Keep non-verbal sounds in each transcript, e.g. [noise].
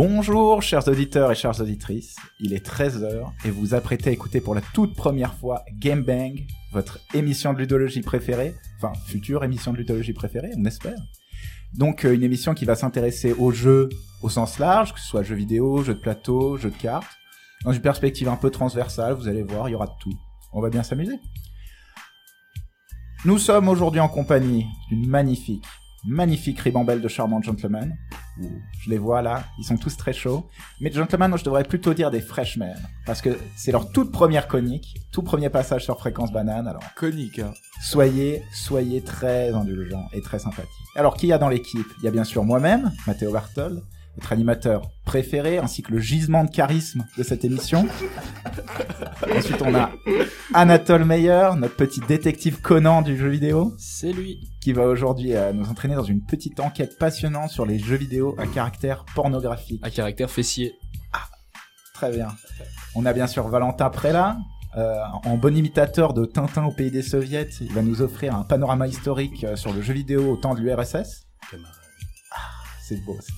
Bonjour chers auditeurs et chères auditrices, il est 13h et vous apprêtez à écouter pour la toute première fois Game Bang, votre émission de ludologie préférée, enfin future émission de ludologie préférée, on espère. Donc euh, une émission qui va s'intéresser aux jeux au sens large, que ce soit jeux vidéo, jeux de plateau, jeux de cartes, dans une perspective un peu transversale, vous allez voir, il y aura de tout. On va bien s'amuser. Nous sommes aujourd'hui en compagnie d'une magnifique, magnifique ribambelle de charmants gentlemen. Je les vois là, ils sont tous très chauds. Mais gentlemen, je devrais plutôt dire des freshmen. Parce que c'est leur toute première conique, tout premier passage sur Fréquence Banane. Alors, Conique, hein. soyez, soyez très indulgents et très sympathiques. Alors, qui y a dans l'équipe? Il y a bien sûr moi-même, Mathéo Bartol, notre animateur préféré, ainsi que le gisement de charisme de cette émission. Ensuite, on a Anatole Meyer, notre petit détective Conan du jeu vidéo, C'est lui. qui va aujourd'hui euh, nous entraîner dans une petite enquête passionnante sur les jeux vidéo à caractère pornographique. À caractère fessier. Très bien. On a bien sûr Valentin Prela, euh, en bon imitateur de Tintin au pays des soviets, il va nous offrir un panorama historique euh, sur le jeu vidéo au temps de l'URSS. Ah, c'est beau ça.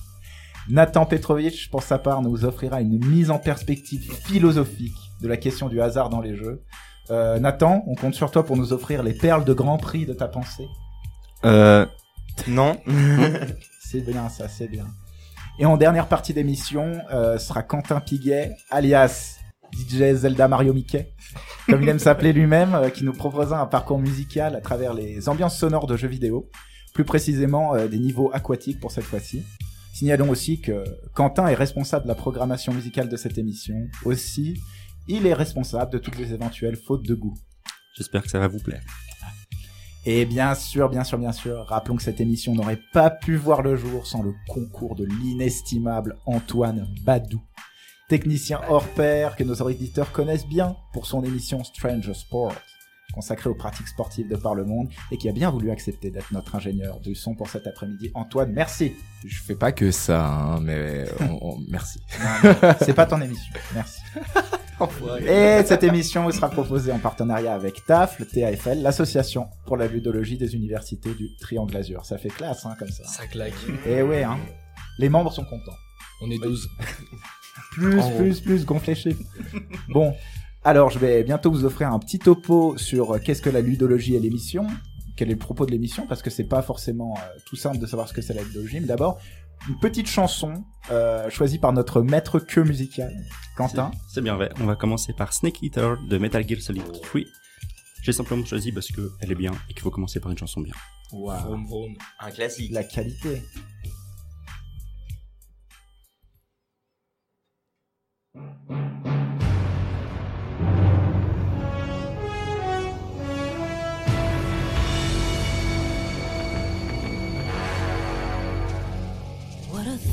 Nathan Petrovitch, pour sa part, nous offrira une mise en perspective philosophique de la question du hasard dans les jeux. Euh, Nathan, on compte sur toi pour nous offrir les perles de grand prix de ta pensée. Euh, non. [laughs] C'est bien ça, c'est bien. Et en dernière partie d'émission euh, sera Quentin Piguet, alias DJ Zelda Mario Mickey, comme il aime s'appeler lui-même, euh, qui nous proposera un parcours musical à travers les ambiances sonores de jeux vidéo, plus précisément euh, des niveaux aquatiques pour cette fois-ci. Signalons aussi que Quentin est responsable de la programmation musicale de cette émission. Aussi, il est responsable de toutes les éventuelles fautes de goût. J'espère que ça va vous plaire. Et bien sûr, bien sûr, bien sûr, rappelons que cette émission n'aurait pas pu voir le jour sans le concours de l'inestimable Antoine Badou, technicien hors pair que nos auditeurs connaissent bien pour son émission Stranger Sport, consacrée aux pratiques sportives de par le monde et qui a bien voulu accepter d'être notre ingénieur du son pour cet après-midi. Antoine, merci. Je fais pas que ça, hein, mais on- on- merci. [laughs] C'est pas ton émission. Merci. [laughs] Et cette émission vous sera proposée en partenariat avec TAF, le TAFL, l'association pour la ludologie des universités du Triangle Azur. Ça fait classe, hein, comme ça. Ça claque. Et ouais, hein. Les membres sont contents. On est 12. [laughs] Plus, plus, plus, gonflé chez Bon. Alors, je vais bientôt vous offrir un petit topo sur euh, qu'est-ce que la ludologie et l'émission. Quel est le propos de l'émission? Parce que c'est pas forcément euh, tout simple de savoir ce que c'est la ludologie. Mais d'abord, une petite chanson euh, choisie par notre maître queue musical, Quentin. C'est bien vrai. On va commencer par Snake Eater de Metal Gear Solid 3. J'ai simplement choisi parce que elle est bien et qu'il faut commencer par une chanson bien. Vroom, vroom. Un classique. La qualité.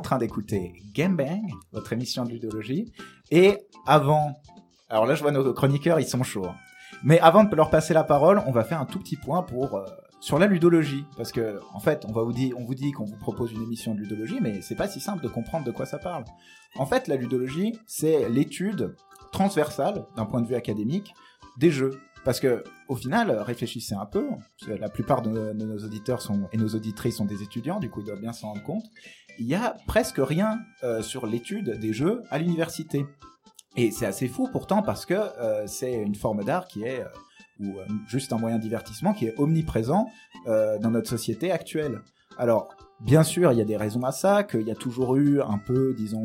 En train d'écouter Game Bang, votre émission de ludologie. Et avant, alors là je vois nos chroniqueurs, ils sont chauds. Mais avant de leur passer la parole, on va faire un tout petit point pour euh, sur la ludologie, parce que en fait, on va vous dire, on vous dit qu'on vous propose une émission de ludologie, mais c'est pas si simple de comprendre de quoi ça parle. En fait, la ludologie, c'est l'étude transversale d'un point de vue académique des jeux. Parce que, au final, réfléchissez un peu. La plupart de nos auditeurs sont, et nos auditrices sont des étudiants, du coup, ils doivent bien s'en rendre compte. Il y a presque rien euh, sur l'étude des jeux à l'université. Et c'est assez fou pourtant parce que euh, c'est une forme d'art qui est, euh, ou juste un moyen de divertissement qui est omniprésent dans notre société actuelle. Alors, bien sûr, il y a des raisons à ça, qu'il y a toujours eu un peu, disons,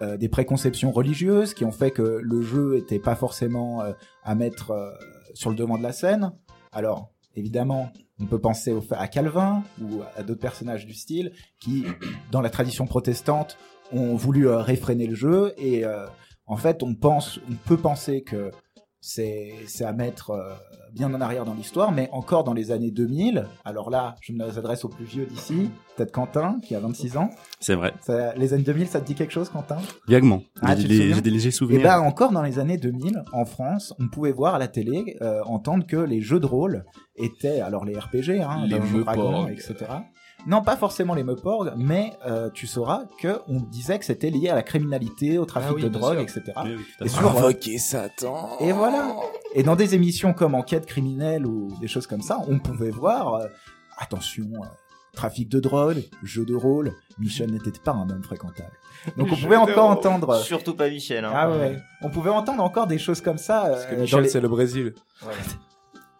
des préconceptions religieuses qui ont fait que le jeu était pas forcément à mettre sur le devant de la scène. Alors, évidemment, on peut penser à Calvin ou à d'autres personnages du style qui, dans la tradition protestante, ont voulu euh, réfréner le jeu et euh, en fait, on pense, on peut penser que c'est c'est à mettre euh, bien en arrière dans l'histoire, mais encore dans les années 2000. Alors là, je m'adresse aux plus vieux d'ici, peut-être Quentin qui a 26 ans. C'est vrai. Ça- les années 2000, ça te dit quelque chose, Quentin? Vaguement. Ah, J'ai tu te des- souviens? j'ai des légers Et souvenirs. ben encore dans les années 2000, en France, on pouvait voir à la télé euh, entendre que les jeux de rôle étaient alors les RPG, hein, Les Dragons, meuporgs. etc. Non, pas forcément les meuporgs, mais euh, tu sauras que on disait que c'était lié à la criminalité, au trafic Ah oui, de bien drogue, sûr. etc. Oui, oui, Et sur, Invoquer Satan. et voilà. Et dans des émissions comme Enquête criminelle ou des choses comme ça, on pouvait voir, euh, attention, euh, trafic de drogue, jeu de rôle, Michel n'était pas un homme fréquentable. Donc on pouvait encore entendre... Surtout pas Michel. Hein. Ah ouais, on pouvait entendre encore des choses comme ça. Parce que euh, Michel, les- c'est le Brésil.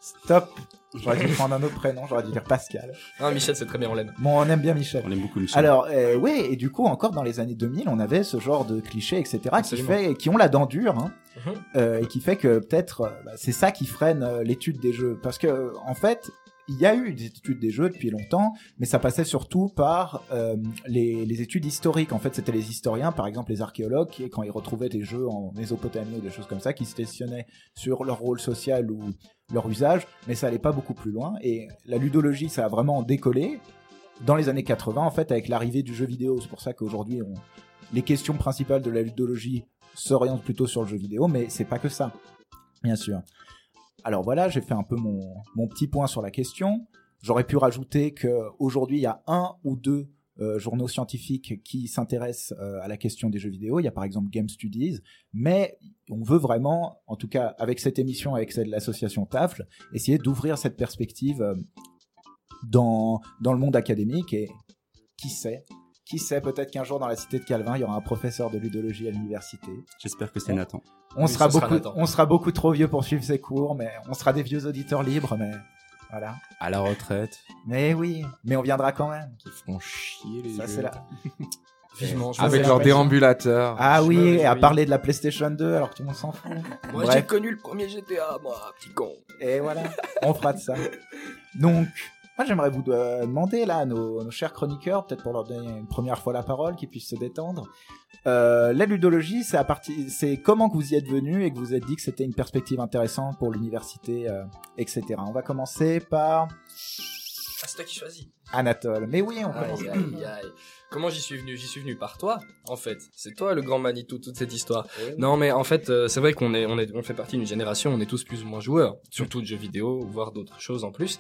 Stop. J'aurais dû prendre un autre prénom, j'aurais dû dire Pascal. Ah, Michel, c'est très bien, on l'aime. Bon, on aime bien Michel. On aime beaucoup Michel. Alors, euh, ouais, et du coup, encore dans les années 2000, on avait ce genre de clichés, etc., qui, fait, qui ont la dent dure, hein, Mhm. euh, et qui fait que peut-être euh, bah, c'est ça qui freine euh, l'étude des jeux. Parce que, en fait, il y a eu des études des jeux depuis longtemps, mais ça passait surtout par euh, les, les études historiques. En fait, c'était les historiens, par exemple les archéologues, qui, quand ils retrouvaient des jeux en Mésopotamie ou des choses comme ça, qui se questionnaient sur leur rôle social ou leur usage, mais ça allait pas beaucoup plus loin. Et la ludologie, ça a vraiment décollé dans les années 80, en fait, avec l'arrivée du jeu vidéo. C'est pour ça qu'aujourd'hui, les questions principales de la ludologie s'orientent plutôt sur le jeu vidéo, mais c'est pas que ça, bien sûr. Alors voilà, j'ai fait un peu mon, mon petit point sur la question. J'aurais pu rajouter que aujourd'hui, il y a un ou deux euh, journaux scientifiques qui s'intéressent euh, à la question des jeux vidéo. Il y a par exemple Game Studies, mais on veut vraiment, en tout cas avec cette émission, avec celle de l'association TAFL, essayer d'ouvrir cette perspective euh, dans, dans le monde académique et qui sait qui sait, peut-être qu'un jour dans la cité de Calvin, il y aura un professeur de ludologie à l'université. J'espère que c'est Nathan. On, Oui, sera beaucoup, on sera beaucoup trop vieux pour suivre ses cours, mais on sera des vieux auditeurs libres, mais voilà. À la retraite. Mais oui, mais on viendra quand même. Qui font chier les Ça, c'est là. [laughs] Vivement, je Avec leur la déambulateur. Ah Je oui, à parler de la PlayStation 2 alors que tout le monde s'en fout. [laughs] Moi, j'ai connu le premier GTA, moi, petit con. Et voilà, on fera de ça. Donc, moi j'aimerais vous euh, demander là à nos, nos chers chroniqueurs, peut-être pour leur donner une première fois la parole, qu'ils puissent se détendre. Euh, la ludologie, c'est à partir, c'est comment que vous y êtes venu et que vous vous êtes dit que c'était une perspective intéressante pour l'université, euh, etc. On va commencer par Ah, c'est toi qui choisis. Anatole. Mais oui, on commence. Aïe, aïe, aïe. Comment j'y suis venu? J'y suis venu par toi, en fait. C'est toi le grand Manitou, toute cette histoire. Non, mais en fait, euh, c'est vrai qu'on est, on est, on fait partie d'une génération, on est tous plus ou moins joueurs, surtout de jeux vidéo, voire d'autres choses en plus.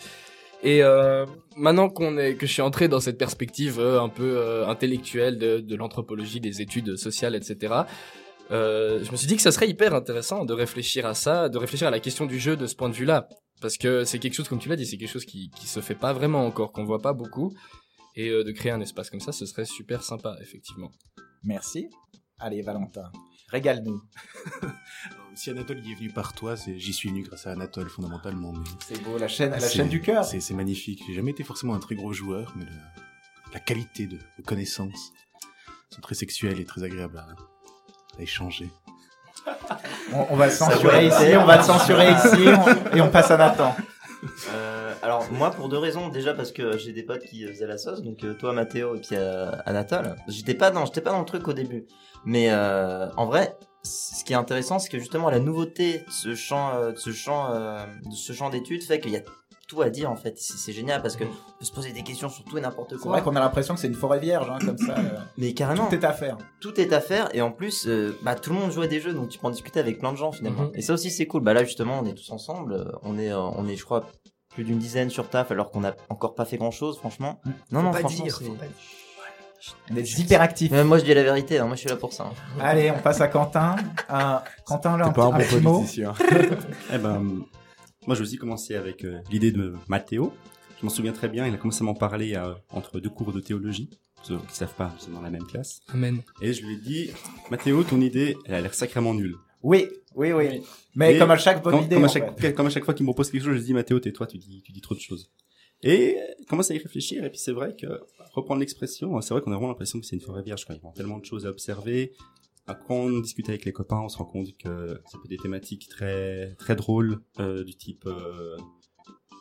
Et euh, maintenant qu'on est, que je suis entré dans cette perspective euh, un peu euh, intellectuelle de, de l'anthropologie, des études sociales, etc. je me suis dit que ça serait hyper intéressant de réfléchir à ça, de réfléchir à la question du jeu de ce point de vue-là. Parce que c'est quelque chose, comme tu l'as dit, c'est quelque chose qui, qui se fait pas vraiment encore, qu'on voit pas beaucoup. Et de créer un espace comme ça, ce serait super sympa, effectivement. Merci. Allez, Valentin, régale-nous. [laughs] Si Anatole y est venu par toi, c'est j'y suis venu grâce à Anatole fondamentalement. Mais C'est beau, la chaîne, la c'est- chaîne du cœur. C'est c'est magnifique. J'ai jamais été forcément un très gros joueur, mais le- la qualité de, de connaissances sont très sexuelles et très agréables à, à échanger. On, on va le censurer ici, on va le censurer ici, on- et on passe à Nathan. Euh, alors moi pour deux raisons. Déjà parce que j'ai des potes qui faisaient la sauce. Donc euh, toi Mathéo et puis euh, Anatole. J'étais pas dans j'étais pas dans le truc au début. Mais euh, en vrai ce qui est intéressant c'est que justement la nouveauté de ce champ euh, de ce champ euh, de ce champ d'études fait qu'il y a tout à dire en fait c'est c'est génial parce que on peut se poser des questions sur tout et n'importe C'est quoi vrai qu'on a l'impression que c'est une forêt vierge, hein, comme ça. euh, [coughs] mais carrément Tout est à faire. tout est à faire et en plus euh, bah, tout le monde joue à des jeux donc tu peux en discuter avec plein de gens finalement Mhm. et ça aussi c'est cool bah là justement on est tous ensemble euh, on est euh, on est je crois plus d'une dizaine sur taf alors qu'on n'a encore pas fait grand chose franchement Mm. non non pas franchement dire, c'est- faut pas On est hyper actifs. Même moi je dis la vérité hein, moi je suis là pour ça hein. Allez, on passe à Quentin. Euh, Quentin, là, un, pas un un bon petit mot. [laughs] Eh ben, moi, j'ai aussi commencé avec euh, l'idée de Mathéo. Je m'en souviens très bien, il a commencé à m'en parler euh, entre deux cours de théologie. Pour ceux qui ne savent pas, nous sommes dans la même classe. Amen. Et je lui ai dit, Mathéo, ton idée, elle a l'air sacrément nulle. Oui, oui, oui. Mais Et comme à chaque bonne Comme, idée. comme à en chaque, fait. comme à chaque fois qu'il me propose quelque chose, je dis, Mathéo, tais-toi, tu dis, tu dis trop de choses. Et commence à y réfléchir, et puis c'est vrai que, reprendre l'expression, c'est vrai qu'on a vraiment l'impression que c'est une forêt vierge, quoi. Il y a tellement de choses à observer. Quand on discute avec les copains, on se rend compte que ça peut être des thématiques très, très drôles, euh, du type, euh,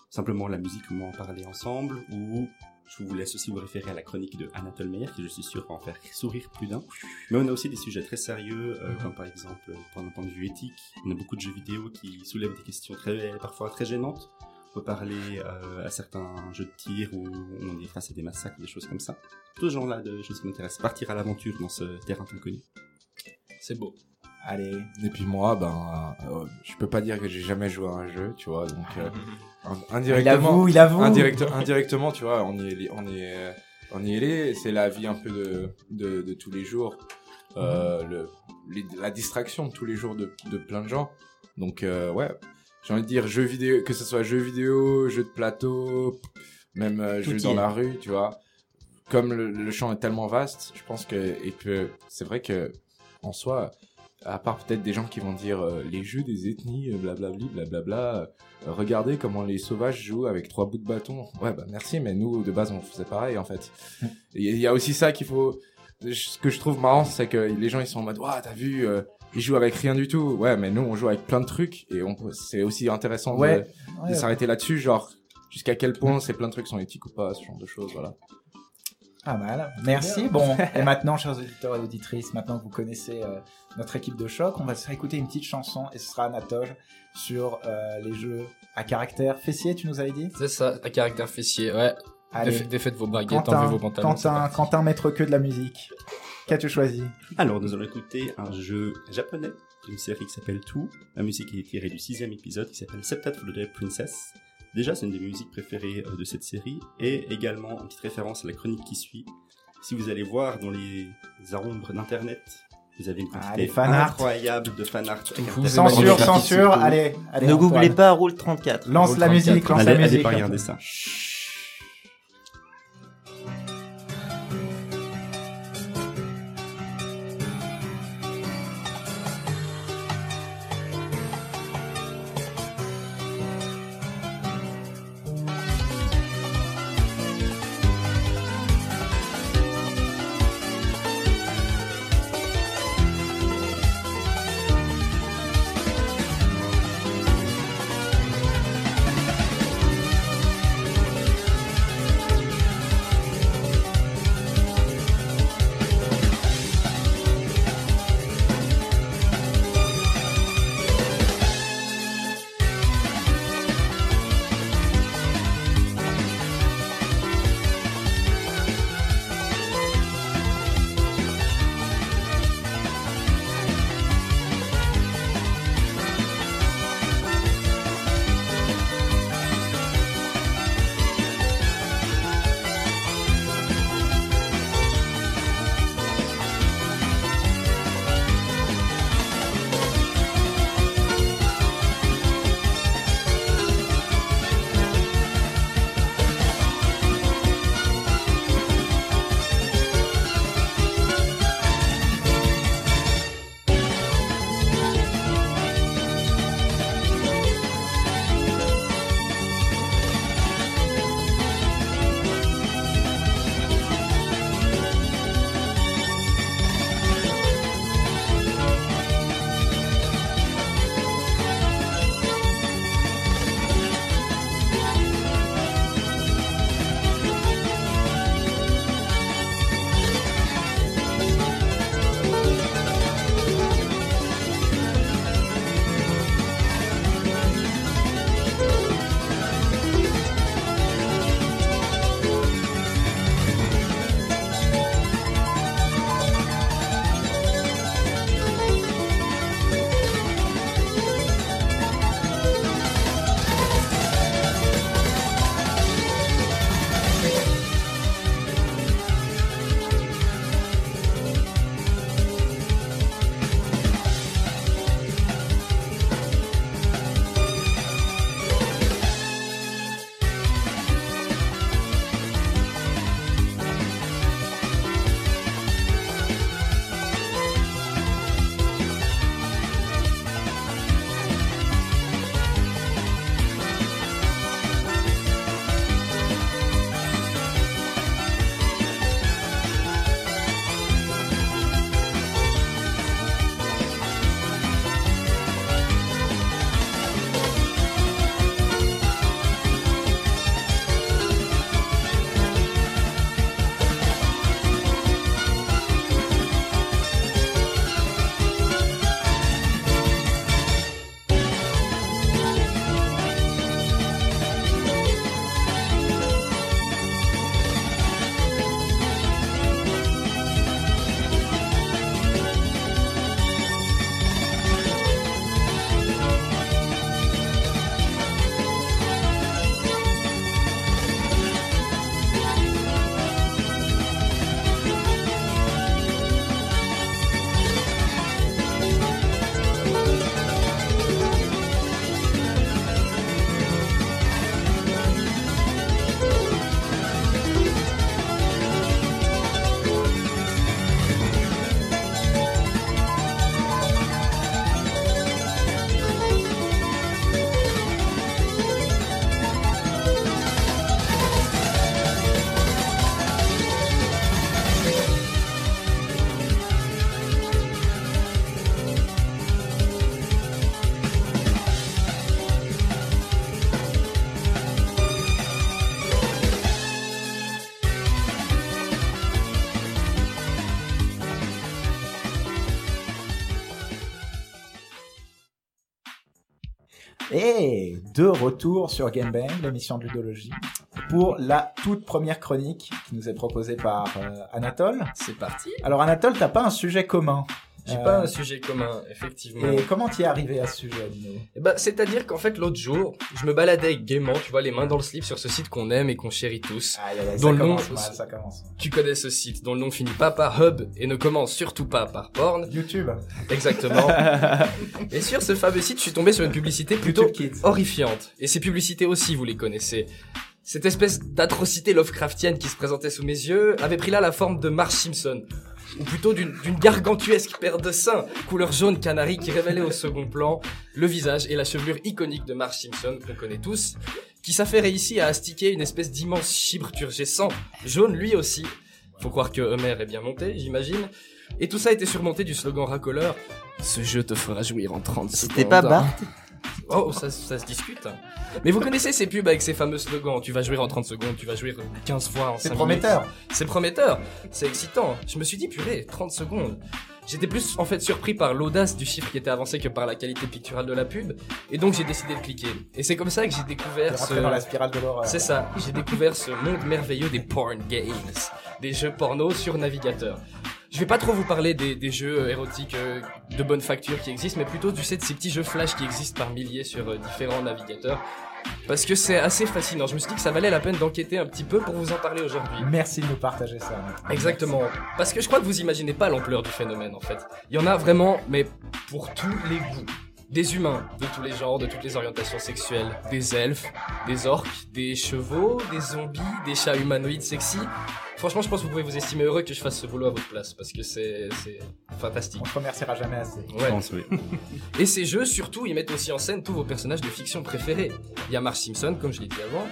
simplement la musique, comment en parler ensemble, ou je vous laisse aussi vous référer à la chronique de Anatole Meyer, qui je suis sûr va en faire sourire plus d'un. Mais on a aussi des sujets très sérieux, euh, comme par exemple, d'un point de vue éthique, on a beaucoup de jeux vidéo qui soulèvent des questions très, parfois très gênantes. On peut parler euh, à certains jeux de tir où on est face à des massacres, des choses comme ça. Tout ce genre-là de choses qui m'intéressent. Partir à l'aventure dans ce terrain inconnu. C'est beau. Allez. Et puis moi, ben, euh, je peux pas dire que j'ai jamais joué à un jeu, tu vois, donc euh, [laughs] in- Il indirectement, avoue, il avoue. indirect, indirectement, tu vois, on y est, on y est, on y est. C'est la vie un peu de, de, de tous les jours, euh, le, les- la distraction de tous les jours de, de plein de gens. Donc euh, ouais, j'ai envie de dire jeux vidéo, que ce soit jeux vidéo, jeux de plateau, même euh, jeux dans est. la rue, tu vois. Comme le, le champ est tellement vaste, je pense que et que c'est vrai que en soi, à part peut-être des gens qui vont dire euh, les jeux des ethnies, euh, blablabli, blablabla. euh, regardez comment les sauvages jouent avec trois bouts de bâton. Ouais, bah merci, mais nous de base on faisait pareil en fait. Et Il y a aussi ça qu'il faut. Ce que je trouve marrant, c'est que les gens ils sont en mode, waouh, t'as vu, euh, ils jouent avec rien du tout. Ouais, mais nous on joue avec plein de trucs et on c'est aussi intéressant de- Ouais. de, Ouais. s'arrêter là-dessus, genre jusqu'à quel point ces plein de trucs sont éthiques ou pas, ce genre de choses, voilà. Pas mal. Merci. Bon, et maintenant, chers auditeurs et auditrices, maintenant que vous connaissez euh, notre équipe de choc, on va se faire écouter une petite chanson et ce sera Anatole sur euh, les jeux à caractère fessier, tu nous avais dit? C'est ça, à caractère fessier, ouais. Allez, Défa- Défaites vos baguettes, enlevez Quentin, vos pantalons. Quentin. Quentin, maître que de la musique. Qu'as-tu choisi? Alors, nous allons écouter un jeu japonais d'une série qui s'appelle Two. La musique est tirée du sixième épisode qui s'appelle Septat for the Dead Princess. Déjà, c'est une des musiques préférées euh, de cette série et également une petite référence à la chronique qui suit. Si vous allez voir dans les ombres d'internet, vous avez une Ah, quantité les fanarts. incroyable de. Censure, magnifique, censure. surtout. Allez, allez. ne Antoine. googlez pas Roule 34 Lance Roule la 34. musique, lance Allez, la allez musique. pas regarder ça. Et de retour sur Gamebang, l'émission de ludologie, pour la toute première chronique qui nous est proposée par euh, Anatole. C'est parti. Alors Anatole, t'as pas un sujet commun? J'ai Euh, pas un sujet commun, effectivement. Et comment t'y es arrivé à ce sujet, Dino Eh ben, c'est-à-dire qu'en fait, l'autre jour, je me baladais gaiement, tu vois, les mains dans le slip sur ce site qu'on aime et qu'on chérit tous. Dans ça le nom- mal, ça commence. Tu connais ce site, dont le nom finit pas par hub et ne commence surtout pas par porn. YouTube. Exactement. [laughs] et sur ce fameux site, je suis tombé sur une publicité plutôt horrifiante. Et ces publicités aussi, vous les connaissez. Cette espèce d'atrocité Lovecraftienne qui se présentait sous mes yeux avait pris là la forme de Marge Simpson. Ou plutôt d'une gargantuesque paire de seins, couleur jaune canari qui révélait au second plan le visage et la chevelure iconique de Marge Simpson qu'on connaît tous, qui s'affairait ici à astiquer une espèce d'immense chibre turgescent, jaune lui aussi. Faut croire que Homer est bien monté, j'imagine. Et tout ça était surmonté du slogan racoleur Ce jeu te fera jouir en 30 secondes. C'était pas Bart? Oh, ça, ça se discute. Mais vous connaissez ces pubs avec ces fameux slogans Tu vas jouir en 30 secondes, tu vas jouir 15 fois en 5 C'est prometteur. C'est prometteur. C'est excitant. Je me suis dit, purée, 30 secondes. J'étais plus en fait surpris par l'audace du chiffre qui était avancé que par la qualité picturale de la pub. Et donc j'ai décidé de cliquer. Et c'est comme ça que j'ai découvert ce... rentré dans la spirale de l'horreur. C'est ça, j'ai découvert ce monde merveilleux des porn games, des jeux porno sur navigateur. Je vais pas trop vous parler des, des jeux euh, érotiques euh, de bonne facture qui existent, mais plutôt du sais, de ces petits jeux flash qui existent par milliers sur euh, différents navigateurs. Parce que c'est assez fascinant. Je me suis dit que ça valait la peine d'enquêter un petit peu pour vous en parler aujourd'hui. Merci de nous partager ça. Exactement. Parce que je crois que vous imaginez pas l'ampleur du phénomène en fait. Il y en a vraiment, mais pour tous les goûts. Des humains de tous les genres, de toutes les orientations sexuelles, des elfes, des orques, des chevaux, des zombies, des chats humanoïdes sexy. Franchement, je pense que vous pouvez vous estimer heureux que je fasse ce boulot à votre place parce que c'est fantastique. On te remerciera jamais assez. Je Ouais. pense, oui. [laughs] Et ces jeux, surtout, ils mettent aussi en scène tous vos personnages de fiction préférés. Il y a Marge Simpson, comme je l'ai dit avant.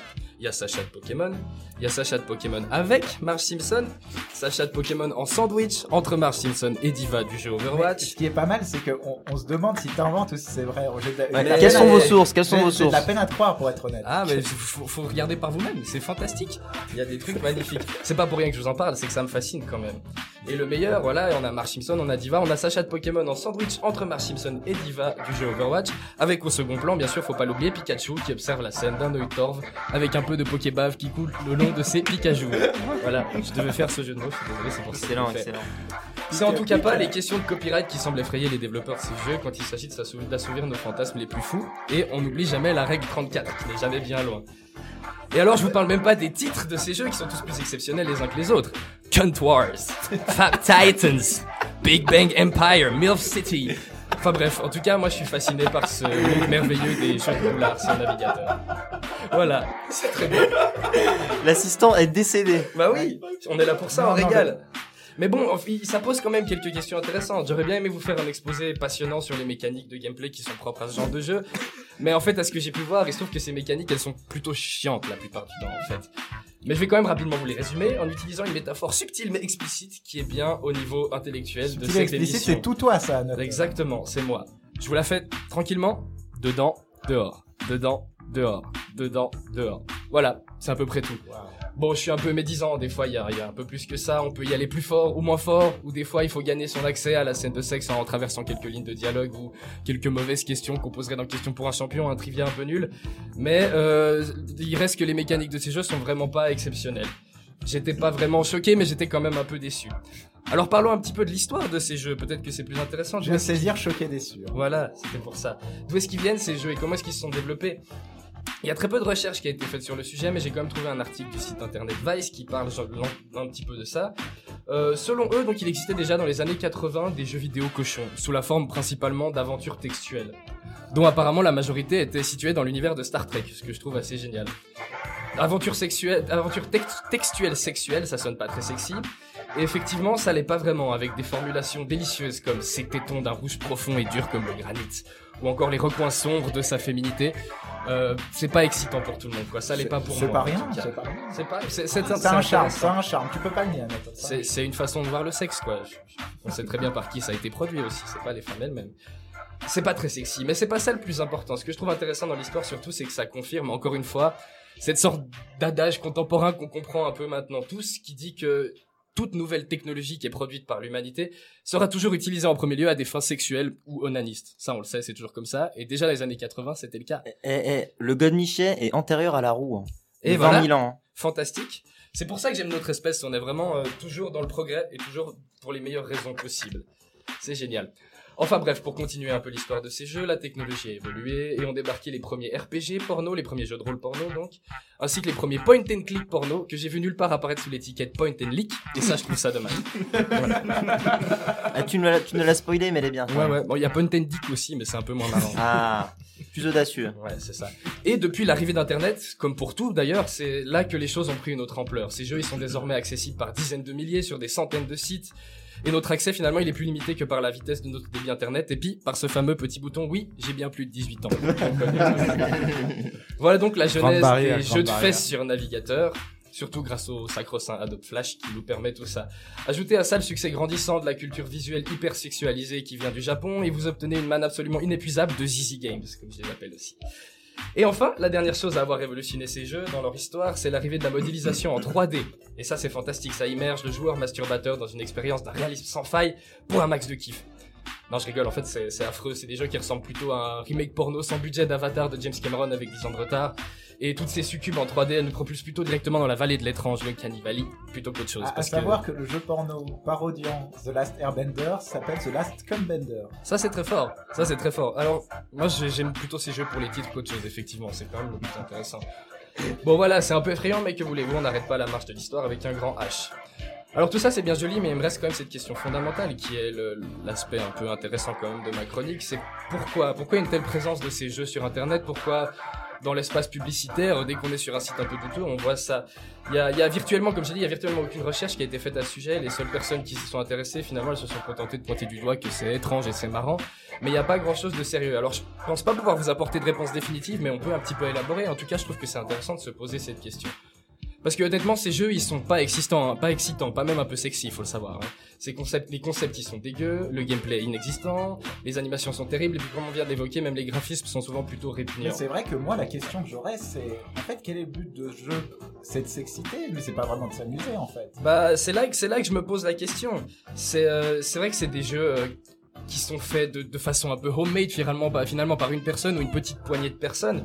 Il y a Sacha de Pokémon. Il y a Sacha de Pokémon avec Marge Simpson. Sacha de Pokémon en sandwich entre Marge Simpson et Diva du jeu Mais Overwatch. ce qui est pas mal, c'est qu'on on se demande si t'inventes ou si c'est vrai. Ouais, Quelles sont à- vos sources Quelles sont j'ai- vos de sources la peine à croire, pour être honnête. Ah, mais faut, faut regarder par vous-même, c'est fantastique. Il y a des trucs magnifiques. C'est pas pour rien que je vous en parle, c'est que ça me fascine quand même. Et le meilleur, voilà, on a Marge Simpson, on a Diva, on a Sacha de Pokémon en sandwich entre Marge Simpson et Diva du jeu Overwatch. Avec au second plan, bien sûr, faut pas l'oublier, Pikachu qui observe la scène d'un œil torve avec un peu de Pokébave qui coule le long de ses Pikachu. Voilà, je devais faire ce jeu de mots, je suis désolé, c'est pour ça. Excellent, excellent. C'est en tout cas pas les questions de copyright qui semblent effrayer les développeurs de ces jeux quand il s'agit d'assouvir nos fantasmes les plus fous. Et on n'oublie jamais la règle 34, qui n'est jamais bien loin. Et alors, je vous parle même pas des titres de ces jeux qui sont tous plus exceptionnels les uns que les autres. Cunt Wars, Fab Titans, Big Bang Empire, MILF City. Enfin bref, en tout cas, moi je suis fasciné par ce monde merveilleux des jeux de boulard sur navigateur. Voilà, c'est très bien. L'assistant est décédé. Bah oui, on est là pour ça, on régale. Mais bon, ça pose quand même quelques questions intéressantes. J'aurais bien aimé vous faire un exposé passionnant sur les mécaniques de gameplay qui sont propres à ce genre de jeu. Mais en fait, à ce que j'ai pu voir, il se trouve que ces mécaniques, elles sont plutôt chiantes la plupart du temps, en fait. Mais je vais quand même rapidement vous les résumer en utilisant une métaphore subtile mais explicite qui est bien au niveau intellectuel de cette explicite, émission. c'est tout toi, ça. notre- Exactement, c'est moi. Je vous la fais tranquillement. Dedans, dehors. Dedans, dehors. Dedans, dehors. Voilà, c'est à peu près tout. Bon, je suis un peu médisant, des fois il y a, il y a un peu plus que ça, on peut y aller plus fort ou moins fort, ou des fois il faut gagner son accès à la scène de sexe en traversant quelques lignes de dialogue ou quelques mauvaises questions qu'on poserait dans Question pour un champion, un trivia un peu nul. Mais euh, il reste que les mécaniques de ces jeux sont vraiment pas exceptionnelles. J'étais pas vraiment choqué, mais j'étais quand même un peu déçu. Alors parlons un petit peu de l'histoire de ces jeux, peut-être que c'est plus intéressant. Je vais saisir, choqué, déçu. Voilà, c'était pour ça. D'où est-ce qu'ils viennent ces jeux et comment est-ce qu'ils se sont développés? Il y a très peu de recherches qui a été faite sur le sujet, mais j'ai quand même trouvé un article du site internet Vice qui parle un, petit peu de ça. Euh, selon eux, donc il existait déjà dans les années 80 des jeux vidéo cochons, sous la forme principalement d'aventures textuelles, dont apparemment la majorité était située dans l'univers de Star Trek, ce que je trouve assez génial. Aventure sexuelle, aventure tex- textuelle sexuelle, ça sonne pas très sexy. Et effectivement, ça l'est pas vraiment, avec des formulations délicieuses comme ses tétons d'un rouge profond et dur comme le granit, ou encore les recoins sombres de sa féminité. Euh, c'est pas excitant pour tout le monde, quoi. Ça l'est pas pour moi. C'est pas en rien, c'est pas rien. C'est pas, c'est, un charme, c'est un charme. Tu peux pas le nier. C'est, c'est une façon de voir le sexe, quoi. Je- je- on sait très bien par qui ça a été produit aussi, c'est pas les femmes elles-mêmes. C'est pas très sexy, mais c'est pas ça le plus important. Ce que je trouve intéressant dans l'histoire, surtout, c'est que ça confirme, encore une fois, cette sorte d'adage contemporain qu'on comprend un peu maintenant tous, qui dit que toute nouvelle technologie qui est produite par l'humanité sera toujours utilisée en premier lieu à des fins sexuelles ou onanistes. Ça, on le sait, c'est toujours comme ça. Et déjà, les années 80, c'était le cas. Eh, eh, le godemichet est antérieur à la roue. hein. Et 20 voilà. 000 ans. hein. fantastique. C'est pour ça que j'aime notre espèce. On est vraiment euh, toujours dans le progrès et toujours pour les meilleures raisons possibles. C'est génial. Enfin bref, pour continuer un peu l'histoire de ces jeux, la technologie a évolué et ont débarqué les premiers RPG porno, les premiers jeux de rôle porno donc, ainsi que les premiers point and click porno que j'ai vu nulle part apparaître sous l'étiquette point and leak. Et ça, je trouve ça dommage. Ah, tu ne l'as- tu ne l'as spoilé, mais elle est bien. Ouais ouais. Bon, il y a point and dick aussi, mais c'est un peu moins marrant. Ah, plus audacieux. Ouais, c'est ça. Et depuis l'arrivée d'Internet, comme pour tout d'ailleurs, c'est là que les choses ont pris une autre ampleur. Ces jeux, ils sont désormais accessibles par dizaines de milliers sur des centaines de sites. Et notre accès, finalement, il est plus limité que par la vitesse de notre débit Internet et puis par ce fameux petit bouton, oui, j'ai bien plus de 18 ans. [laughs] voilà donc la genèse barrière, des jeux de barrière. fesses sur navigateur. Surtout grâce au sacro-saint Adobe Flash qui nous permet tout ça. Ajoutez à ça le succès grandissant de la culture visuelle hyper sexualisée qui vient du Japon et vous obtenez une manne absolument inépuisable de Zizi Games, comme je les appelle aussi. Et enfin, la dernière chose à avoir révolutionné ces jeux dans leur histoire, c'est l'arrivée de la modélisation en 3D. Et ça, c'est fantastique, ça immerge le joueur masturbateur dans une expérience d'un réalisme sans faille pour un max de kiff. Non, je rigole, en fait, c'est affreux, c'est des jeux qui ressemblent plutôt à un remake porno sans budget d'Avatar de James Cameron avec 10 ans de retard. Et toutes ces succubes en 3D, elles nous propulsent plutôt directement dans la vallée de l'étrange, le Cannibali, plutôt qu'autre chose. À, à savoir que... le jeu porno parodiant The Last Airbender s'appelle The Last Cumbender. Ça c'est très fort, ça c'est très fort. Alors moi j'ai- j'aime plutôt ces jeux pour les titres qu'autre chose effectivement, c'est quand même le plus intéressant. Bon voilà, c'est un peu effrayant mais que voulez-vous, on n'arrête pas la marche de l'histoire avec un grand H. Alors tout ça c'est bien joli mais il me reste quand même cette question fondamentale qui est l'aspect un peu intéressant quand même de ma chronique, c'est pourquoi Pourquoi une telle présence de ces jeux sur internet? Pourquoi dans l'espace publicitaire, dès qu'on est sur un site un peu douteux, on voit ça. Il y a, y a virtuellement, comme j'ai dit, il y a virtuellement aucune recherche qui a été faite à ce sujet. Les seules personnes qui s'y sont intéressées, finalement, elles se sont contentées de pointer du doigt que c'est étrange et c'est marrant. Mais il n'y a pas grand chose de sérieux. Alors, je pense pas pouvoir vous apporter de réponse définitive, mais on peut un petit peu élaborer. En tout cas, je trouve que c'est intéressant de se poser cette question. Parce que honnêtement, ces jeux, ils sont pas excitants, hein, pas excitants, pas même un peu sexy, il faut le savoir. hein. Ces concepts, les concepts, ils sont dégueux, le gameplay est inexistant, les animations sont terribles, et puis comme on vient de l'évoquer, même les graphismes sont souvent plutôt répugnants. c'est vrai que moi, la question que j'aurais, c'est en fait, quel est le but de ce jeu C'est de s'exciter, mais c'est pas vraiment de s'amuser en fait. Bah, c'est là c'est là que je me pose la question. C'est euh, c'est vrai que c'est des jeux euh, qui sont faits de, de façon un peu homemade finalement, bah, finalement par une personne ou une petite poignée de personnes,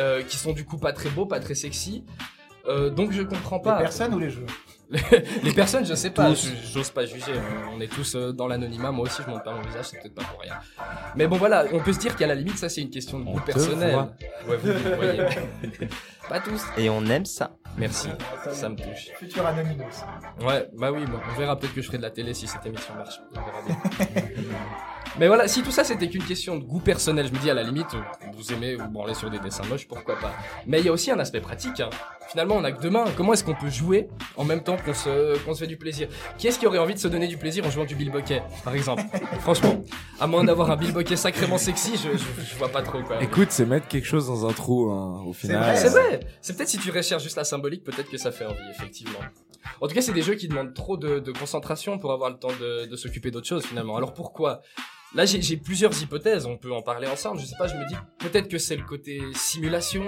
euh, qui sont du coup pas très beaux, pas très sexy. Euh, donc je comprends Les pas. personnes ou les jeux [laughs] Les personnes, je sais pas, j'ose pas juger. On est tous euh, dans l'anonymat. Moi aussi, je montre pas mon visage, c'est peut-être pas pour rien. Mais bon, voilà, on peut se dire qu'à la limite, ça c'est une question de goût personnel. Ouais, vous, vous voyez. [laughs] pas tous. Et on aime ça. Merci, ça me touche. Futur Anonymous. Ouais, bah oui, bon, on verra peut-être que je ferai de la télé si cette émission marche. On verra bien. [laughs] Mais voilà, si tout ça c'était qu'une question de goût personnel, je me dis à la limite, euh, vous aimez vous branler sur des dessins moches, pourquoi pas. Mais il y a aussi un aspect pratique. hein. Finalement, on a que deux mains. Comment est-ce qu'on peut jouer en même temps qu'on se, qu'on se fait du plaisir? Qui est-ce qui aurait envie de se donner du plaisir en jouant du bilboquet, par exemple? [laughs] Franchement, à moins d'avoir un bilboquet sacrément sexy, je, je, je vois pas trop quoi. Écoute, c'est mettre quelque chose dans un trou, hein, au final. vrai, C'est vrai. C'est peut-être si tu recherches juste la symbolique, peut-être que ça fait envie, effectivement. En tout cas, c'est des jeux qui demandent trop de, de concentration pour avoir le temps de, de s'occuper d'autres choses, finalement. Alors pourquoi? Là, j'ai plusieurs hypothèses. On peut en parler ensemble. Je sais pas. Je me dis peut-être que c'est le côté simulation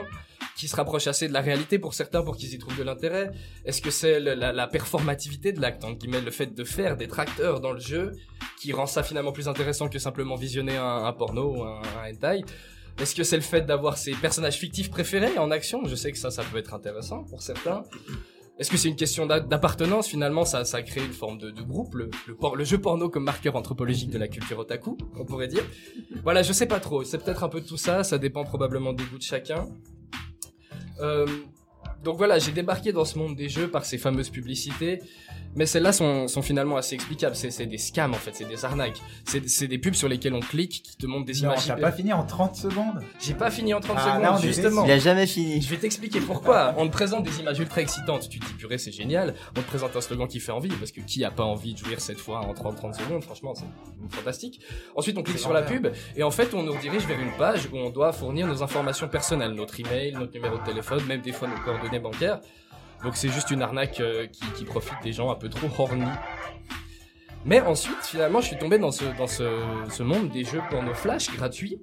qui se rapproche assez de la réalité pour certains, pour qu'ils y trouvent de l'intérêt. Est-ce que c'est la, performativité de l'acte, entre guillemets, le fait de faire d'être acteur dans le jeu, qui rend ça finalement plus intéressant que simplement visionner un, un porno ou un, un hentai? Est-ce que c'est le fait d'avoir ses personnages fictifs préférés en action? Je sais que ça, ça peut être intéressant pour certains. Est-ce que c'est une question d'a- d'appartenance finalement? Ça, ça crée une forme de, groupe, le, jeu porno comme marqueur anthropologique de la culture otaku, on pourrait dire. Voilà, je sais pas trop. C'est peut-être un peu tout ça. Ça dépend probablement des goûts de chacun. Euh, donc voilà, j'ai débarqué dans ce monde des jeux par ces fameuses publicités, mais celles-là sont, sont finalement assez explicables. C'est c'est des scams en fait, c'est des arnaques. C'est c'est des pubs sur lesquelles on clique qui te montrent des Non, images. t'as pas fini en 30 secondes J'ai pas fini en 30 Ah, secondes, on est justement. Il a jamais fini. Je vais t'expliquer pourquoi. On te présente des images ultra excitantes. Tu te dis, purée, c'est génial. On te présente un slogan qui fait envie, parce que qui a pas envie de jouir cette fois en 30-30 secondes? Franchement, c'est fantastique. Ensuite, on clique C'est sur la pub, et en fait, on nous redirige vers une page où on doit fournir nos informations personnelles, notre email, notre numéro de téléphone, même des fois nos coordonnées bancaires. Donc c'est juste une arnaque euh, qui, profite des gens un peu trop horny. Mais ensuite, finalement, je suis tombé dans ce, dans ce, monde des jeux porno flash gratuits.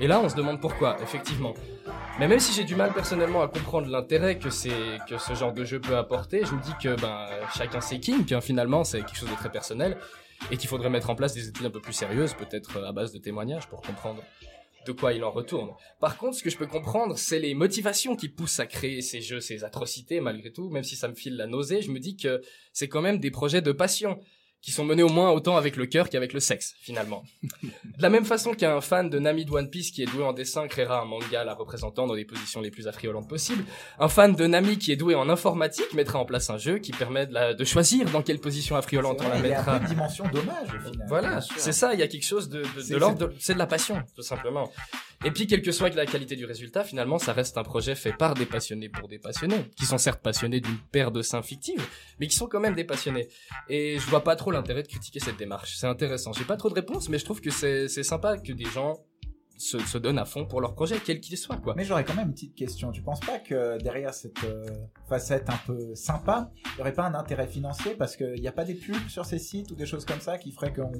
Et là, on se demande pourquoi, effectivement. Mais même si j'ai du mal personnellement à comprendre l'intérêt que que ce genre de jeu peut apporter, je me dis que ben chacun ses kinks. hein, finalement, c'est quelque chose de très personnel et qu'il faudrait mettre en place des études un peu plus sérieuses, peut-être à base de témoignages pour comprendre de quoi il en retourne. Par contre, ce que je peux comprendre, c'est les motivations qui poussent à créer ces jeux, ces atrocités, malgré tout, même si ça me file la nausée, je me dis que c'est quand même des projets de passion qui sont menés au moins autant avec le cœur qu'avec le sexe, finalement. De la même façon qu'un fan de Nami de One Piece qui est doué en dessin créera un manga la représentant dans les positions les plus affriolantes possibles, un fan de Nami qui est doué en informatique mettra en place un jeu qui permet de, la- de choisir dans quelle position affriolante on la Il y a mettra. une dimension dommage au final. Voilà, c'est ça, il y a quelque chose de, de, de l'ordre, de- c'est de la passion, tout simplement. Et puis, quelle que soit la qualité du résultat, finalement, ça reste un projet fait par des passionnés pour des passionnés, qui sont certes passionnés d'une paire de seins fictives, mais qui sont quand même des passionnés. Et je vois pas trop l'intérêt de critiquer cette démarche. C'est intéressant. J'ai pas trop de réponses, mais je trouve que c'est sympa que des gens se, se donnent à fond pour leur projet, quel qu'il soit, quoi. Mais j'aurais quand même une petite question. Tu penses pas que derrière cette euh, facette un peu sympa, il n'y aurait pas un intérêt financier parce qu'il n'y a pas des pubs sur ces sites ou des choses comme ça qui feraient qu'on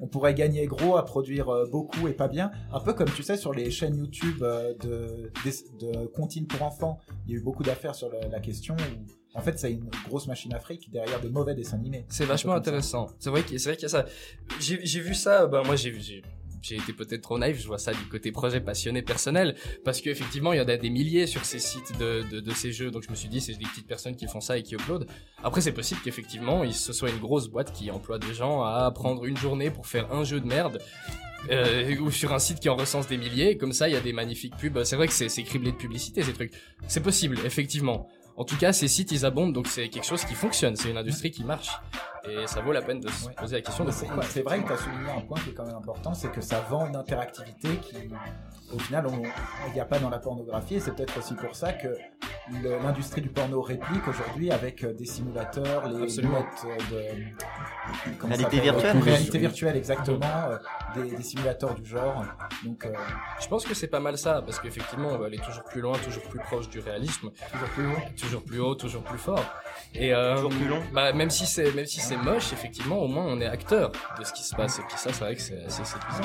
on pourrait gagner gros à produire euh, beaucoup et pas bien Un peu comme tu sais sur les chaînes YouTube euh, de, de comptines pour enfants, il y a eu beaucoup d'affaires sur la, la question où en fait c'est une grosse machine afrique derrière de mauvais dessins animés. C'est vachement intéressant. C'est vrai qu'il c'est vrai qu'il y a ça. J'ai vu ça. Bah moi j'ai j'ai j'ai été peut-être trop naïf. Je vois ça du côté projet passionné personnel parce qu'effectivement il y en a des milliers sur ces sites de, de de ces jeux. Donc je me suis dit c'est des petites personnes qui font ça et qui uploadent. Après c'est possible qu'effectivement ce soit une grosse boîte qui emploie des gens à prendre une journée pour faire un jeu de merde. Euh, ou sur un site qui en recense des milliers, comme ça il y a des magnifiques pubs. C'est vrai que c'est criblé de publicité ces trucs. C'est possible, effectivement. En tout cas, ces sites, ils abondent, donc c'est quelque chose qui fonctionne. C'est une industrie qui marche. Et ça vaut la peine de se Ouais. poser la question de C'est pourquoi. c'est vrai que tu as souligné un point qui est quand même important, c'est que ça vend une interactivité qui, au final, on- il n'y a pas dans la pornographie, et c'est peut-être aussi pour ça que l'industrie du porno réplique aujourd'hui avec euh, des simulateurs, les lunettes euh, de... Réalité virtuelle. Réalité virtuelle, exactement, euh, des, des simulateurs du genre. Donc, euh, Je pense que c'est pas mal ça, parce qu'effectivement, on va aller toujours plus loin, toujours plus proche du réalisme, toujours plus haut. toujours plus haut, toujours plus fort. Et euh, Toujours plus long. Bah, même si c'est même si c'est moche, effectivement, au moins on est acteur de ce qui se passe. Et puis ça, c'est vrai que c'est séduisant.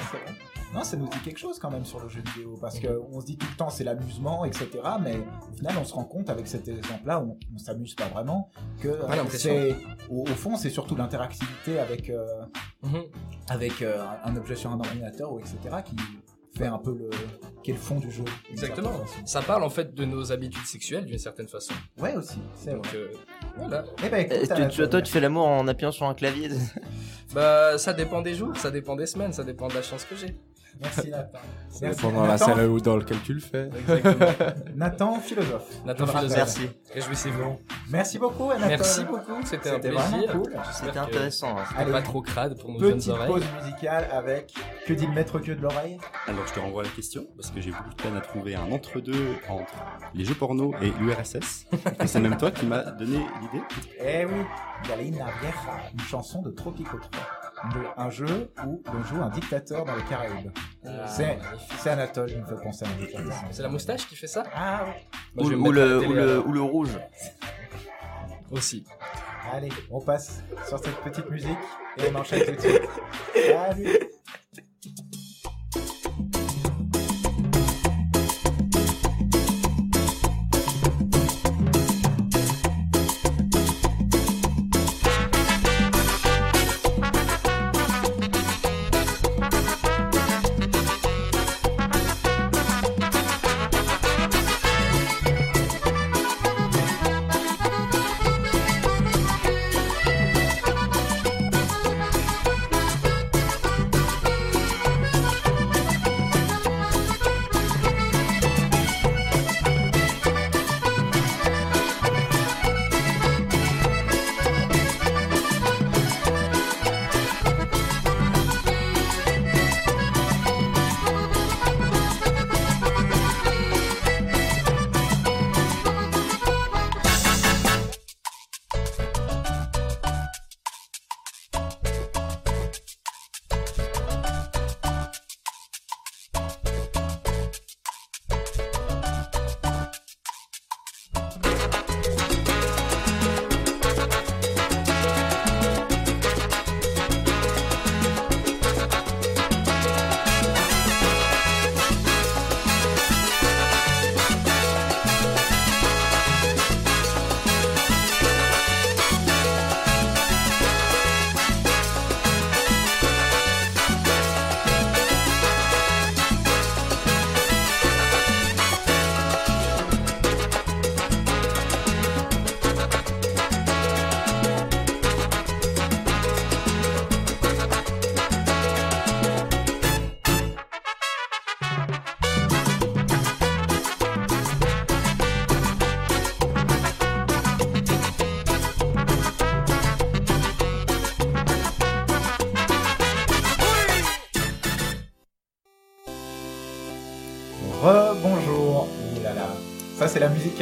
Non, ça nous dit quelque chose quand même sur le jeu vidéo, parce que on se dit tout le temps c'est l'amusement, etc. Mais au final, on se rend compte avec cet exemple-là, on, on s'amuse pas vraiment, que euh, c'est au, au fond c'est surtout l'interactivité avec euh, Mhm. avec euh, un objet sur un ordinateur ou etc. qui fait un peu le qui est le fond du jeu. Exactement. Ça parle en fait de nos habitudes sexuelles d'une certaine façon. Ouais aussi, c'est vrai. euh, voilà. Eh ben, écoute, Euh, tu- toi, tu fais l'amour en appuyant sur un clavier. Bah, ça dépend des jours, ça dépend des semaines, ça dépend de la chance que j'ai. Merci Nathan. Merci. dans la Nathan, salle où- dans laquelle tu le fais. [laughs] Nathan, philosophe. Nathan Je. Philosophe. Merci. Réjouissez-vous. Merci beaucoup Anatole. Merci beaucoup, c'était un plaisir. cool. C'était intéressant. hein. c'était Allez. pas trop crade pour nos jeunes Petite oreilles. pause musicale avec Que dit le maître que de l'oreille? Alors je te renvoie la question parce que j'ai beaucoup de peine à trouver un entre-deux entre les jeux porno et l'URSS. [laughs] Et c'est même toi qui m'as donné l'idée. Eh oui, Galina Vieja, une chanson de Tropico 3. De- Un jeu où on joue un dictateur dans les Caraïbes. Ah, C'est Anatole qui me fait penser à un dictateur. C'est la moustache qui fait ça? Ah oui. Ou, le, ou le rouge. Aussi. Allez, on passe sur cette petite musique et on enchaîne tout de suite. Salut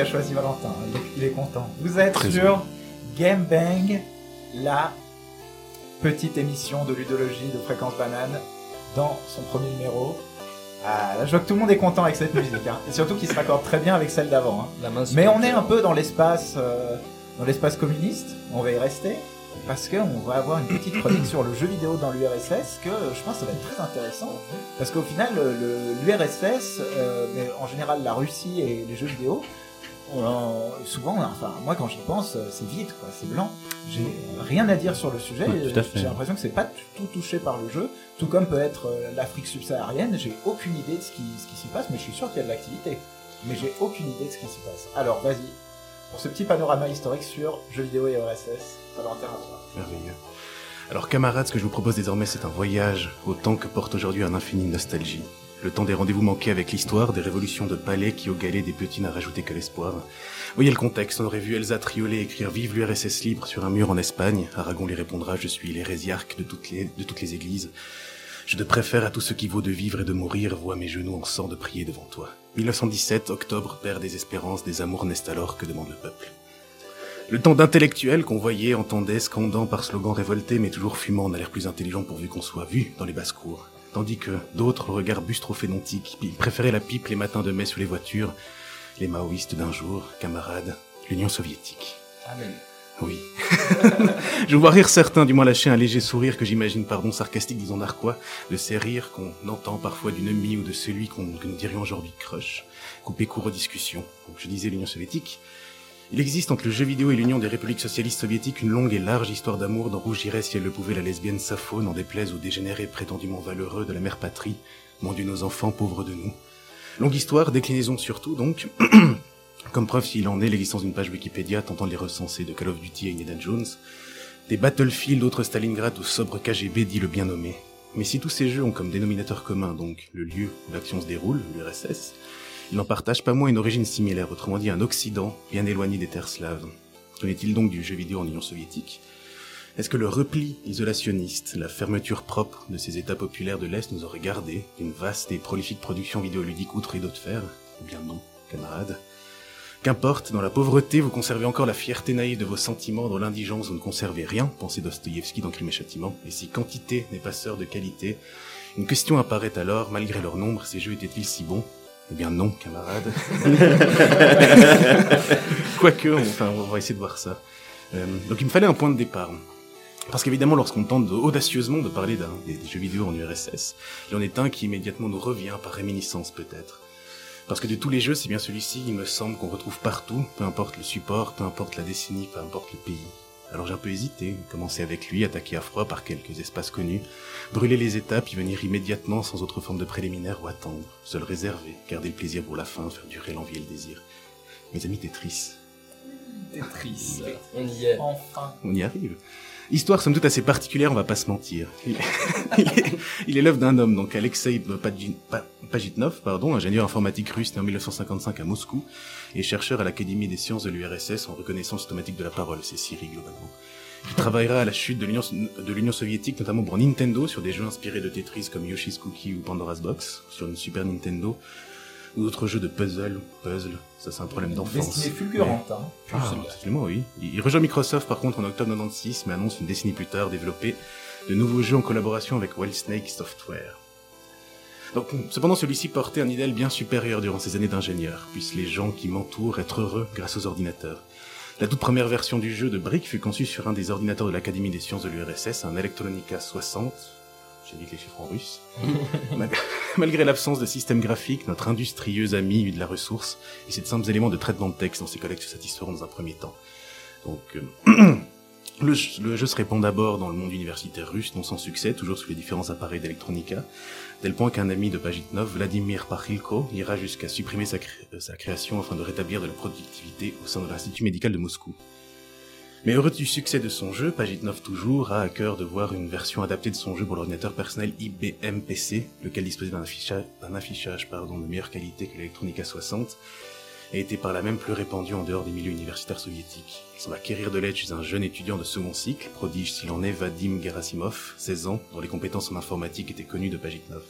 qu'a choisi Valentin. Il est, il est content. Vous êtes Très sur Game Bang, la petite émission de ludologie de Fréquence Banane dans son premier numéro. Ah, là, je vois que tout le monde est content avec cette musique. hein. Et surtout qu'il se raccorde très bien avec celle d'avant. hein. Mais on est un peu dans l'espace euh, dans l'espace communiste. On va y rester parce qu'on va avoir une petite chronique sur le jeu vidéo dans l'URSS que je pense que ça va être très intéressant parce qu'au final l'URSS, euh, mais en général la Russie et les jeux vidéo, on- souvent, enfin moi quand j'y pense, euh, c'est vide quoi, c'est blanc. J'ai rien à dire sur le sujet. Ouais, tout à fait. J'ai l'impression que c'est pas du tout touché par le jeu, tout comme peut être euh, l'Afrique subsaharienne. J'ai aucune idée de ce qui, ce qui s'y passe, mais je suis sûr qu'il y a de l'activité. Mais j'ai aucune idée de ce qui s'y passe. Alors vas-y, pour ce petit panorama historique sur jeux vidéo et OSS, Valentin à toi. Merveilleux. Alors camarades, ce que je vous propose désormais, c'est un voyage au temps que porte aujourd'hui un infini de nostalgie. Le temps des rendez-vous manqués avec l'histoire, des révolutions de palais qui au galet des petits n'a rajouté que l'espoir. Voyez le contexte, on aurait vu Elsa Triolet écrire Vive l'URSS libre sur un mur en Espagne. Aragon lui répondra Je suis l'hérésiarque de toutes les, de toutes les églises. Je te préfère à tout ce qui vaut de vivre et de mourir, vois mes genoux en sang de prier devant toi. 1917, octobre, père des espérances, des amours naissent alors, que demande le peuple le temps d'intellectuels qu'on voyait, entendait, scandant par slogan révolté, mais toujours fumant, on l'air plus intelligent pourvu qu'on soit vu dans les basses-cours. Tandis que d'autres, le regard bustrophénontique, ils préféraient la pipe les matins de mai sous les voitures, les maoïstes d'un jour, camarades, l'Union soviétique. Amen. Oui. [laughs] Je vois rire certains, du moins lâcher un léger sourire que j'imagine, pardon, sarcastique, disons narquois, de ces rires qu'on entend parfois d'une amie ou de celui qu'on, que nous dirions aujourd'hui crush, couper court aux discussions. Je disais l'Union soviétique. Il existe entre le jeu vidéo et l'Union des républiques socialistes soviétiques une longue et large histoire d'amour dont rougirait si elle le pouvait la lesbienne Sappho, n'en déplaise aux dégénérés prétendument valeureux de la mère patrie, mon Dieu nos enfants pauvres de nous. Longue histoire, déclinaison surtout donc, [clears throat] comme preuve s'il en est l'existence d'une page Wikipédia tentant de les recenser de Call of Duty à Indiana Jones, des Battlefield, d'autres Stalingrad ou sobre KGB dit le bien nommé. Mais si tous ces jeux ont comme dénominateur commun donc le lieu où l'action se déroule, l'URSS, ils n'en partagent pas moins une origine similaire, autrement dit un Occident bien éloigné des terres slaves. Qu'en est-il donc du jeu vidéo en Union soviétique? Est-ce que le repli isolationniste, la fermeture propre de ces États populaires de l'Est nous aurait gardé d'une vaste et prolifique production vidéoludique outre et de fer Eh bien non, camarades? Qu'importe, dans la pauvreté, vous conservez encore la fierté naïve de vos sentiments, dans l'indigence, vous ne conservez rien, pensait Dostoïevski dans Crime et Châtiment, et si quantité n'est pas sœur de qualité, une question apparaît alors, malgré leur nombre, ces jeux étaient-ils si bons? Eh bien non, camarades. [laughs] Quoique, on- enfin, on va essayer de voir ça. Euh, donc il me fallait un point de départ. Parce qu'évidemment, lorsqu'on tente de- audacieusement de parler d'un des, des jeux vidéo en URSS, il y en est un qui immédiatement nous revient par réminiscence peut-être. Parce que de tous les jeux, c'est bien celui-ci, il me semble qu'on retrouve partout, peu importe le support, peu importe la décennie, peu importe le pays. Alors j'ai un peu hésité, commencer avec lui, attaquer à froid par quelques espaces connus, brûler les étapes, y venir immédiatement sans autre forme de préliminaire ou attendre, se le réserver, garder le plaisir pour la fin, faire durer l'envie et le désir. Mes amis Tetris, Tetris. On y est. Enfin. on y arrive. Histoire somme toute assez particulière, on va pas se mentir. Il, est, [laughs] il est l'œuvre d'un homme, donc Alexei Pajitnov, pardon, ingénieur informatique russe né en 1955 à Moscou et chercheur à l'Académie des sciences de l'URSS en reconnaissance automatique de la parole, c'est Siri globalement. Il travaillera à la chute de l'Union soviétique, notamment pour Nintendo, sur des jeux inspirés de Tetris comme Yoshi's Cookie ou Pandora's Box, sur une Super Nintendo, ou d'autres jeux de puzzle, puzzle, ça c'est un problème d'enfance. Destinée fulgurante. Hein. Ah, absolument, oui. Il rejoint Microsoft par contre en octobre 96, mais annonce une décennie plus tard développer de nouveaux jeux en collaboration avec Wild Snake Software. Donc, cependant, celui-ci portait un idéal bien supérieur durant ses années d'ingénieur, puissent les gens qui m'entourent être heureux grâce aux ordinateurs. La toute première version du jeu de Brick fut conçue sur un des ordinateurs de l'Académie des sciences de l'URSS, un Electronica 60. J'évite les chiffres en russe. [laughs] Mal- Malgré l'absence de système graphique, notre industrieux ami eut de la ressource et ces simples éléments de traitement de texte dont ses collègues se satisferont dans un premier temps. Donc, euh, [clears throat] le, jeu- le jeu se répand d'abord dans le monde universitaire russe, non sans succès, toujours sous les différents appareils d'Electronica, tel point qu'un ami de Pajitnov, Vladimir Pachilko, ira jusqu'à supprimer euh, sa création afin de rétablir de la productivité au sein de l'Institut médical de Moscou. Mais heureux du succès de son jeu, Pajitnov toujours a à cœur de voir une version adaptée de son jeu pour l'ordinateur personnel IBM PC, lequel disposait d'un affichage, de meilleure qualité que l'Electronica 60, et était par là même plus répandu en dehors des milieux universitaires soviétiques. Il semble acquérir de l'aide chez un jeune étudiant de second cycle, prodige s'il en est Vadim Gerasimov, 16 ans, dont les compétences en informatique étaient connues de Pajitnov.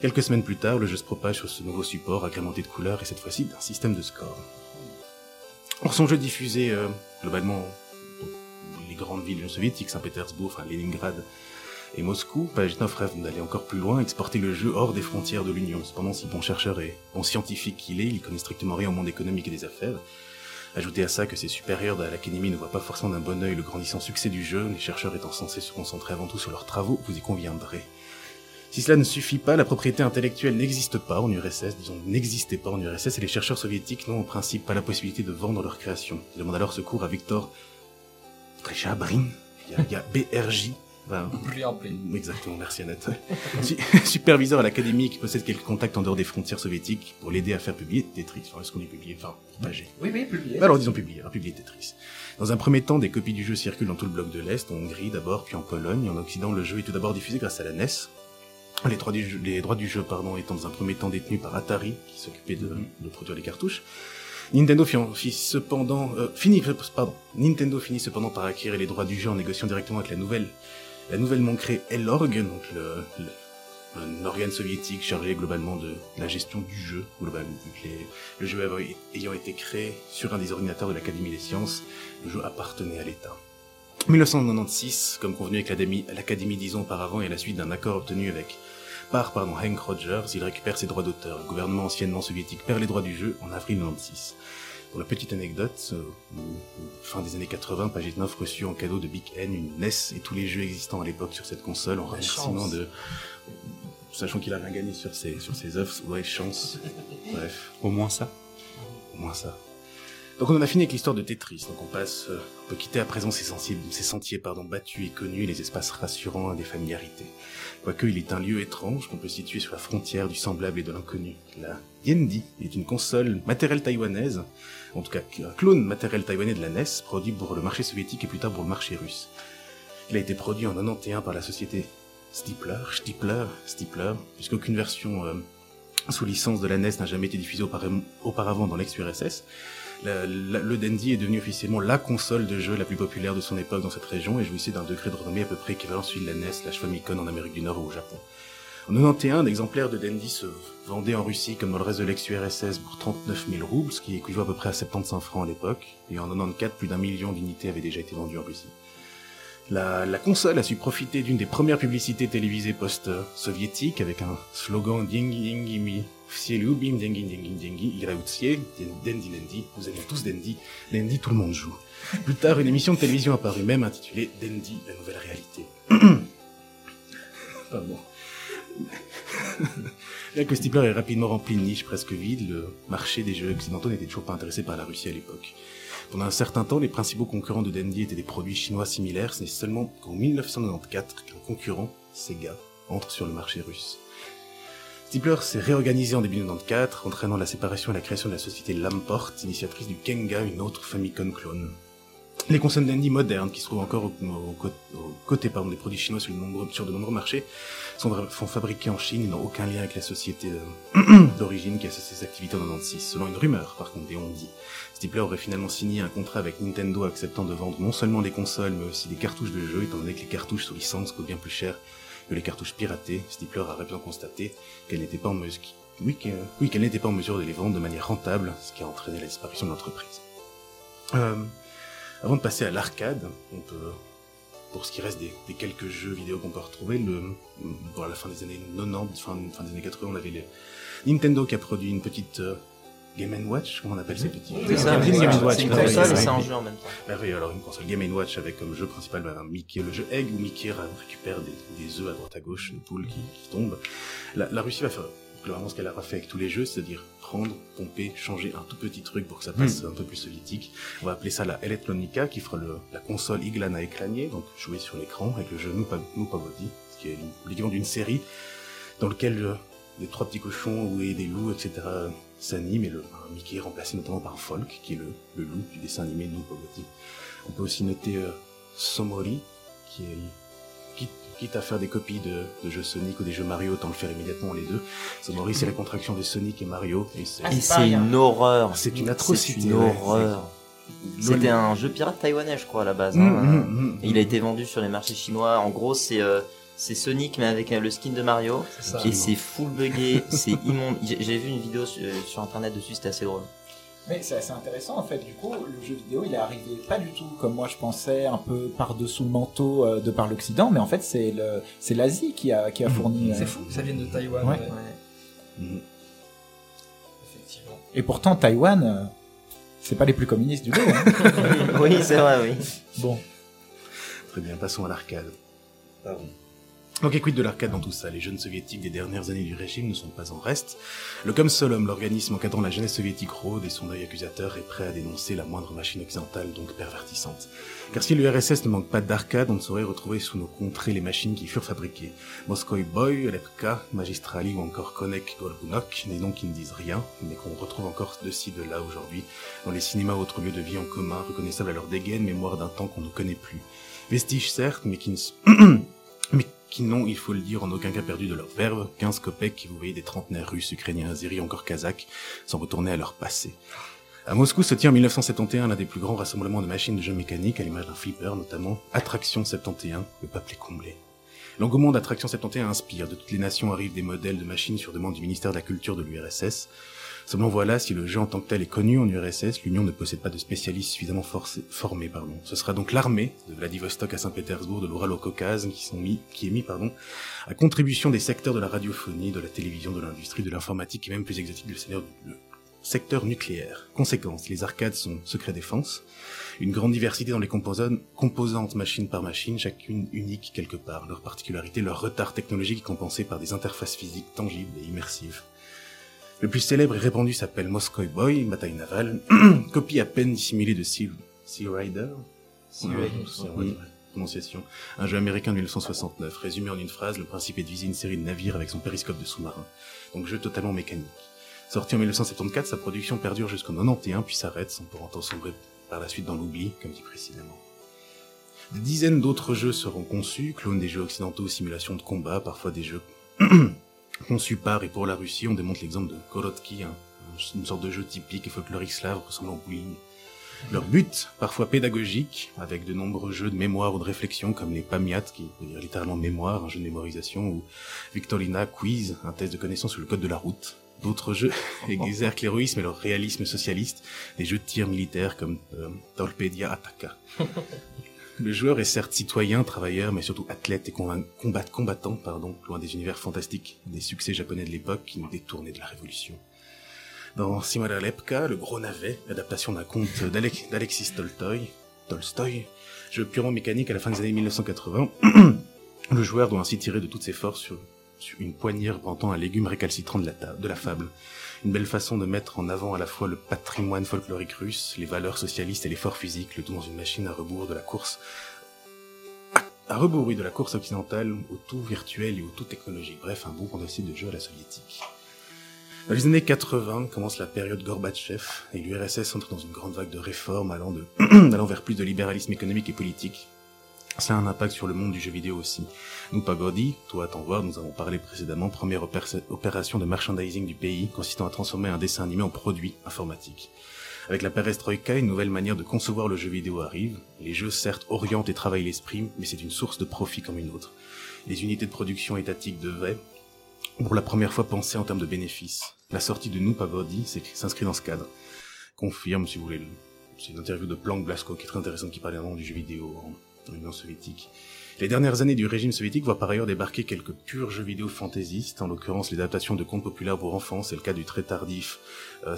Quelques semaines plus tard, le jeu se propage sur ce nouveau support agrémenté de couleurs et cette fois-ci d'un système de score. Or, son jeu diffusé euh, globalement dans les grandes villes soviétiques, Saint-Pétersbourg, enfin Leningrad et Moscou, Pajitnov rêve d'aller encore plus loin, exporter le jeu hors des frontières de l'Union. Cependant, si bon chercheur et bon scientifique qu'il est, il connaît strictement rien au monde économique et des affaires. Ajoutez à ça que ses supérieurs de l'académie ne voient pas forcément d'un bon œil le grandissant succès du jeu, les chercheurs étant censés se concentrer avant tout sur leurs travaux, vous y conviendrez. Si cela ne suffit pas, la propriété intellectuelle n'existe pas en URSS, disons n'existait pas en URSS, et les chercheurs soviétiques n'ont en principe pas la possibilité de vendre leur création. Ils demandent alors secours à Victor a, il y a BRJ, enfin. Exactement, merci Annette. [laughs] Su- Superviseur à l'académie qui possède quelques contacts en dehors des frontières soviétiques pour l'aider à faire publier Tetris. Enfin, est-ce qu'on dit publier? Enfin, propager. Oui, oui, publié. Bah alors disons publier, alors publier Tetris. Dans un premier temps, des copies du jeu circulent dans tout le bloc de l'Est, en Hongrie d'abord, puis en Pologne. En Occident, le jeu est tout d'abord diffusé grâce à la NES. Les droits du jeu, les droits du jeu pardon, étant dans un premier temps détenus par Atari, qui s'occupait de, de produire les cartouches. Nintendo fit cependant, euh, finit, pardon, Nintendo finit cependant par acquérir les droits du jeu en négociant directement avec la nouvelle, la nouvellement créée L-Org, donc un organe soviétique chargé globalement de la gestion du jeu, le jeu ayant été créé sur un des ordinateurs de l'Académie des sciences, le jeu appartenait à l'État. 1996, comme convenu avec l'Académie, dix ans auparavant et à la suite d'un accord obtenu avec par pardon, Hank Rogers, il récupère ses droits d'auteur. Le gouvernement anciennement soviétique perd les droits du jeu en avril 96. Pour la petite anecdote, euh, au fin des années 80, Pajitnov reçut en cadeau de Big N une NES et tous les jeux existants à l'époque sur cette console en remerciement de... Sachant qu'il a rien gagné sur ses, sur ses œuvres, ouais, chance. [laughs] Bref. Au moins ça. Au moins ça. Donc on en a fini avec l'histoire de Tetris. Donc on passe, euh, on peut quitter à présent ces sentiers, ces sentiers pardon, battus et connus, les espaces rassurants et des familiarités. Quoique il est un lieu étrange qu'on peut situer sur la frontière du semblable et de l'inconnu. La Yendi est une console matérielle taïwanaise, en tout cas un clone matériel taïwanais de la NES, produit pour le marché soviétique et plus tard pour le marché russe. Il a été produit en 91 par la société Stippler, Stippler, Stippler, puisqu'aucune version euh, sous licence de la NES n'a jamais été diffusée auparavant- dans l'ex-URSS. Le Dendy est devenu officiellement la console de jeu la plus populaire de son époque dans cette région et jouissait d'un degré de renommée à peu près équivalent à celui de la NES, la Famicom en Amérique du Nord ou au Japon. En 91, l'exemplaire de Dendy se vendait en Russie comme dans le reste de l'ex-URSS pour 39 000 roubles, ce qui équivaut à peu près à 75 francs à l'époque, et en 94, plus d'un million d'unités avaient déjà été vendues en Russie. La, la console a su profiter d'une des premières publicités télévisées post-soviétiques avec un slogan Dingi Dingi Mi Все любим, Dingi Dingi Dingi, Irautsie, Dendi Dendi, nous aimons tous Dendi, Dendi tout le monde joue. Plus tard, une émission de télévision apparut même intitulée Dendi, la nouvelle réalité. [coughs] Pardon. Bien que Stippler ait rapidement rempli une niche presque vide, le marché des jeux occidentaux n'était toujours pas intéressé par la Russie à l'époque. Pendant un certain temps, les principaux concurrents de Dendy étaient des produits chinois similaires, ce n'est seulement qu'en 1994 qu'un concurrent, Sega, entre sur le marché russe. Stippler s'est réorganisé en début 1994, entraînant la séparation et la création de la société Lamport, initiatrice du Kenga, une autre Famicom clone. Les consoles Dendy modernes, qui se trouvent encore au, au co- au côté pardon, des produits chinois sur, de nombreux- marchés, sont, sont fabriquées en Chine et n'ont aucun lien avec la société euh, [clears throat] d'origine qui a cessé ses activités en 96. Selon une rumeur, par contre, des on dit, Stippler aurait finalement signé un contrat avec Nintendo acceptant de vendre non seulement des consoles, mais aussi des cartouches de jeux, étant donné que les cartouches sous licence coûtent bien plus cher que les cartouches piratées. Stippler a rapidement constaté qu'elle n'était pas en mesure, oui, que- oui, qu'elle pas en mesure de les vendre de manière rentable, ce qui a entraîné la disparition de l'entreprise. Euh, avant de passer à l'arcade, on peut, pour ce qui reste des, des quelques jeux vidéo qu'on peut retrouver, le, bon, à la fin des années 90, fin, fin des années 80, on avait les Nintendo qui a produit une petite euh, Game Watch, comment on appelle ces petits C'est ça, Une Game Watch, c'est une console et c'est un jeu en même temps. Merveilleux, alors une console Game Watch avec comme jeu principal bah, Mickey, le jeu Egg où Mickey récupère des, des œufs à droite à gauche, une poule qui, qui tombe. La, la Russie va faire globalement ce qu'elle a fait avec tous les jeux, c'est-à-dire prendre, pomper, changer un tout petit truc pour que ça passe un peu plus soviétique. On va appeler ça la Electronica qui fera le, la console Iglana écranier, donc jouer sur l'écran avec le jeu Nupa- Nupavodi, ce qui est l'équivalent d'une série dans lequel euh, des trois petits cochons et des loups, etc. s'animent et le un Mickey est remplacé notamment par Folk, qui est le, le loup du dessin animé Nupavodi. On peut aussi noter euh, Somori, qui est quitte, à faire des copies de, de jeux Sonic ou des jeux Mario, autant le faire immédiatement les deux. Somori, c'est la contraction de Sonic et Mario, et c'est c'est une horreur. c'est une atrocité. C'est une horreur. C'était un jeu pirate taïwanais, je crois, à la base. Hum, hein. hum, Et il a été vendu sur les marchés chinois. En gros, c'est euh, C'est Sonic mais avec euh, le skin de Mario. C'est ça. Et c'est full buggé, [laughs] c'est immonde. J'ai j'ai vu une vidéo sur, sur internet dessus, c'était assez drôle. Mais c'est assez intéressant en fait. Du coup, le jeu vidéo, il est arrivé pas du tout comme moi je pensais, un peu par-dessous le manteau euh, de par l'Occident, mais en fait c'est le c'est l'Asie qui a qui a fourni. euh, C'est fou, ça vient de Taïwan. Ouais. ouais. Mhm. Effectivement. Et pourtant Taïwan, euh, c'est pas les plus communistes du lot. hein. [laughs] oui, c'est vrai, oui. bon. Très bien, passons à l'arcade. Donc, écoute de l'arcade dans tout ça. Les jeunes soviétiques des dernières années du régime ne sont pas en reste. Le Comsolom, l'organisme encadrant la jeunesse soviétique rôde et son œil accusateur est prêt à dénoncer la moindre machine occidentale, donc pervertissante. Car si l'URSS ne manque pas d'arcade, on ne saurait retrouver sous nos contrées les machines qui furent fabriquées. Moskoy Boy, Lepka, Magistrali ou encore Konek Gorbunok, des noms qui ne disent rien, mais qu'on retrouve encore de ci, de là aujourd'hui, dans les cinémas ou autres lieux de vie en commun, reconnaissables à leur dégaine, mémoire d'un temps qu'on ne connaît plus. Vestiges certes, mais qui ne... [clears throat] qui n'ont, il faut le dire, en aucun cas perdu de leur verve, 15 copecs qui vous voyez des trentenaires russes, ukrainiens, azéris, encore kazakhs, sans retourner à leur passé. À Moscou se tient en 1971 l'un des plus grands rassemblements de machines de jeux mécaniques, à l'image d'un flipper notamment, Attraction 71, le peuple est comblé. L'engouement d'Attraction 71 inspire, de toutes les nations arrivent des modèles de machines sur demande du ministère de la Culture de l'URSS. Seulement voilà, si le jeu en tant que tel est connu en URSS, l'Union ne possède pas de spécialistes suffisamment formés. Pardon. Ce sera donc l'armée, de Vladivostok à Saint-Pétersbourg, de l'Oural au Caucase, qui, sont mis, qui est mis à contribution des secteurs de la radiophonie, de la télévision, de l'industrie, de l'informatique et même plus exotique le secteur, le secteur nucléaire. Conséquence, les arcades sont secret défense, une grande diversité dans les composantes, composantes machine par machine, chacune unique quelque part, leur particularité, leur retard technologique est compensé par des interfaces physiques tangibles et immersives. Le plus célèbre et répandu s'appelle Moscow Boy, bataille navale, [clears throat] copie à peine dissimulée de Sea, sea Rider. Sea Rider. prononciation. Un jeu américain de 1969. Résumé en une phrase, le principe est de viser une série de navires avec son périscope de sous-marin. Donc jeu totalement mécanique. Sorti en 1974, sa production perdure jusqu'en 91 puis s'arrête sans pour autant sombrer par la suite dans l'oubli, comme dit précédemment. Des dizaines d'autres jeux seront conçus, clones des jeux occidentaux, simulations de combat, parfois des jeux [clears throat] conçus par et pour la Russie. On démontre l'exemple de Korotki, hein, une sorte de jeu typique et folklorique slave ressemblant au bowling. Leur but, parfois pédagogique, avec de nombreux jeux de mémoire ou de réflexion comme les Pamiat, qui veut dire littéralement mémoire, un jeu de mémorisation, ou Victorina Quiz, un test de connaissance sur le code de la route. D'autres jeux [laughs] exercent l'héroïsme et leur réalisme socialiste, des jeux de tir militaires comme euh, Torpedia Ataka. [laughs] Le joueur est certes citoyen, travailleur, mais surtout athlète et combat- combattant, pardon, loin des univers fantastiques, des succès japonais de l'époque qui nous détournaient de la révolution. Dans Simara Lepka, le gros navet, adaptation d'un conte d'Alexis Tolstoy, Tolstoy, jeu purement mécanique à la fin des années 1980, [clears throat] le joueur doit ainsi tirer de toutes ses forces sur une poignée représentant un légume récalcitrant de la, de la fable. Une belle façon de mettre en avant à la fois le patrimoine folklorique russe, les valeurs socialistes et l'effort physique, le tout dans une machine à rebours de la course à rebours, oui, de la course occidentale au tout virtuel et au tout technologique. Bref, un bon condensé de jeu à la soviétique. Dans les années 80 commence la période Gorbatchev et l'URSS entre dans une grande vague de réformes allant, de [clears throat] allant vers plus de libéralisme économique et politique. Ça a un impact sur le monde du jeu vidéo aussi. Nous, Pagodi, toi t'en voir, nous avons parlé précédemment, première opéra- opération de merchandising du pays consistant à transformer un dessin animé en produit informatique. Avec la perestroïka, une nouvelle manière de concevoir le jeu vidéo arrive. Les jeux certes orientent et travaillent l'esprit, mais c'est une source de profit comme une autre. Les unités de production étatiques devaient, pour la première fois, penser en termes de bénéfices. La sortie de nous, Pagodi, s'inscrit dans ce cadre. Confirme, si vous voulez, le- c'est une interview de Planck Blasko qui est très intéressante qui parlait avant du jeu vidéo en Union soviétique. Les dernières années du régime soviétique voient par ailleurs débarquer quelques purs jeux vidéo fantaisistes, en l'occurrence les adaptations de contes populaires pour enfants, c'est le cas du très tardif euh,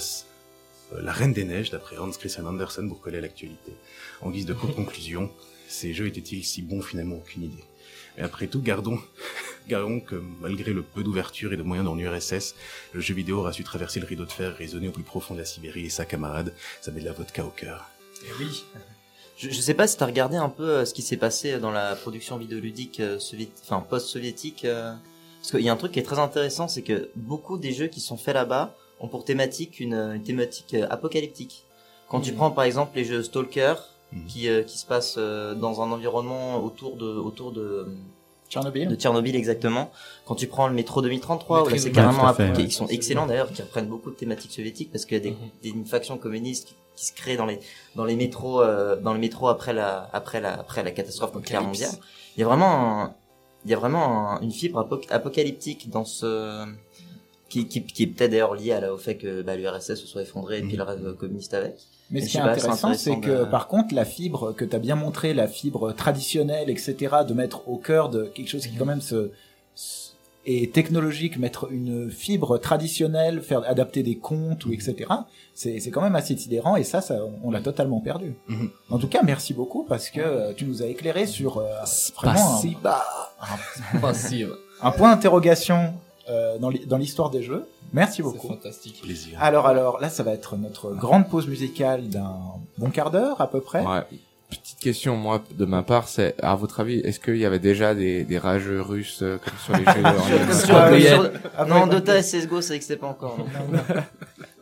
euh, La Reine des Neiges, d'après Hans Christian Andersen, pour coller à l'actualité. En guise de conclusion, [laughs] ces jeux étaient-ils si bons finalement? Aucune idée. Mais après tout, gardons, [laughs] gardons que malgré le peu d'ouverture et de moyens dans l'URSS, le jeu vidéo aura su traverser le rideau de fer, résonner au plus profond de la Sibérie et sa camarade, ça met de la vodka au cœur. Et oui. [laughs] Je, je sais pas si t'as regardé un peu euh, ce qui s'est passé dans la production vidéoludique euh, soviét... enfin post-soviétique. euh, Parce qu'il y a un truc qui est très intéressant, c'est que beaucoup des jeux qui sont faits là-bas ont pour thématique une, une thématique euh, apocalyptique. Quand tu Mhm. prends par exemple les jeux Stalker, Mhm. qui, euh, qui se passent euh, dans un environnement autour de autour de, Tchernobyl. de Tchernobyl exactement. Quand tu prends le métro 2033, où là c'est 2033, carrément fait, ouais. qui sont excellents d'ailleurs, qui reprennent beaucoup de thématiques soviétiques parce qu'il y a des, Mhm. des une faction communiste qui, qui se crée dans les dans les métros euh, dans les métros après la après la après la catastrophe nucléaire mondiale. Il y a vraiment un- il y a vraiment un- une fibre apo- apocalyptique dans ce qui, qui, qui est peut-être d'ailleurs lié à la- au fait que bah, l'URSS se soit effondré et puis le rêve communiste avec. Mais ce qui est intéressant, c'est que de- par contre, la fibre que tu as bien montré, la fibre traditionnelle, etc., de mettre au cœur de quelque chose qui quand même se, se- est technologique, mettre une fibre traditionnelle, faire adapter des contes ou etc., c'est c'est quand même assez sidérant et ça, ça on l'a totalement perdu. Mhm. En tout cas, merci beaucoup parce que euh, tu nous as éclairé sur euh, vraiment un, un point d'interrogation euh, dans l'hi- dans l'histoire des jeux. Merci C'est beaucoup. fantastique. Plaisir. Alors, alors, là, ça va être notre grande pause musicale d'un bon quart d'heure à peu près. Ouais. Petite question, moi, de ma part, c'est, à votre avis, est-ce qu'il y avait déjà des, des rageux russes euh, comme sur les [laughs] jeux en Sur- ligne sur- Ah sur- Ah, non, Dota et CSGO, ça n'existait pas encore. [laughs] non.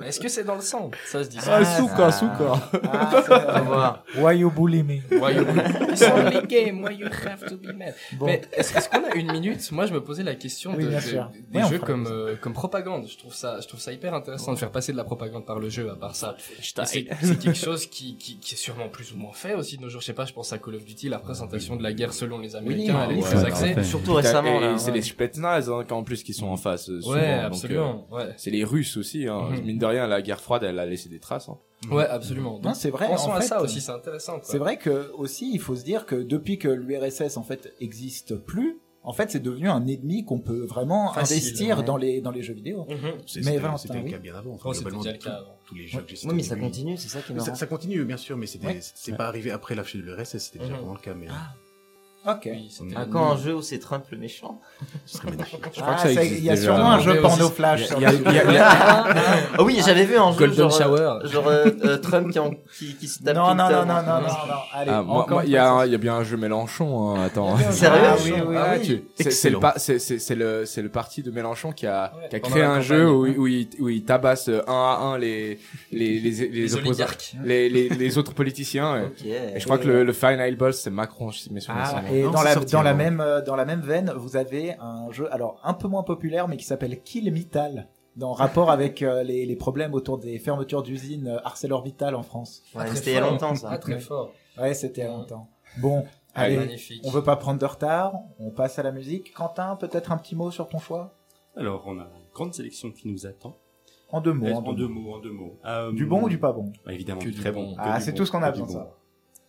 Mais Est-ce que c'est dans le sang Ça se dit. Ah, souka, souka. Ah, [laughs] voir. Why you bully me? Why you... It's only game, why you have to be mad? Bon. Mais est-ce est-ce qu'on a une minute? Moi, je me posais la question Oui, de, des jeux comme euh, comme propagande. Je trouve ça, je trouve ça hyper intéressant de faire passer de la propagande par le jeu. À part ça, c'est c'est quelque chose qui, qui qui est sûrement plus ou moins fait aussi de nos jours. Je sais pas. Je pense à Call of Duty, la représentation de la guerre selon les Américains, elle est oui, très ouais, axée. ouais. Surtout récemment, Et là. c'est ouais. les Spetsnaz, hein, en plus, qui sont en face, euh, souvent. Ouais, donc, euh, absolument. Ouais, c'est les Russes aussi, hein. Mhm. Mine de rien, la guerre froide, elle a laissé des traces, hein. ouais, absolument. Non, c'est vrai. Pensons en à fait, ça aussi, c'est intéressant. quoi. C'est vrai que aussi, il faut se dire que depuis que l'URSS en fait existe plus, en fait, c'est devenu un ennemi qu'on peut vraiment Facile, investir ouais. dans les dans les jeux vidéo. Mhm. C'est- Mais C'était le cas bien avant. Enfin, Oh, déjà le cas avant. Tous les jeux que j'ai cités Oui, mais ça continue, c'est ça qui est marrant. Ça, ça continue, bien sûr, mais c'était Ouais. c'est c'est pas arrivé après la chute de l'URSS, c'était déjà Mhm. vraiment le cas, mais euh, Ok. Oui, Ah, quand un jeu où c'est Trump le méchant. ce serait magnifique. Je crois Ah, que ça il y a déjà. sûrement un jeu porno flash. Y a- y a- il y a- Ah oui, j'avais vu un jeu Golden genre, Shower. euh, genre euh, euh, Trump qui, en, qui, qui se tape Non, non, non, non, non, non, non. Allez, Ah, moi, encore moi, il y a, il y a bien un jeu Mélenchon, hein, attends. Sérieux Ah oui, oui, Ah, oui. tu- c'est- c'est le, c'est- le, c'est le parti de Mélenchon qui a, Ouais, qui a créé un jeu où, où il, où il tabasse un à un les, les, les, les, Les opposants, les, les, les autres politiciens. ouais. Ok. Et je crois que le, le final boss, c'est Macron, si mes souvenirs Ah, sont et Non, dans c'est la sorti dans la avant. même euh, dans la même veine, vous avez un jeu alors un peu moins populaire mais qui s'appelle Kill Mittal dans rapport [laughs] avec euh, les, les problèmes autour des fermetures d'usines euh, ArcelorMittal en France. Ouais, Très c'était il y a longtemps ça. Ah, très fort. Ouais, c'était il y a longtemps. Bon, allez, Magnifique. on veut pas prendre de retard, on passe à la musique. Quentin, peut-être un petit mot sur ton choix? Alors, on a une grande sélection qui nous attend. En deux mots. Euh, en en deux deux mots. mots, en deux mots. Euh, Du bon ou du pas bon? Bah, Évidemment, Que du très bon. Ah, c'est bon, tout ce qu'on a besoin de bon, savoir.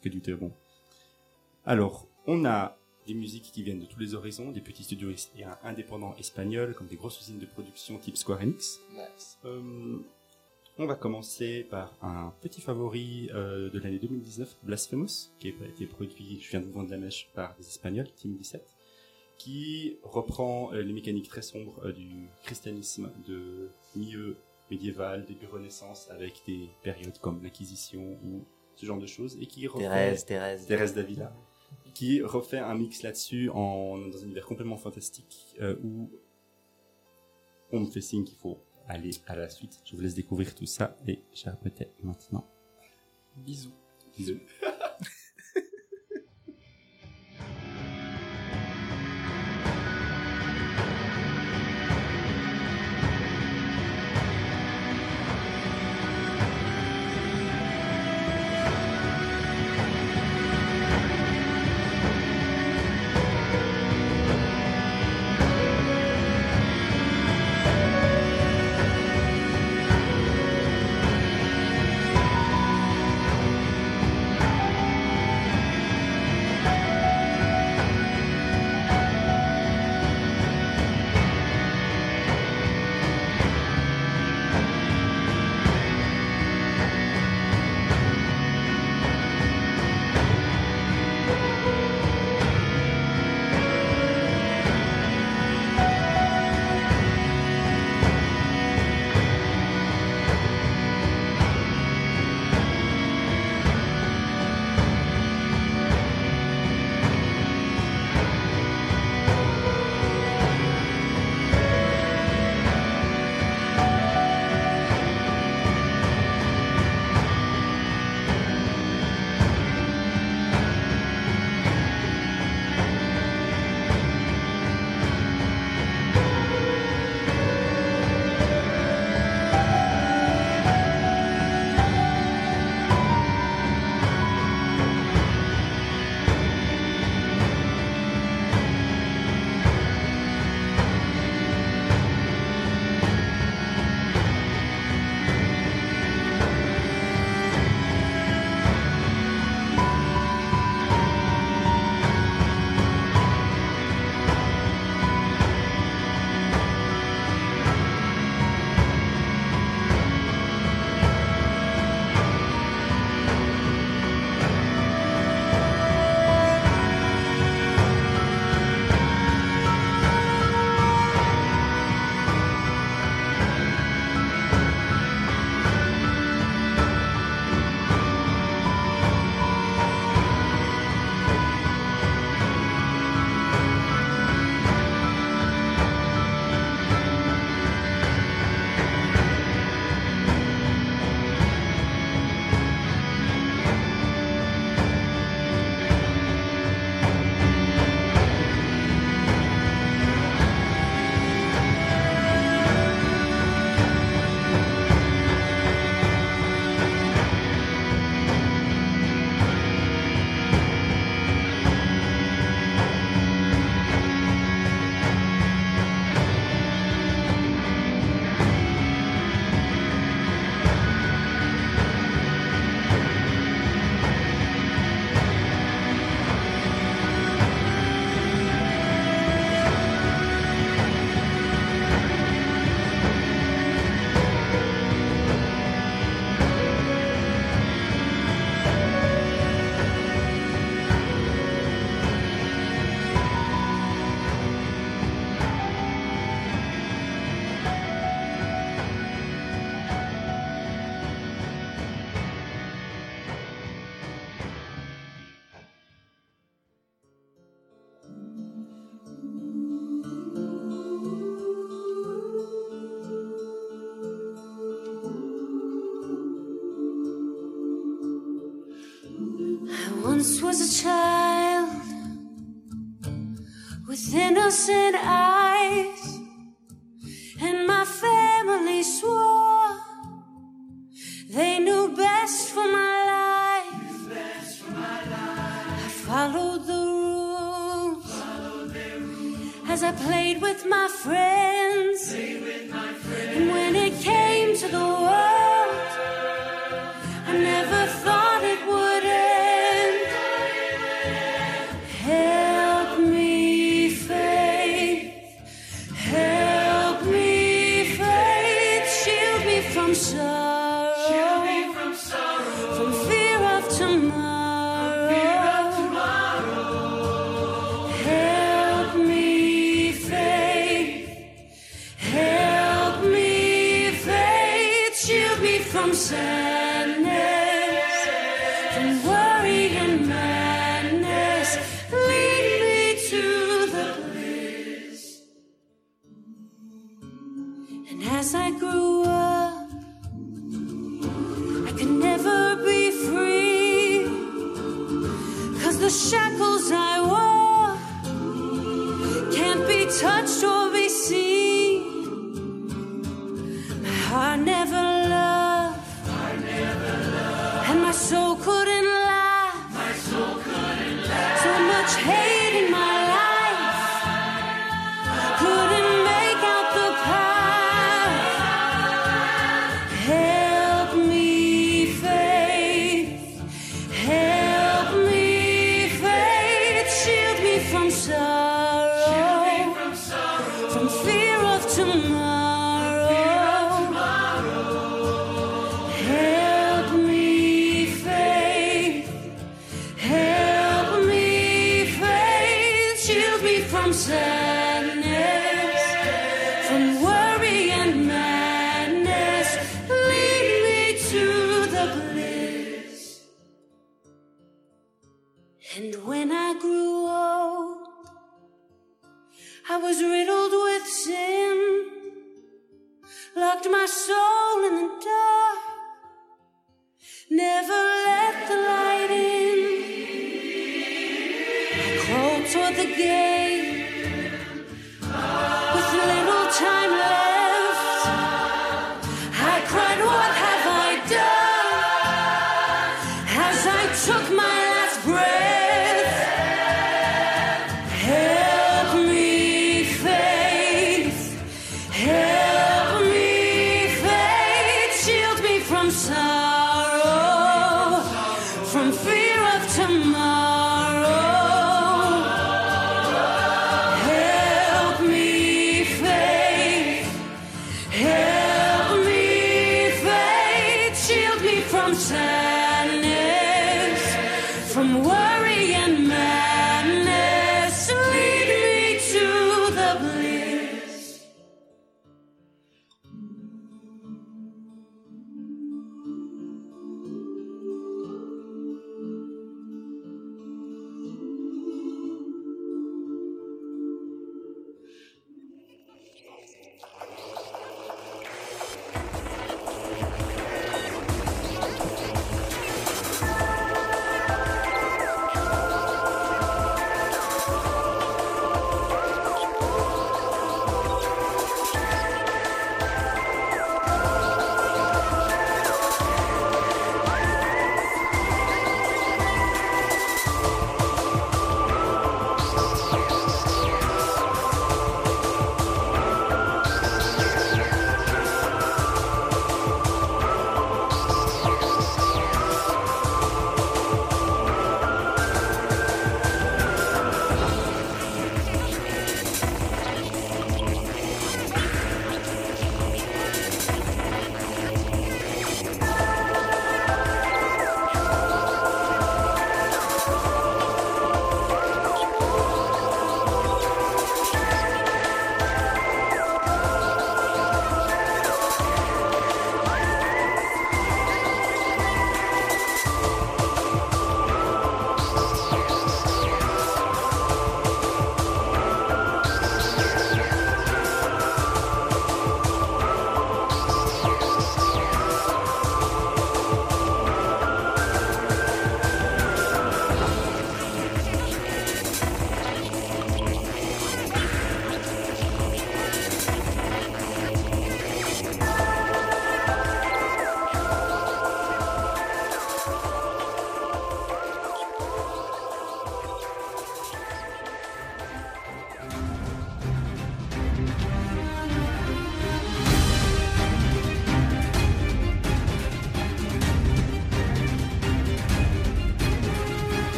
Que du très bon. Alors, on a des musiques qui viennent de tous les horizons, des petits studios es- et un- indépendants espagnols, comme des grosses usines de production type Square Enix. Nice. Euh, on va commencer par un petit favori euh, de l'année 2019, Blasphemous, qui a été produit, je viens de vous vendre la mèche, par des Espagnols, Team 17, qui reprend euh, les mécaniques très sombres euh, du christianisme de milieu médiéval, début Renaissance, avec des périodes comme l'Inquisition ou ce genre de choses, et qui refait... Thérèse, Thérèse. Thérèse Davila, qui refait un mix là-dessus en dans un univers complètement fantastique euh, où on me fait signe qu'il faut aller à la suite. Je vous laisse découvrir tout ça et j'arrêtais maintenant. Bisous. Bisous.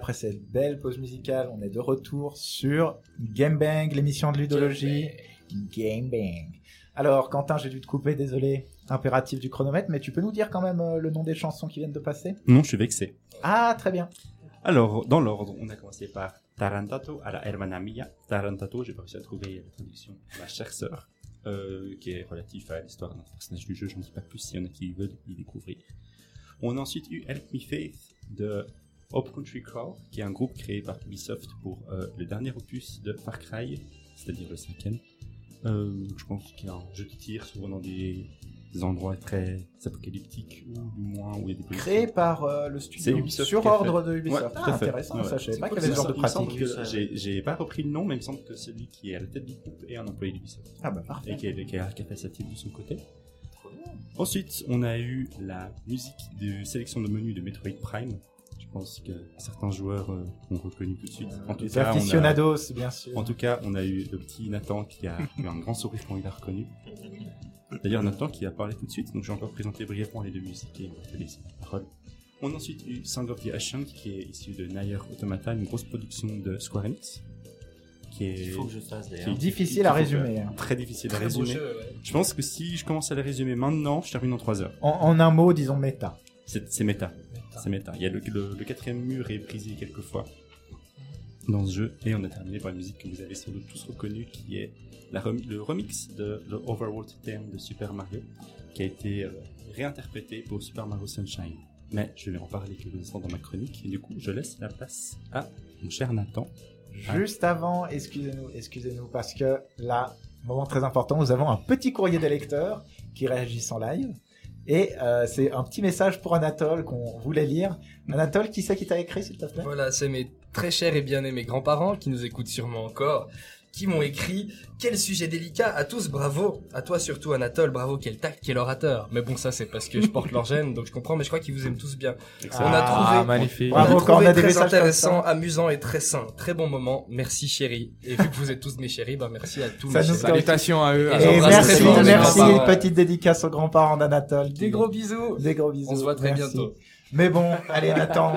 Après cette belle pause musicale, on est de retour sur Game Bang, l'émission de ludologie. Game Bang. Alors Quentin, j'ai dû te couper, désolé, impératif du chronomètre, mais tu peux nous dire quand même euh, le nom des chansons qui viennent de passer? Non, je suis vexé. Ah, très bien. Alors, dans l'ordre, on a commencé par Tarantato à la Hermana Mia. Tarantato, j'ai pas réussi à trouver la traduction. Ma chère sœur, euh, qui est relatif à l'histoire d'un personnage du jeu. Je ne dis pas plus s'il y en a qui veulent y découvrir. On a ensuite eu Help Me Faith de Hope Country Core, qui est un groupe créé par Ubisoft pour euh, le dernier opus de Far Cry, c'est-à-dire le cinquième. Euh, je pense qu'il y a un jeu de tir, souvent dans des, des endroits très apocalyptiques, ou du moins où il y a des Créé policiers. par euh, le studio Ubisoft sur ordre de Ubisoft. Ouais, ah, intéressant, Ouais, ça, je savais pas qu'il y avait ce genre de pratique. que- J'ai pas repris le nom, mais il me semble que celui qui est à la tête du groupe est un employé d'Ubisoft. Ah bah parfait. Et qui, a, qui a fait sa team de son côté. Ensuite, on a eu la musique de sélection de menus de Metroid Prime. Je pense que certains joueurs euh, ont reconnu tout de suite. En tout, Les cas, on a, aficionados, bien sûr. en tout cas, on a eu le petit Nathan qui a eu un grand sourire quand il a reconnu. D'ailleurs, Nathan qui a parlé tout de suite, donc j'ai encore présenté brièvement les deux musiques et on va te laisser la parole. On a ensuite eu the Ascent qui est issu de Nier Automata, une grosse production de Square Enix. Qui est Il faut que je fasse qui d'ailleurs. est Difficile à résumer. hein. Très difficile à Très résumer. jeu, ouais. Je pense que si je commence à les résumer maintenant, je termine en 3 heures. En, en un mot, disons méta. C'est c'est méta. C'est méta. Il y a le, quatrième mur est brisé quelques fois dans ce jeu. Et on a terminé par une musique que vous avez sans doute tous reconnue qui est le remix de le Overworld Theme de Super Mario qui a été euh, réinterprété pour Super Mario Sunshine. Mais je vais en parler quelques instants dans ma chronique et du coup je laisse la place à mon cher Nathan. Juste avant, excusez-nous, excusez-nous, parce que là, moment très important, nous avons un petit courrier des lecteurs qui réagissent en live. Et euh, c'est un petit message pour Anatole qu'on voulait lire. Anatole, qui c'est qui t'a écrit, s'il te plaît? Voilà, c'est mes très chers et bien-aimés grands-parents qui nous écoutent sûrement encore, qui m'ont écrit Quel sujet délicat à tous, bravo À toi surtout, Anatole, bravo, quel tact, quel orateur Mais bon, ça c'est parce que je porte leur gêne, donc je comprends, mais je crois qu'ils vous aiment tous bien. On a Ah, trouvé... magnifique. Bravo, on a on trouvé a des très intéressant, amusant et très sain. Très bon moment. Merci chérie. Et vu que vous êtes tous mes chéris, bah merci à tous Ça mes. Salutations à eux. Et merci, merci, petite dédicace aux grands-parents d'Anatole. Des gros bisous. Des gros bisous. On se voit très merci. bientôt. Mais bon, allez Nathan,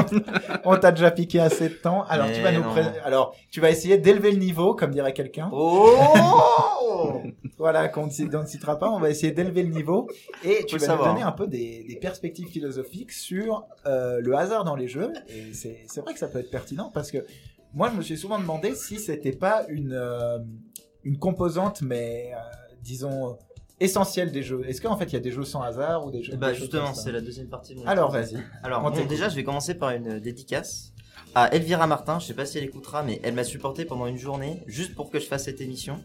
[laughs] on t'a déjà piqué assez de temps. Alors tu vas nous pré- alors tu vas essayer d'élever le niveau, comme dirait quelqu'un. Oh Voilà, qu'on ne cite- on ne citera pas, on va essayer d'élever le niveau et tu vas savoir. nous donner un peu des, des perspectives philosophiques sur euh, le hasard dans les jeux. Et c'est c'est vrai que ça peut être pertinent parce que moi je me suis souvent demandé si c'était pas une euh, une composante, mais euh, disons essentielle des jeux. Est-ce qu'en fait il y a des jeux sans hasard ou des jeux Bah des justement, c'est la deuxième partie de mon Alors vas-y. Alors, bon, déjà, je vais commencer par une dédicace à Elvira Martin. Je sais pas si elle écoutera, mais elle m'a supporté pendant une journée juste pour que je fasse cette émission.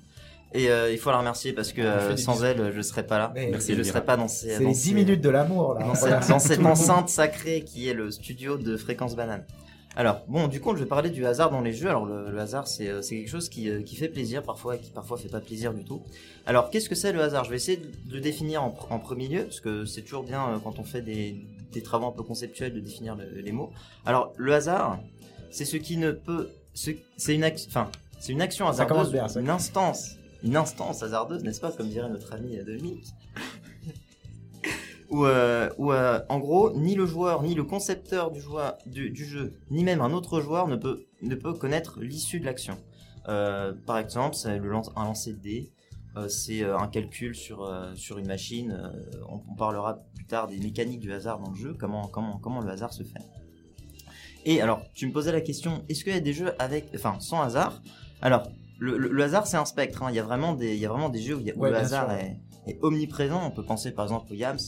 Et euh, il faut la remercier parce que euh, sans bisous. elle, je serais pas là. Mais Merci, Et je Elvira. serais pas dans ces. C'est dans les ces- 10 minutes de l'amour là. Dans, Voilà. cette, dans [laughs] enceinte sacrée qui est le studio de Fréquence Banane. Alors, bon, du coup, je vais parler du hasard dans les jeux. Alors, le, le hasard, c'est euh, c'est quelque chose qui, euh, qui fait plaisir parfois et qui parfois fait pas plaisir du tout. Alors, qu'est-ce que c'est le hasard? Je vais essayer de le définir en, pr- en premier lieu, parce que c'est toujours bien euh, quand on fait des, des travaux un peu conceptuels de définir le- les mots. Alors, le hasard, c'est ce qui ne peut... ce- C'est une, ac- enfin, c'est une action hasardeuse, bien, une instance, une instance hasardeuse, n'est-ce pas, comme dirait notre ami Dominique? Où, euh, où, euh, en gros, ni le joueur, ni le concepteur du, joueur, du, du jeu, ni même un autre joueur ne peut, ne peut connaître l'issue de l'action. Euh, par exemple, c'est le lance- un lancer de dés, euh, c'est euh, un calcul sur, euh, sur une machine. euh, on, on parlera plus tard des mécaniques du hasard dans le jeu, comment, comment, comment le hasard se fait. Et alors, tu me posais la question, est-ce qu'il y a des jeux avec, enfin, sans hasard? Alors, le, le- le hasard, c'est un spectre. hein. Il y a vraiment des, il y a vraiment des jeux où, il y a- où Ouais, le hasard sûr. est, est omniprésent. On peut penser par exemple aux Yams,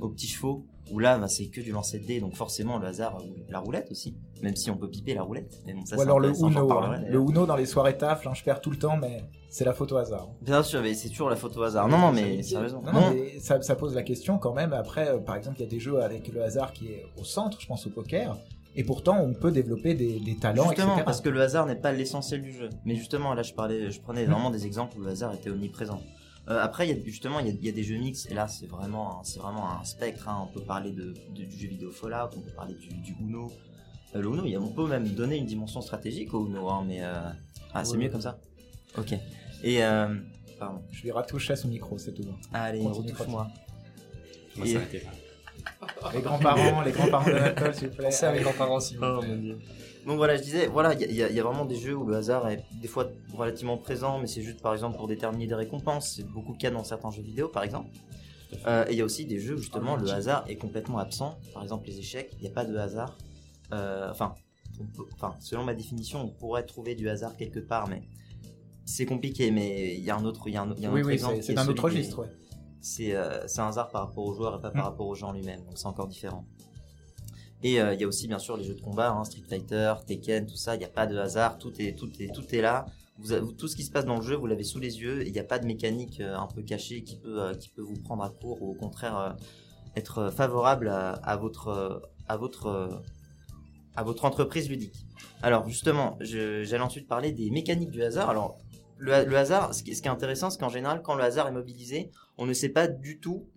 Aux petits chevaux, où là, bah, c'est que du lancer de dés, donc forcément le hasard, ou la roulette aussi, même si on peut piper la roulette. Mais bon, ça, Ou c'est alors le Uno. parlerai, hein. Le. Uno dans les soirées taf, hein, je perds tout le temps, mais c'est la photo hasard. Bien sûr, mais c'est toujours la photo hasard. Non, non, mais sérieusement. Non, non, mais ça, ça pose la question quand même. Après, euh, par exemple, il y a des jeux avec le hasard qui est au centre, je pense au poker. Et pourtant, on peut développer des, des talents, Justement, etc. parce que le hasard n'est pas l'essentiel du jeu. Mais justement, là, je parlais, je prenais vraiment des exemples où le hasard était omniprésent. Euh, après, il y a, justement, il y a, il y a des jeux mix, et là, c'est vraiment, un- c'est vraiment un spectre. hein. On peut parler de, de- du jeu vidéo Fallout, on peut parler du, du Uno. Euh, le Uno, il y a- on peut même donner une dimension stratégique au Uno, hein, mais euh, ah, c'est Ouais. mieux comme ça. Ok. Et euh, pardon. Je lui ratouche à son micro, c'est tout. Allez, Ouais, on y touche-moi. On va Et- s'arrêter là. Les grands-parents, les grands-parents de l'alcool, s'il vous plaît. Pensez à mes grands-parents si vous Oh, plaît. Donc voilà, je disais, voilà, il y, a- y y vraiment des jeux où le hasard est des fois relativement présent, mais c'est juste par exemple pour déterminer des récompenses. C'est beaucoup le cas dans certains jeux vidéo, par exemple. Euh, et il y a aussi des jeux où justement le hasard est complètement absent. Par exemple, les échecs, il n'y a pas de hasard. Euh, enfin, on peut- enfin, selon ma définition, on pourrait trouver du hasard quelque part, mais c'est compliqué. Mais il y a un autre, il y a un, il y a un Oui, autre oui, exemple. c'est celui autre registre, ouais. c'est euh, c'est un hasard par rapport aux joueurs et pas par Mm. rapport aux gens lui-même, donc c'est encore différent. Et euh, il y a aussi bien sûr les jeux de combat, hein, Street Fighter, Tekken, tout ça, il n'y a pas de hasard, tout est, tout est, tout est là. Tout ce qui se passe dans le jeu, vous l'avez sous les yeux, il n'y a pas de mécanique euh, un peu cachée qui peut, euh, qui peut vous prendre à court, ou au contraire être favorable à, votre, à votre, à votre entreprise ludique. Alors justement, j'allais ensuite parler des mécaniques du hasard. Alors le hasard, ce qui, ce qui est intéressant, c'est qu'en général, quand le hasard est mobilisé, on ne sait pas du tout,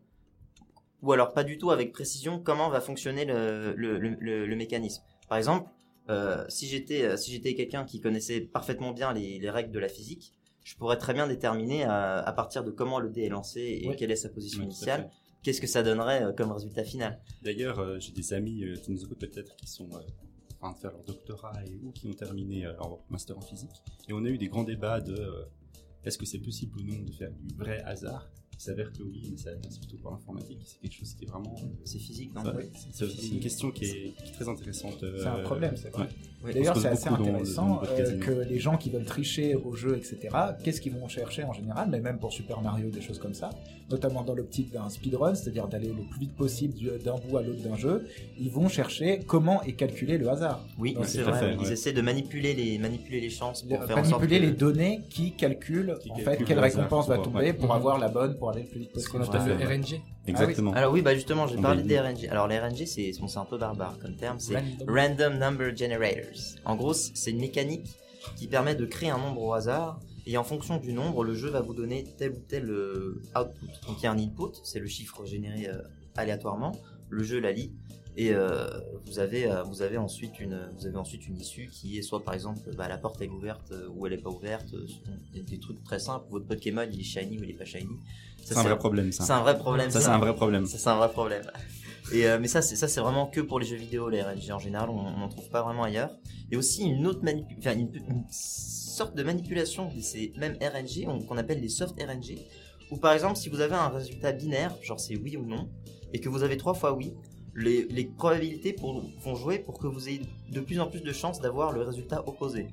ou alors pas du tout avec précision, comment va fonctionner le, le, le, le- le mécanisme. Par exemple, euh, si j'étais euh, si j'étais quelqu'un qui connaissait parfaitement bien les, les règles de la physique, je pourrais très bien déterminer à, à partir de comment le dé est lancé et Oui. quelle est sa position Oui, initiale, qu'est-ce que ça donnerait euh, comme résultat final. D'ailleurs, euh, j'ai des amis euh, qui nous écoutent peut-être qui sont euh, en train de faire leur doctorat et ou qui ont terminé euh, leur master en physique. Et on a eu des grands débats de euh, est-ce que c'est possible ou non de faire du vrai hasard? Il s'avère que oui, mais ça c'est plutôt pour l'informatique. C'est quelque chose qui est vraiment. C'est physique, non Oui, c'est une question qui est, qui est très intéressante. euh, C'est un problème, c'est vrai. ouais. D'ailleurs, c'est assez intéressant le euh, que les gens qui veulent tricher au jeu, etc., qu'est-ce qu'ils vont chercher en général, mais même pour Super Mario, des choses comme ça, notamment dans l'optique d'un speedrun, c'est-à-dire d'aller le plus vite possible du- d'un bout à l'autre d'un jeu, ils vont chercher comment est calculé le hasard. Oui, Ouais, c'est vrai. fait, Ils ouais. essaient de manipuler les manipuler les chances pour De- faire en sorte manipuler que- les données qui calculent Qui en fait quelle récompense va tomber ouais. pour avoir la bonne pour aller le plus vite Ce qu'on possible. appelle le RNG. Exactement. Alors oui, bah justement, j'ai On parlé des. RNG. Alors les RNG, c'est bon, un peu barbare comme terme, c'est Random. Random Number Generators. En gros, c'est une mécanique qui permet de créer un nombre au hasard et en fonction du nombre, le jeu va vous donner tel ou tel euh, output. Donc il y a un input, c'est le chiffre généré euh, aléatoirement. Le jeu la lit et euh, vous avez euh, vous avez ensuite une vous avez ensuite une issue qui est soit par exemple bah, la porte elle est ouverte euh, ou elle est pas ouverte. euh, Il y a des trucs très simples. Votre Pokémon il est shiny ou il est pas shiny. C'est un vrai problème, ça. C'est un vrai problème. Ça, c'est un vrai problème. Ça, c'est un vrai problème. Et euh, mais ça, c'est ça, c'est vraiment que pour les jeux vidéo, les RNG en général, on n'en trouve pas vraiment ailleurs. Et aussi une autre enfin, une, une sorte de manipulation de ces mêmes RNG, on- qu'on appelle les soft RNG, où par exemple, si vous avez un résultat binaire, genre c'est oui ou non, et que vous avez trois fois oui, les, les probabilités pour, vont jouer pour que vous ayez de plus en plus de chances d'avoir le résultat opposé.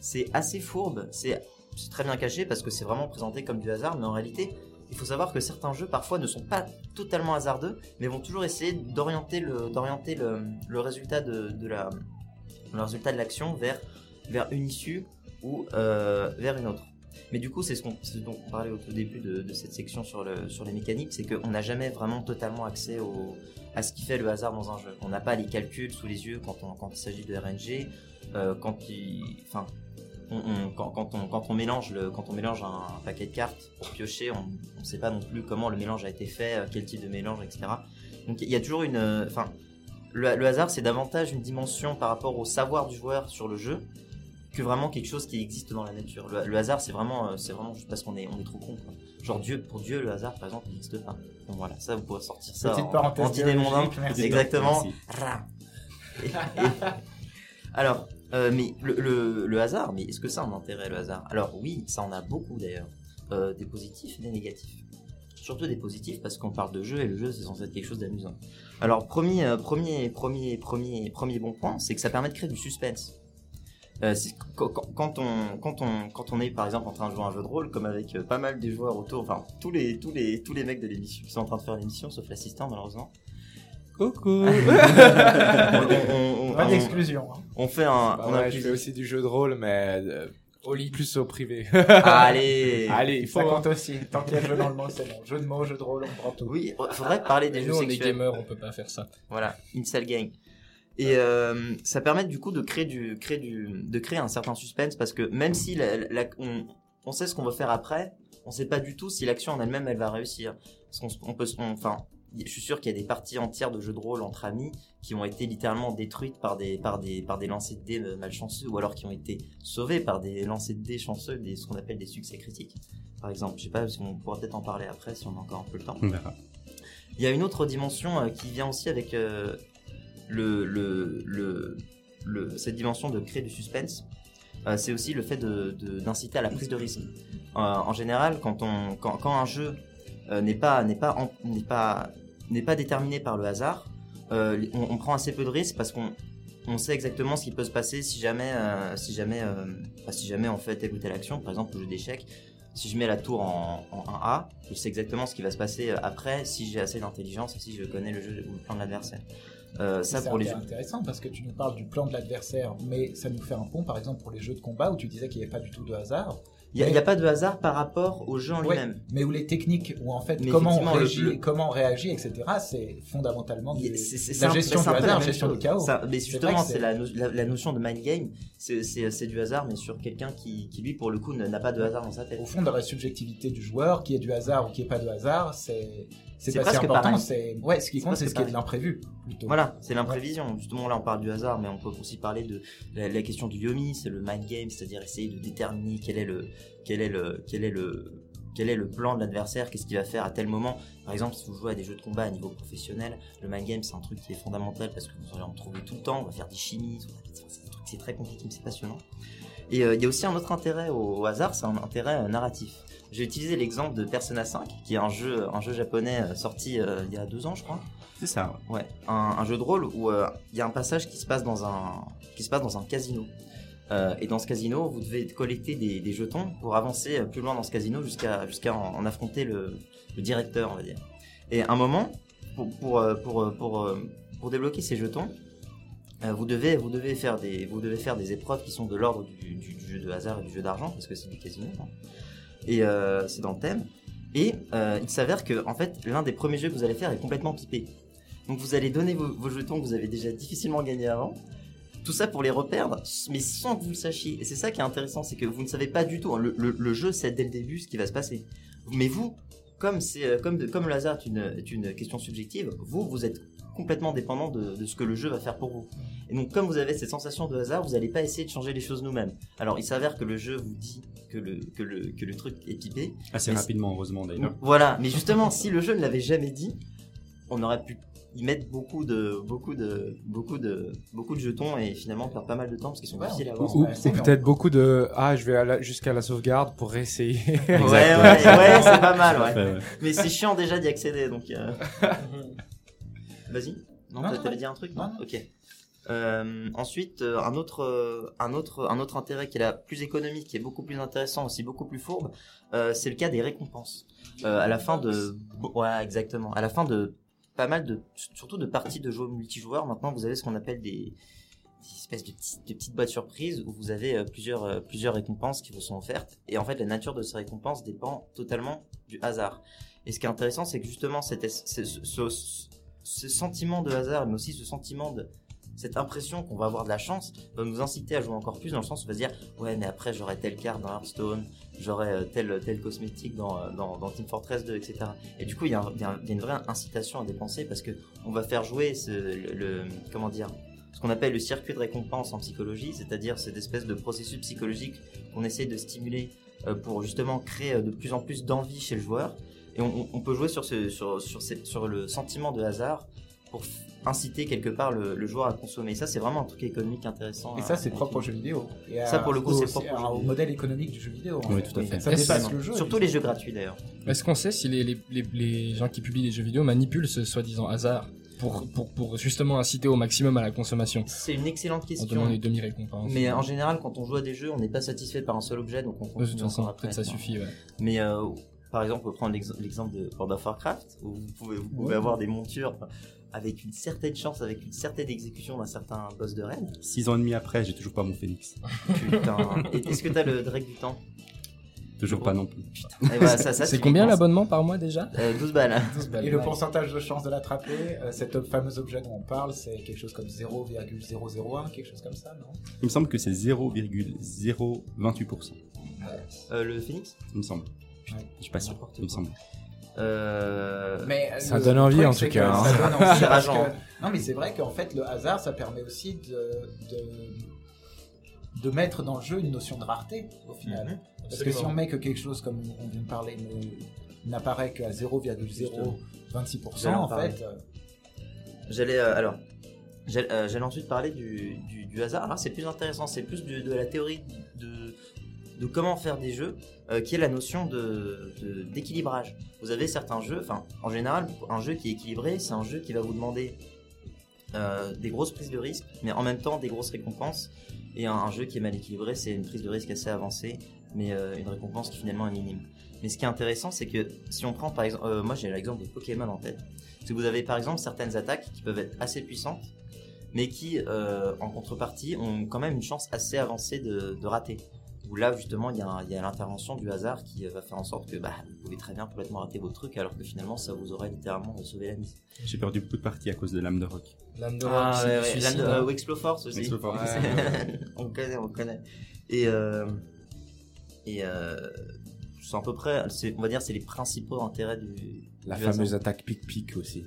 C'est assez fourbe, c'est très bien caché parce que c'est vraiment présenté comme du hasard, mais en réalité, il faut savoir que certains jeux parfois ne sont pas totalement hasardeux, mais vont toujours essayer d'orienter le, résultat de, l'action vers, une issue ou euh, vers une autre. Mais du coup, c'est ce, qu'on, dont on parlait au tout début de, cette section sur, le, sur les mécaniques, c'est qu'on n'a jamais vraiment totalement accès à ce qui fait le hasard dans un jeu. On n'a pas les calculs sous les yeux quand il s'agit de RNG, euh, quand il, enfin, on, on- quand, quand on, quand on mélange le, quand on mélange un, paquet de cartes pour piocher, on ne sait pas non plus comment le mélange a été fait, euh, quel type de mélange, etc. Donc il y a toujours une, euh, enfin, le, le hasard c'est davantage une dimension par rapport au savoir du joueur sur le jeu que vraiment quelque chose qui existe dans la nature. Le, le hasard c'est vraiment, euh, c'est vraiment juste parce qu'on est, on est trop con. quoi. Genre Dieu, pour Dieu le hasard par exemple n'existe pas. Donc voilà, ça vous pourrez sortir ça Petite en, parenthèse en merci. Exactement. Et- et- Alors, euh, mais le, le, hasard, mais est-ce que ça a un intérêt le hasard? Alors oui, ça en a beaucoup d'ailleurs. Euh, des positifs et des négatifs. Surtout des positifs parce qu'on parle de jeu et le jeu c'est censé être quelque chose d'amusant. Alors premier, euh, premier, premier, premier, premier bon point, c'est que ça permet de créer du suspense. Quand, on, quand, on, quand on est par exemple en train de jouer un jeu de rôle, comme avec pas mal des joueurs autour, enfin tous les, tous les, tous les mecs de l'émission qui sont en train de faire l'émission, sauf l'assistant malheureusement, Coucou. [laughs] on, on- on- Pas on- d'exclusion. hein. on fait un, Bah on ouais, a je plus- fais aussi du jeu de rôle, mais euh, Au lit. plus au privé. Allez, [laughs] Allez, il faut. Ça hein. compte aussi. Tant qu'il y a le jeu dans le mot, c'est bon. Jeu de mots, jeu de rôle, on prend tout. Oui, faudrait parler des jeux nous, on est sexuels. gamers, on peut pas faire ça. Voilà, Incel Gang. Et euh, ça permet du coup de créer du, créer du, de créer un certain suspense parce que même si la, la- on, on sait ce qu'on va faire après, on sait pas du tout si l'action en elle-même elle va réussir. Parce qu'on, on peut, se- on- enfin, je suis sûr qu'il y a des parties entières de jeux de rôle entre amis qui ont été littéralement détruites par des, par des, par des lancers de dés euh, malchanceux ou alors qui ont été sauvées par des lancers de dés chanceux, des, ce qu'on appelle des succès critiques. Par exemple, je sais pas si on pourra peut-être en parler après si on a encore un peu le temps. On verra. Il y a une autre dimension euh, qui vient aussi avec euh, le, le, le, le- cette dimension de créer du suspense. Euh, c'est aussi le fait de- de- d'inciter à la prise de risque. En général, quand, on, quand, quand un jeu n'est pas, n'est pas, n'est pas, n'est pas déterminé par le hasard, euh, on, on prend assez peu de risques parce qu'on on sait exactement ce qui peut se passer si jamais, euh, si jamais, euh, si jamais on fait telle ou telle action. Par exemple, au jeu d'échecs, si je mets la tour en, en 1A, je sais exactement ce qui va se passer après si j'ai assez d'intelligence et si je connais le jeu ou le plan de l'adversaire. Euh, ça C'est pour les jeux. intéressant parce que tu nous parles du plan de l'adversaire, mais ça nous fait un pont, par exemple, pour les jeux de combat où tu disais qu'il n'y avait pas du tout de hasard. Il n'y a, pas de hasard par rapport au jeu en Ouais, lui-même. mais où les techniques, où en fait, Mais comment on, le- réagit, le- comment on réagit, etc., c'est fondamentalement du- c'est- la gestion du la hasard, même gestion chose. du chaos. Ça- mais justement, c'est la, no- la, la notion de mind game. C'est- du hasard, mais sur quelqu'un qui, qui, lui, pour le coup, n'a pas de hasard dans sa tête. Au fond, dans la subjectivité du joueur, qu'il y ait du hasard ou qu'il n'y ait pas de hasard, c'est c'est presque important. pareil. C'est ouais, ce qui compte, c'est ce qui est de l'imprévu plutôt. Voilà, c'est l'imprévision. Justement, là, on parle du hasard, mais on peut aussi parler de la, la question du yomi, c'est le mind game, c'est-à-dire essayer de déterminer quel est le, quel est le, quel est le, quel est le plan de l'adversaire, qu'est-ce qu'il va faire à tel moment. Par exemple, si vous jouez à des jeux de combat à niveau professionnel, le mind game, c'est un truc qui est fondamental parce que vous allez en trouver tout le temps. On va faire des chimies, c'est très compliqué, mais c'est passionnant. Et euh, il y a aussi un autre intérêt au, au hasard, c'est un intérêt euh, narratif. J'ai utilisé l'exemple de Persona 5, qui est un jeu, un jeu japonais euh, sorti euh, il y a deux ans, je crois. C'est ça. ouais. Ouais, un, un jeu de rôle où euh, il y a un passage qui se passe dans un qui se passe dans un casino. Euh, et dans ce casino, vous devez collecter des, des jetons pour avancer plus loin dans ce casino jusqu'à jusqu'à en, en affronter le, le directeur, on va dire. Et à un moment, pour pour pour pour, pour débloquer ces jetons, vous devez vous devez faire des vous devez faire des épreuves qui sont de l'ordre du, du- du jeu de hasard et du jeu d'argent parce que c'est du casino. hein. Et euh, c'est dans le thème. Et euh, il s'avère que en fait l'un des premiers jeux que vous allez faire est complètement pipé. Donc vous allez donner vos, jetons que vous avez déjà difficilement gagnés avant. Tout ça pour les reperdre, mais sans que vous le sachiez. Et c'est ça qui est intéressant, c'est que vous ne savez pas du tout. hein, Le, jeu sait dès le début ce qui va se passer. Mais vous, comme c'est euh, comme le hasard est une question subjective, vous vous êtes complètement dépendant de, de ce que le jeu va faire pour vous. Et donc comme vous avez cette sensation de hasard, vous n'allez pas essayer de changer les choses nous-mêmes. Alors il s'avère que le jeu vous dit que le que le que le truc est pipé. Assez rapidement, heureusement d'ailleurs. Voilà, mais justement, si le jeu ne l'avait jamais dit, on aurait pu y mettre beaucoup de, beaucoup de, beaucoup de, beaucoup de jetons et finalement perdre pas mal de temps parce qu'ils sont Ouais, difficiles à avoir. Ou, ou c'est peut-être beaucoup de ah je vais jusqu'à la sauvegarde pour réessayer. Ouais, [laughs] ouais, ouais, c'est pas mal, ouais. Mais c'est chiant déjà d'y accéder, donc. euh, [laughs] Vas-y. Non, Non, t'avais dit un truc, Non. Ok. Euh, ensuite, euh, un autre, euh, un autre, un autre intérêt qui est là plus économique, qui est beaucoup plus intéressant, aussi beaucoup plus fourbe, c'est le cas des récompenses. À la fin de, ouais, exactement. À la fin de pas mal de, surtout de parties de jeux multijoueurs, maintenant vous avez ce qu'on appelle des, espèces de, petits- de petites boîtes surprises où vous avez plusieurs, plusieurs récompenses qui vous sont offertes. Et en fait, la nature de ces récompenses dépend totalement du hasard. Et ce qui est intéressant, c'est que justement, cette es- ce, ce- ce- sentiment de hasard, mais aussi ce sentiment de cette impression qu'on va avoir de la chance, va nous inciter à jouer encore plus dans le sens où on va se dire ouais mais après j'aurai telle carte dans Hearthstone, j'aurai euh, tel tel cosmétique dans, euh, dans, Team Fortress 2, etc. Et du coup il y, y a une vraie incitation à dépenser parce que on va faire jouer ce, le, comment dire ce qu'on appelle le circuit de récompense en psychologie, c'est-à-dire cette espèce de processus psychologique qu'on essaie de stimuler euh, pour justement créer de plus en plus d'envie chez le joueur. Et on, on- on peut jouer sur, ce, sur, sur, ces- sur le sentiment de hasard pour inciter quelque part le, le joueur à consommer. Ça, c'est vraiment un truc économique intéressant. Et ça, c'est propre aux jeux vidéo. Et Ça, pour le coup, c'est propre au modèle économique du jeu vidéo. en Oui, fait. tout à fait. Ça dépasse le jeu. Surtout les jeux gratuits d'ailleurs. Est-ce qu'on sait si les, les, les, les gens qui publient des jeux vidéo manipulent ce soi-disant hasard pour, pour, pour justement inciter au maximum à la consommation C'est une excellente en question. donnant les demi-récompenses Mais en général, quand on joue à des jeux, on n'est pas satisfait par un seul objet, donc on De continue toute façon, après. peut-être ça suffit, ouais. Mais euh, par exemple, on peut prendre l'ex- l'exemple de World of Warcraft, où vous pouvez, vous pouvez avoir des montures avec une certaine chance, avec une certaine exécution d'un certain boss de raid. Six ans et demi après, j'ai toujours pas mon phénix. Putain. Et Est-ce que t'as le Drake du temps? Toujours pas non plus. Voilà, ça, ça, C'est combien l'abonnement par mois déjà? Euh, 12 [laughs] balles. Et le pourcentage de chance de l'attraper, euh, cet fameux objet dont on parle, c'est quelque chose comme 0,001, quelque chose comme ça, non? Il me semble que c'est 0,028%. Euh, le Phoenix? Il me semble. Ouais. Je suis pas sûr. Il me semble. Euh... Mais Ça le donne envie, en tout cas, ça hein. donne envie [laughs] C'est parce rageant. que- Non, mais c'est vrai qu'en fait, le hasard, ça permet aussi de, de, de mettre dans le jeu une notion de rareté, au final. Mhm. Parce que si on met que quelque chose, comme on vient de parler, n'apparaît qu'à 0,026%, J'allais en parler. fait, euh, J'allais euh, alors, j'allais euh, ensuite parler du, du, du hasard. Alors c'est plus intéressant, c'est plus de la théorie de, de comment faire des jeux, euh, qui est la notion d'équilibrage. vous avez certains jeux, enfin en général, un jeu qui est équilibré, c'est un jeu qui va vous demander euh, des grosses prises de risque, mais en même temps des grosses récompenses. Et un, jeu qui est mal équilibré, c'est une prise de risque assez avancée, mais euh, une récompense qui finalement est minime. Mais ce qui est intéressant, c'est que si on prend par exemple, moi j'ai l'exemple de Pokémon en tête. Si vous avez par exemple certaines attaques qui peuvent être assez puissantes, mais qui en contrepartie ont quand même une chance assez avancée de rater. Où là justement il y a, l'intervention du hasard qui euh, va faire en sorte que bah, vous pouvez très bien complètement rater vos trucs alors que finalement ça vous aurait littéralement sauvé la mise. J'ai perdu beaucoup de parties à cause de l'âme de rock. L'âme de Ah, rock, c'est ouais, ouais. euh, ou Exploforce aussi. Exploforce. [laughs] on connaît, on connaît. Et, euh, et euh, c'est à peu près, on va dire, c'est les principaux intérêts du. La du fameuse hasard. attaque pic-pic aussi.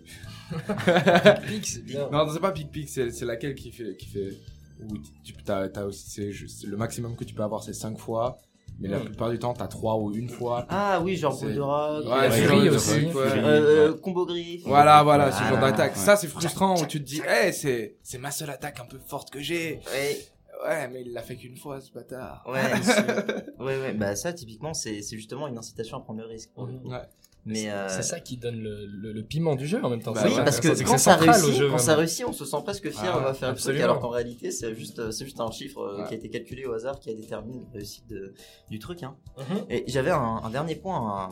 [laughs] Pic, c'est bien. Non, c'est pas pic-pic, c'est c'est laquelle qui fait. Qui fait où tu as, as aussi. c'est juste- le maximum que tu peux avoir, c'est 5 fois. Mais la Hmm. plupart du temps, t'as 3 ou une fois. Ah oui, genre boule de rock. Ouais, euh, aussi. truc, ouais. Fury. euh, euh, combo griffe. Voilà, voilà, ce genre d'attaque. ouais. Ça, c'est frustrant où tu te dis, hey, c'est c'est ma seule attaque un peu forte que j'ai. Ouais, Ouais, mais il l'a fait qu'une fois, ce bâtard. ouais, [laughs] ouais, ouais. Bah ça, typiquement, c'est c'est justement une incitation à prendre le risque. pour le coup. Ouais. Mais euh, C'est ça qui donne le, le, le piment du jeu en même temps. Bah oui, vrai, parce que quand ça réussit, jeu, quand ça réussit, on se sent presque fier Ah, on va faire le truc, absolument. alors qu'en réalité, c'est juste, c'est juste un chiffre euh, Ouais. qui a été calculé au hasard qui a déterminé la réussite de- du truc. Hein. Mhm. Et j'avais un, un dernier point à,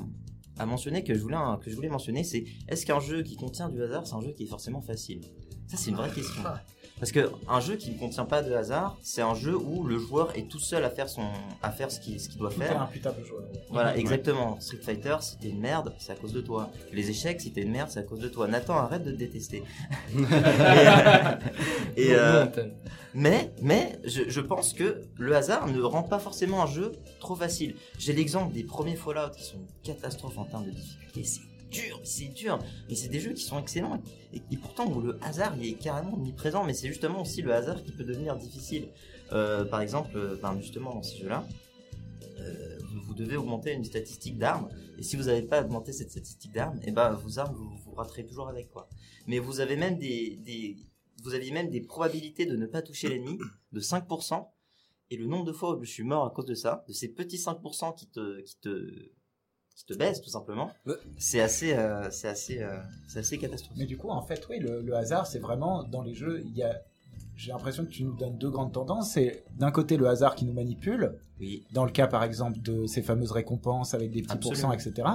à mentionner que je voulais, que je voulais mentionner, c'est est-ce qu'un jeu qui contient du hasard, c'est un jeu qui est forcément facile? Ça, c'est une vraie question. Parce que un jeu qui ne contient pas de hasard, c'est un jeu où le joueur est tout seul à faire son, à faire ce qu'il ce qu'il doit faire. imputable au joueur. ouais. Voilà, exactement. Street Fighter, si t'es une merde, c'est à cause de toi. Les échecs, si t'es une merde, c'est à cause de toi. Nathan, arrête de te détester. [laughs] et, euh, et, euh, mais, mais, je, je pense que le hasard ne rend pas forcément un jeu trop facile. J'ai l'exemple des premiers Fallout qui sont une catastrophe en termes de difficulté. C'est dur, c'est dur. Mais c'est des jeux qui sont excellents. Et, et pourtant, où le hasard, il est carrément omniprésent. Mais c'est justement aussi le hasard qui peut devenir difficile. Euh, par exemple, euh, ben, justement, dans ces jeux-là, euh, vous, devez augmenter une statistique d'armes. Et si vous n'avez pas augmenté cette statistique d'armes, et ben vos armes, vous, vous raterez toujours avec quoi. Mais vous avez même des, des, vous aviez même des probabilités de ne pas toucher l'ennemi de 5%. Et le nombre de fois où je suis mort à cause de ça, de ces petits 5% qui te, qui te, qui te baissent tout simplement, c'est assez, euh, c'est assez, euh, c'est assez catastrophique. Mais du coup, en fait, oui, le, le hasard, c'est vraiment dans les jeux, il y a. J'ai l'impression que tu nous donnes deux grandes tendances. C'est d'un côté le hasard qui nous manipule, Oui. dans le cas par exemple de ces fameuses récompenses avec des petits Absolument. pourcents, etc.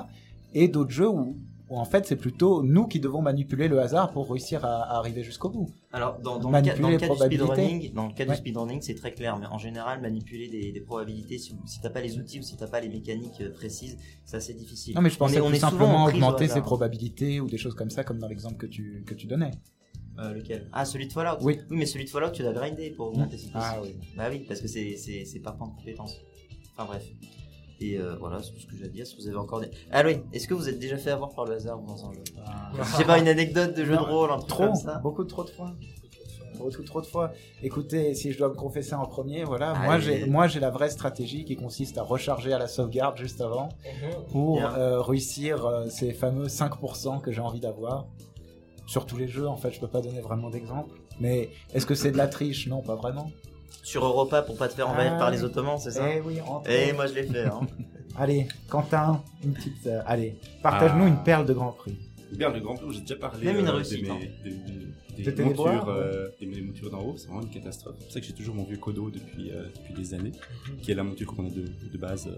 Et d'autres jeux où ou en fait c'est plutôt nous qui devons manipuler le hasard pour réussir à, à arriver jusqu'au bout Alors, dans, dans, le cas, dans le les cas du speedrunning, dans le cas Ouais. du speedrunning, c'est très clair, mais en général, manipuler des, des probabilités, si, si t'as pas les outils ou si t'as pas les mécaniques euh, précises, c'est assez difficile. Non mais je pensais on est, on est simplement augmenter ses probabilités ou des choses comme ça comme dans l'exemple que tu, que tu donnais. Euh, lequel? Ah, celui de Fallout Oui. Oui, mais celui de Fallout, tu dois grinder pour augmenter ses Ah oui. Bah oui, parce que c'est par point de compétence. Enfin bref. Et euh, voilà, c'est tout ce que j'ai à dire. Si vous avez encore des. Ah oui, est-ce que vous êtes déjà fait avoir par le hasard dans un jeu? Je sais pas, une anecdote de jeu de rôle, un truc Trop, comme ça beaucoup trop de fois. Beaucoup trop de fois. Écoutez, si je dois me confesser en premier, voilà, Allez. moi j'ai, moi j'ai la vraie stratégie qui consiste à recharger à la sauvegarde juste avant pour Bien. euh, réussir euh, ces fameux 5% que j'ai envie d'avoir. Sur tous les jeux, en fait, je peux pas donner vraiment d'exemple. Mais est-ce que c'est de la triche? Non, pas vraiment. Sur Europa pour pas te faire envahir Ah. par les Ottomans, c'est ça Eh oui, entre- Eh, moi je l'ai fait. Hein. [laughs] Allez, Quentin, une petite. euh, allez, partage-nous Ah. une perle de Grand Prix. Bien, le Grand Prix, j'ai déjà parlé Même une euh, réussite, de hein. mes, de- de- De des, tes montures, déboires, euh, des- des montures d'en haut, c'est vraiment une catastrophe. C'est pour ça que j'ai toujours mon vieux Kodo depuis, euh, depuis des années, qui est la monture qu'on a de, de base euh,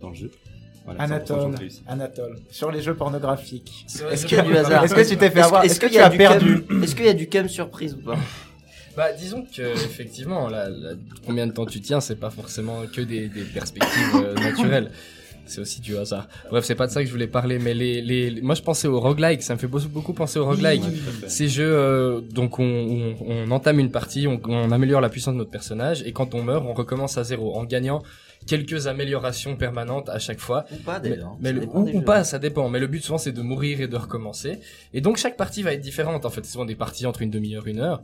dans le jeu. Voilà, 100% Anatole, de sur les jeux pornographiques. Est-ce jeux que, du hasard. est-ce que tu t'es fait Est-ce avoir que- Est-ce que, qu'il tu y a as du perdu Est-ce qu'il y a du cum surprise ou pas Bah, disons que effectivement, la, la- combien de temps tu tiens, c'est pas forcément que des, des perspectives euh, naturelles. C'est aussi du hasard. Bref, c'est pas de ça que je voulais parler, mais les, les, les- moi je pensais au roguelike. Ça me fait beaucoup, beaucoup penser au roguelike. Ces jeux, euh, donc on, on, on entame une partie, on, on améliore la puissance de notre personnage, et quand on meurt, on recommence à zéro, en gagnant quelques améliorations permanentes à chaque fois. Ou pas Mais, d'ailleurs. mais le, ou, pas, ça dépend. Mais le but souvent c'est de mourir et de recommencer. Et donc chaque partie va être différente. En fait, c'est souvent des parties entre une demi-heure, une heure.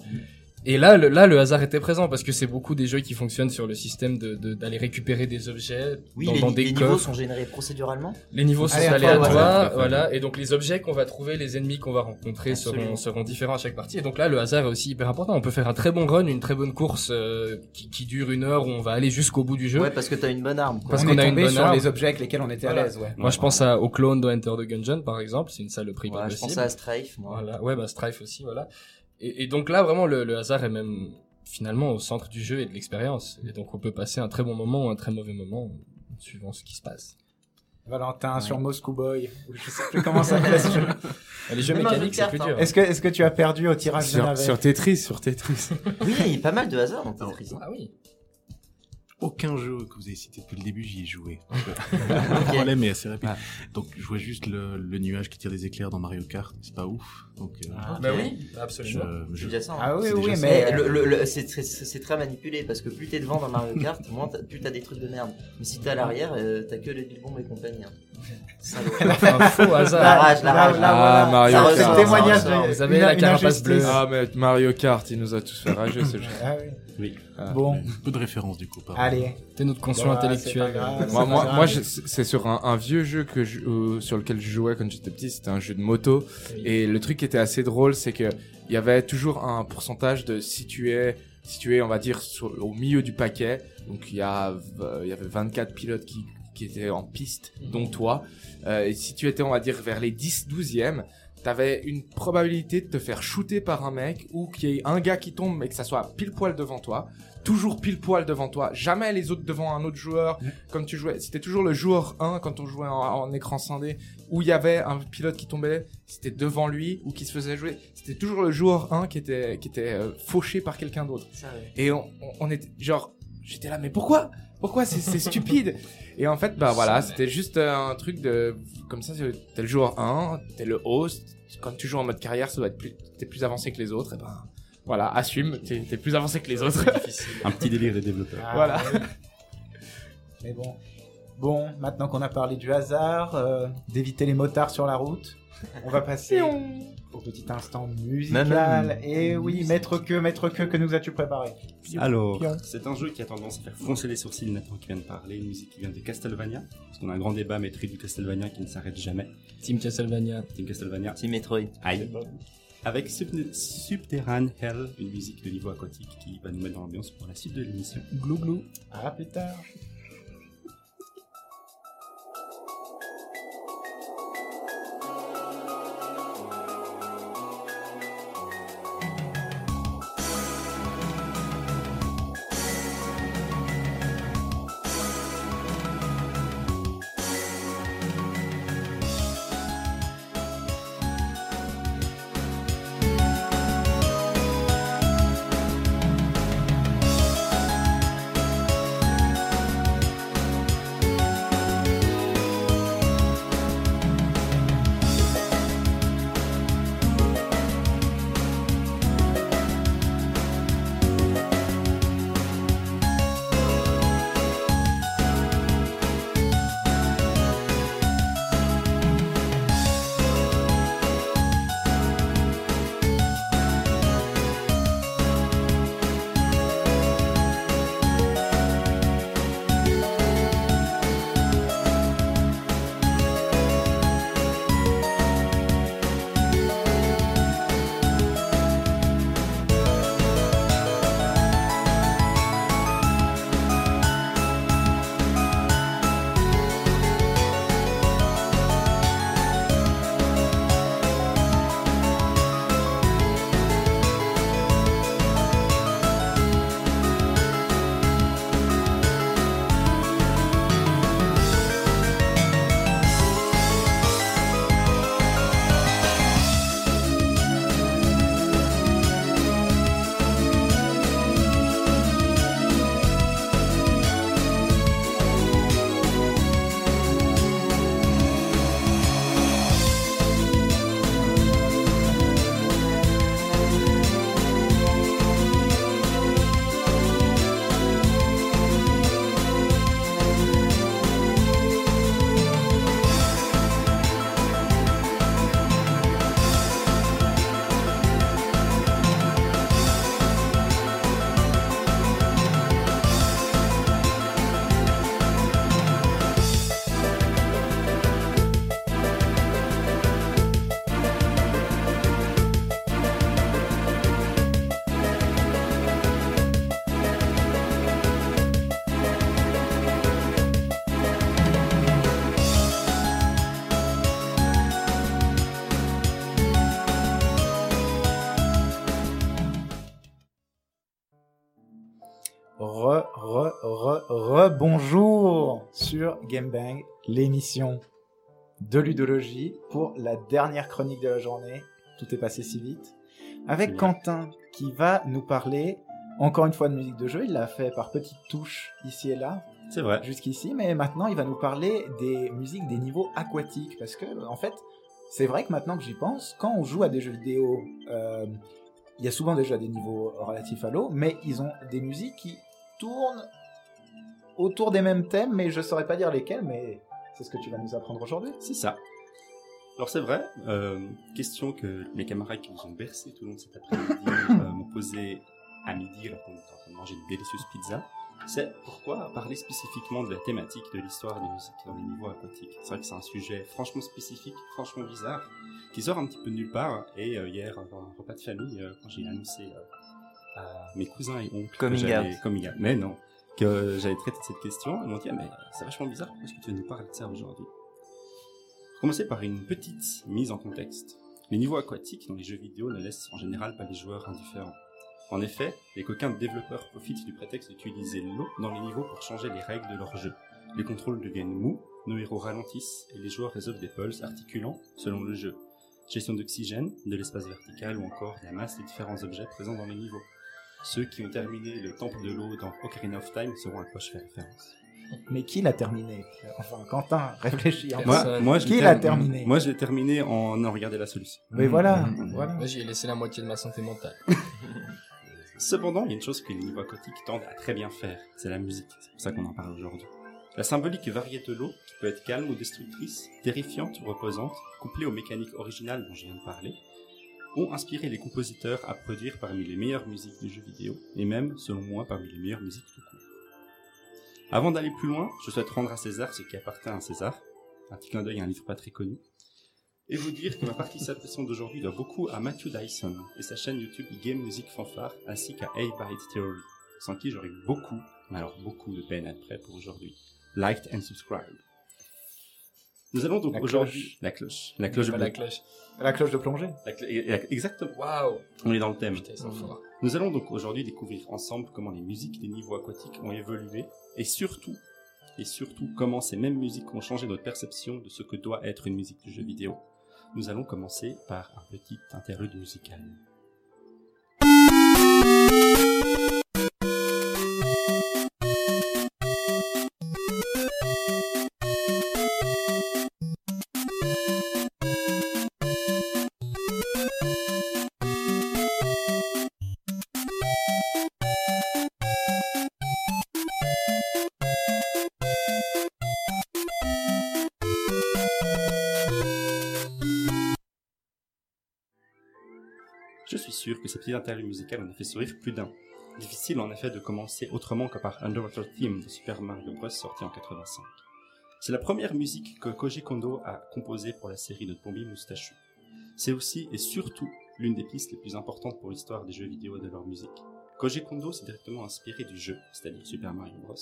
Et là, le, là, le hasard était présent parce que c'est beaucoup des jeux qui fonctionnent sur le système de de- d'aller récupérer des objets Oui, dans, les, dans des les niveaux sont générés procéduralement. Les niveaux sont Aléatoire, aléatoires, voilà. Et donc les objets qu'on va trouver, les ennemis qu'on va rencontrer seront, seront différents à chaque partie. Et donc là, le hasard est aussi hyper important. On peut faire un très bon run, une très bonne course euh, qui, qui dure une heure où on va aller jusqu'au bout du jeu. Ouais, parce que t'as une bonne arme. quoi. Parce On qu'on a une bonne sur arme. les objets avec lesquels on était Voilà. à l'aise, ouais. Moi, je pense à, au clone de Enter the Gungeon, par exemple. C'est une saloperie pas Ouais, je pensais à Strafe, moi. Voilà, ouais, bah Strife aussi, voilà. Et, et donc là, vraiment, le, le hasard est même finalement au centre du jeu et de l'expérience. Et donc on peut passer un très bon moment ou un très mauvais moment, suivant ce qui se passe. Valentin Ouais. sur Moscou Boy. ou Je sais plus comment ça s'appelle ce jeu. Et les jeux de mécaniques, c'est plus dur. Est-ce que, est-ce que tu as perdu au tirage de Sur, navet sur Tetris, sur Tetris. Oui, il y a pas mal de hasard dans Tetris. Ah oui. Aucun jeu que vous avez cité depuis le début, j'y ai joué. Le problème est assez rapide. Ah. Donc, je vois juste le, le nuage qui tire des éclairs dans Mario Kart. C'est pas ouf. Donc, euh, Ah, Bah oui, je, absolument. C'est je- déjà ça. hein. Ah oui, oui, mais. Mais le, le, le- c'est très, manipulé parce que plus t'es devant dans Mario Kart, moins t'as- plus t'as des trucs de merde. Mais si t'es à l'arrière, euh, t'as que les Bilbon et compagnie. Hein. Salaud. [laughs] un faux hasard. La rage, la rage. là, Ah, voilà. Mario Ça, Kart. C'est le témoignage vous avez une- la carapace bleue. Ah, mais Mario Kart, il nous a tous fait rager ce jeu. Ah oui. Oui. Ah. Bon, peu de références du coup. pardon. allez. T'es notre conscient Bah, intellectuel. c'est pas grave. C'est Moi, moi, c'est sur un, un vieux jeu que je, euh, sur lequel je jouais quand j'étais petit. C'était un jeu de moto. Oui. Et le truc qui était assez drôle, c'est que il y avait toujours un pourcentage de si tu es, si tu es, on va dire, sur- au milieu du paquet. Donc il y a, euh, il y avait 24 pilotes qui, qui étaient en piste, dont toi. Euh, et si tu étais, on va dire, vers les 10, 12e, t'avais une probabilité de te faire shooter par un mec ou qu'il y ait un gars qui tombe mais que ça soit pile poil devant toi. Toujours pile poil devant toi. Jamais les autres devant un autre joueur. Comme tu jouais, c'était toujours le joueur 1 quand on jouait en, en écran scindé où il y avait un pilote qui tombait, c'était devant lui ou qui se faisait jouer. C'était toujours le joueur 1 qui était, qui était euh, fauché par quelqu'un d'autre. Et on, on, on était genre, j'étais là, mais pourquoi? Pourquoi c'est stupide Et en fait, bah voilà, c'était juste euh, un truc de comme ça. c'est- T'es le joueur 1, t'es le host. Quand tu joues en mode carrière, ça doit être plus, t'es plus avancé que les autres. Et ben voilà, assume, t'es plus avancé que les autres. Un petit délire des développeurs. Ah, Voilà. oui. Mais bon. Bon, maintenant qu'on a parlé du hasard, euh, d'éviter les motards sur la route, on va passer au petit instant musical. Et oui, maître que, maître que, que nous as-tu préparé? Alors, c'est un jeu qui a tendance à faire froncer les sourcils, Nathan qui vient de parler, une musique qui vient de Castlevania, parce qu'on a un grand débat maîtrise du Castlevania qui ne s'arrête jamais. Team Castlevania. Team Castlevania. Team Metroid. Aïe. Avec Sub- Subterrane Hell, une musique de niveau aquatique qui va nous mettre dans l'ambiance pour la suite de l'émission. Glou glou. À plus tard. Bonjour sur Game Bang, l'émission de ludologie pour la dernière chronique de la journée. Tout est passé si vite. Avec. Quentin qui va nous parler encore une fois de musique de jeu. Il l'a fait par petites touches ici et là C'est vrai. jusqu'ici, mais maintenant il va nous parler des musiques des niveaux aquatiques parce que en fait c'est vrai que maintenant que j'y pense, quand on joue à des jeux vidéo, euh, il y a souvent déjà des niveaux relatifs à l'eau, mais ils ont des musiques qui tournent autour des mêmes thèmes, mais je saurais pas dire lesquels, mais c'est ce que tu vas nous apprendre aujourd'hui. C'est ça. Alors c'est vrai, euh, question que mes camarades qui nous ont bercé tout le long de cet après-midi [coughs] euh, m'ont posé à midi alors qu'on était en train de manger une délicieuse pizza, c'est pourquoi parler spécifiquement de la thématique de l'histoire des musiques dans les niveaux aquatiques? C'est vrai que c'est un sujet franchement spécifique, franchement bizarre, qui sort un petit peu de nulle part. Et euh, hier, dans un repas de famille, euh, quand j'ai annoncé euh, à mes cousins et oncles Coming que j'allais... out. Coming out. Mais non, traiter de cette question, ils m'ont dit ah, mais c'est vachement bizarre, pourquoi est-ce que tu nous parler de ça aujourd'hui? Commencer par une petite mise en contexte. Les niveaux aquatiques dans les jeux vidéo ne laissent en général pas les joueurs indifférents. En effet, les coquins de développeurs profitent du prétexte d'utiliser l'eau dans les niveaux pour changer les règles de leur jeu. Les contrôles deviennent mous, nos héros ralentissent et les joueurs résolvent des pulses articulants selon le jeu. Gestion d'oxygène, de l'espace vertical ou encore la masse des différents objets présents dans les niveaux. Ceux qui ont terminé le temple de l'eau dans Ocarina of Time sauront à quoi je fais référence. Mais qui l'a terminé? Enfin, Quentin, réfléchis. un peu. Moi- Moi, je Qui l'ai l'a term- terminé? Moi, je l'ai terminé en en regardant la solution. Mais voilà, Mhm. voilà. Moi, j'y ai laissé la moitié de ma santé mentale. [laughs] Cependant, il y a une chose que les niveaux aquatiques tendent à très bien faire, c'est la musique. C'est pour ça qu'on en parle aujourd'hui. La symbolique variée de l'eau, qui peut être calme ou destructrice, terrifiante ou reposante, couplée aux mécaniques originales dont je viens de parler, ont inspiré les compositeurs à produire parmi les meilleures musiques de jeux vidéo, et même, selon moi, parmi les meilleures musiques tout court. Avant d'aller plus loin, je souhaite rendre à César ce qui appartient à César, un petit clin d'œil à un livre pas très connu, et vous dire que ma participation d'aujourd'hui doit beaucoup à Matthew Dyson et sa chaîne YouTube Game Music Fanfare ainsi qu'à A-Byte Theory, sans qui j'aurais beaucoup, mais alors beaucoup de peine à être prêt pour aujourd'hui. Liked and subscribe. Nous allons donc La aujourd'hui la cloche, la cloche Pas bleue. la cloche. La cloche de plongée. La cl- Exactement. Waouh. On est dans le thème. Putain, forts. Nous allons donc aujourd'hui découvrir ensemble comment les musiques des niveaux aquatiques ont évolué et surtout, et surtout comment ces mêmes musiques ont changé notre perception de ce que doit être une musique de jeu vidéo. Nous allons commencer par un petit interlude musical. Suis sûr que ce petit interlude musical en a fait sourire plus d'un. Difficile en effet de commencer autrement que par Underwater Theme de Super Mario Bros sorti en 85. C'est la première musique que Koji Kondo a composée pour la série de Pombi Moustachu. C'est aussi et surtout l'une des pistes les plus importantes pour l'histoire des jeux vidéo et de leur musique. Koji Kondo s'est directement inspiré du jeu, c'est-à-dire Super Mario Bros,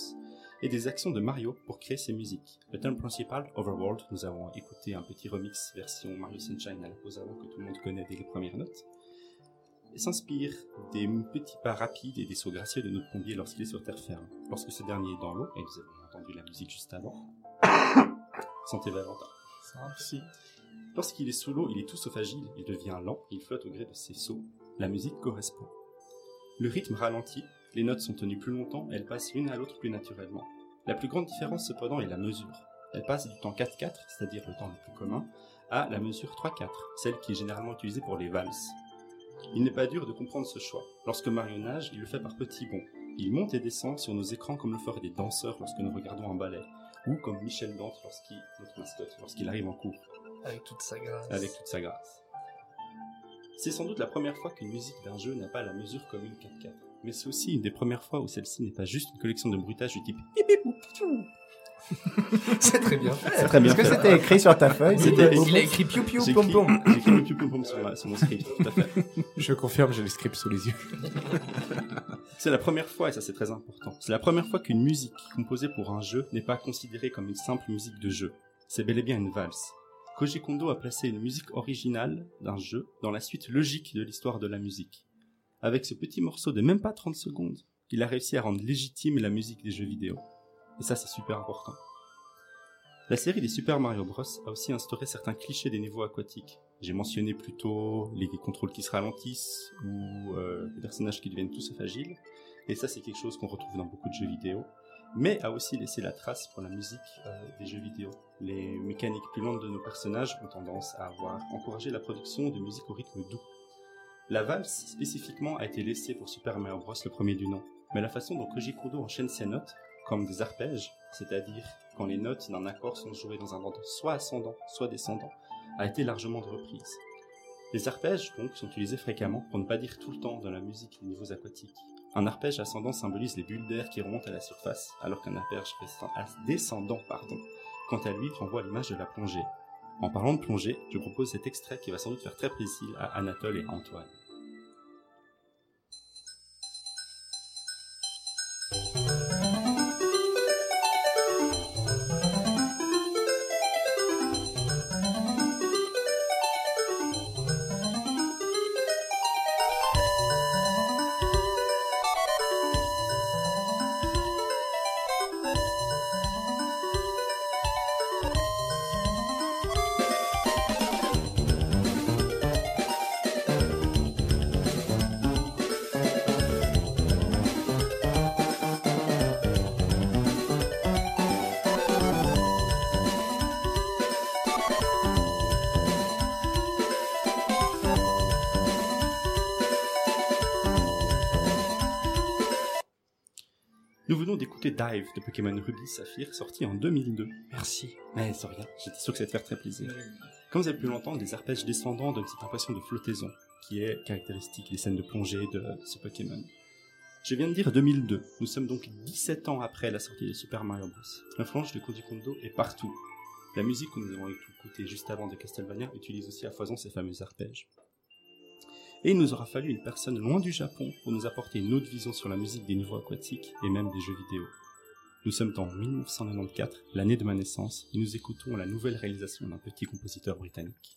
et des actions de Mario pour créer ses musiques. Le thème principal, Overworld, nous avons écouté un petit remix version Mario Sunshine à la pause avant que tout le monde connaît dès les premières notes et s'inspire des petits pas rapides et des sauts gracieux de notre plombier lorsqu'il est sur terre ferme. Lorsque ce dernier est dans l'eau, et nous avons entendu la musique juste avant, santé Valentin. Si. Lorsqu'il est sous l'eau, il est tout sauf agile, il devient lent, il flotte au gré de ses sauts. La musique correspond. Le rythme ralentit, les notes sont tenues plus longtemps, elles passent l'une à l'autre plus naturellement. La plus grande différence cependant est la mesure. Elle passe du temps 4-4, c'est-à-dire le temps le plus commun, à la mesure 3-4, celle qui est généralement utilisée pour les valses. Il n'est pas dur de comprendre ce choix. Lorsque Mario nage, il le fait par petits bonds. Il monte et descend sur nos écrans comme le feraient des danseurs lorsque nous regardons un ballet, ou comme Michel Dante lorsqu'il, notre mascotte, lorsqu'il arrive en cours, Avec toute sa grâce. avec toute sa grâce. C'est sans doute la première fois qu'une musique d'un jeu n'a pas la mesure commune 4-4, mais c'est aussi une des premières fois où celle-ci n'est pas juste une collection de bruitages du type [laughs] C'est très bien fait. C'est très bien Est-ce que c'était écrit sur ta feuille? C'était- Il a écrit piou piou pom pom. j'ai écrit le piou piou pom sur, ma- sur mon script, tout à fait. Je confirme, j'ai le script sous les yeux. [laughs] C'est la première fois, et ça c'est très important, c'est la première fois qu'une musique composée pour un jeu n'est pas considérée comme une simple musique de jeu. C'est bel et bien une valse. Koji Kondo a placé une musique originale d'un jeu dans la suite logique de l'histoire de la musique. Avec ce petit morceau de même pas 30 secondes, il a réussi à rendre légitime la musique des jeux vidéo. Et ça, c'est super important. La série des Super Mario Bros. a aussi instauré certains clichés des niveaux aquatiques. J'ai mentionné plus tôt les contrôles qui se ralentissent ou euh, les personnages qui deviennent tout sauf agiles. Et ça, c'est quelque chose qu'on retrouve dans beaucoup de jeux vidéo. Mais a aussi laissé la trace pour la musique euh, des jeux vidéo. Les mécaniques plus lentes de nos personnages ont tendance à avoir encouragé la production de musique au rythme doux. La valse, spécifiquement, a été laissée pour Super Mario Bros. le premier du nom. Mais la façon dont Koji Kondo enchaîne ses notes, comme des arpèges, c'est-à-dire quand les notes d'un accord sont jouées dans un ordre soit ascendant, soit descendant, a été largement de reprise. Les arpèges, donc, sont utilisés fréquemment, pour ne pas dire tout le temps, dans la musique des niveaux aquatiques. Un arpège ascendant symbolise les bulles d'air qui remontent à la surface, alors qu'un arpège descendant, pardon, quant à lui, renvoie à l'image de la plongée. En parlant de plongée, je propose cet extrait qui va sans doute faire très plaisir à Anatole et Antoine. De Pokémon Ruby Saphir, sorti en 2002. Merci. Mais c'est rien, j'étais sûr que ça allait te faire très plaisir. Comme vous avez pu l'entendre, les arpèges descendants donnent cette impression de flottaison, qui est caractéristique des scènes de plongée de ce Pokémon. Je viens de dire 2002, nous sommes donc 17 ans après la sortie de Super Mario Bros. L'influence de Koji Kondo est partout. La musique que nous avons écoutée juste avant de Castlevania utilise aussi à foison ces fameux arpèges. Et il nous aura fallu une personne loin du Japon pour nous apporter une autre vision sur la musique des niveaux aquatiques et même des jeux vidéo. Nous sommes en 1994, l'année de ma naissance, et nous écoutons la nouvelle réalisation d'un petit compositeur britannique.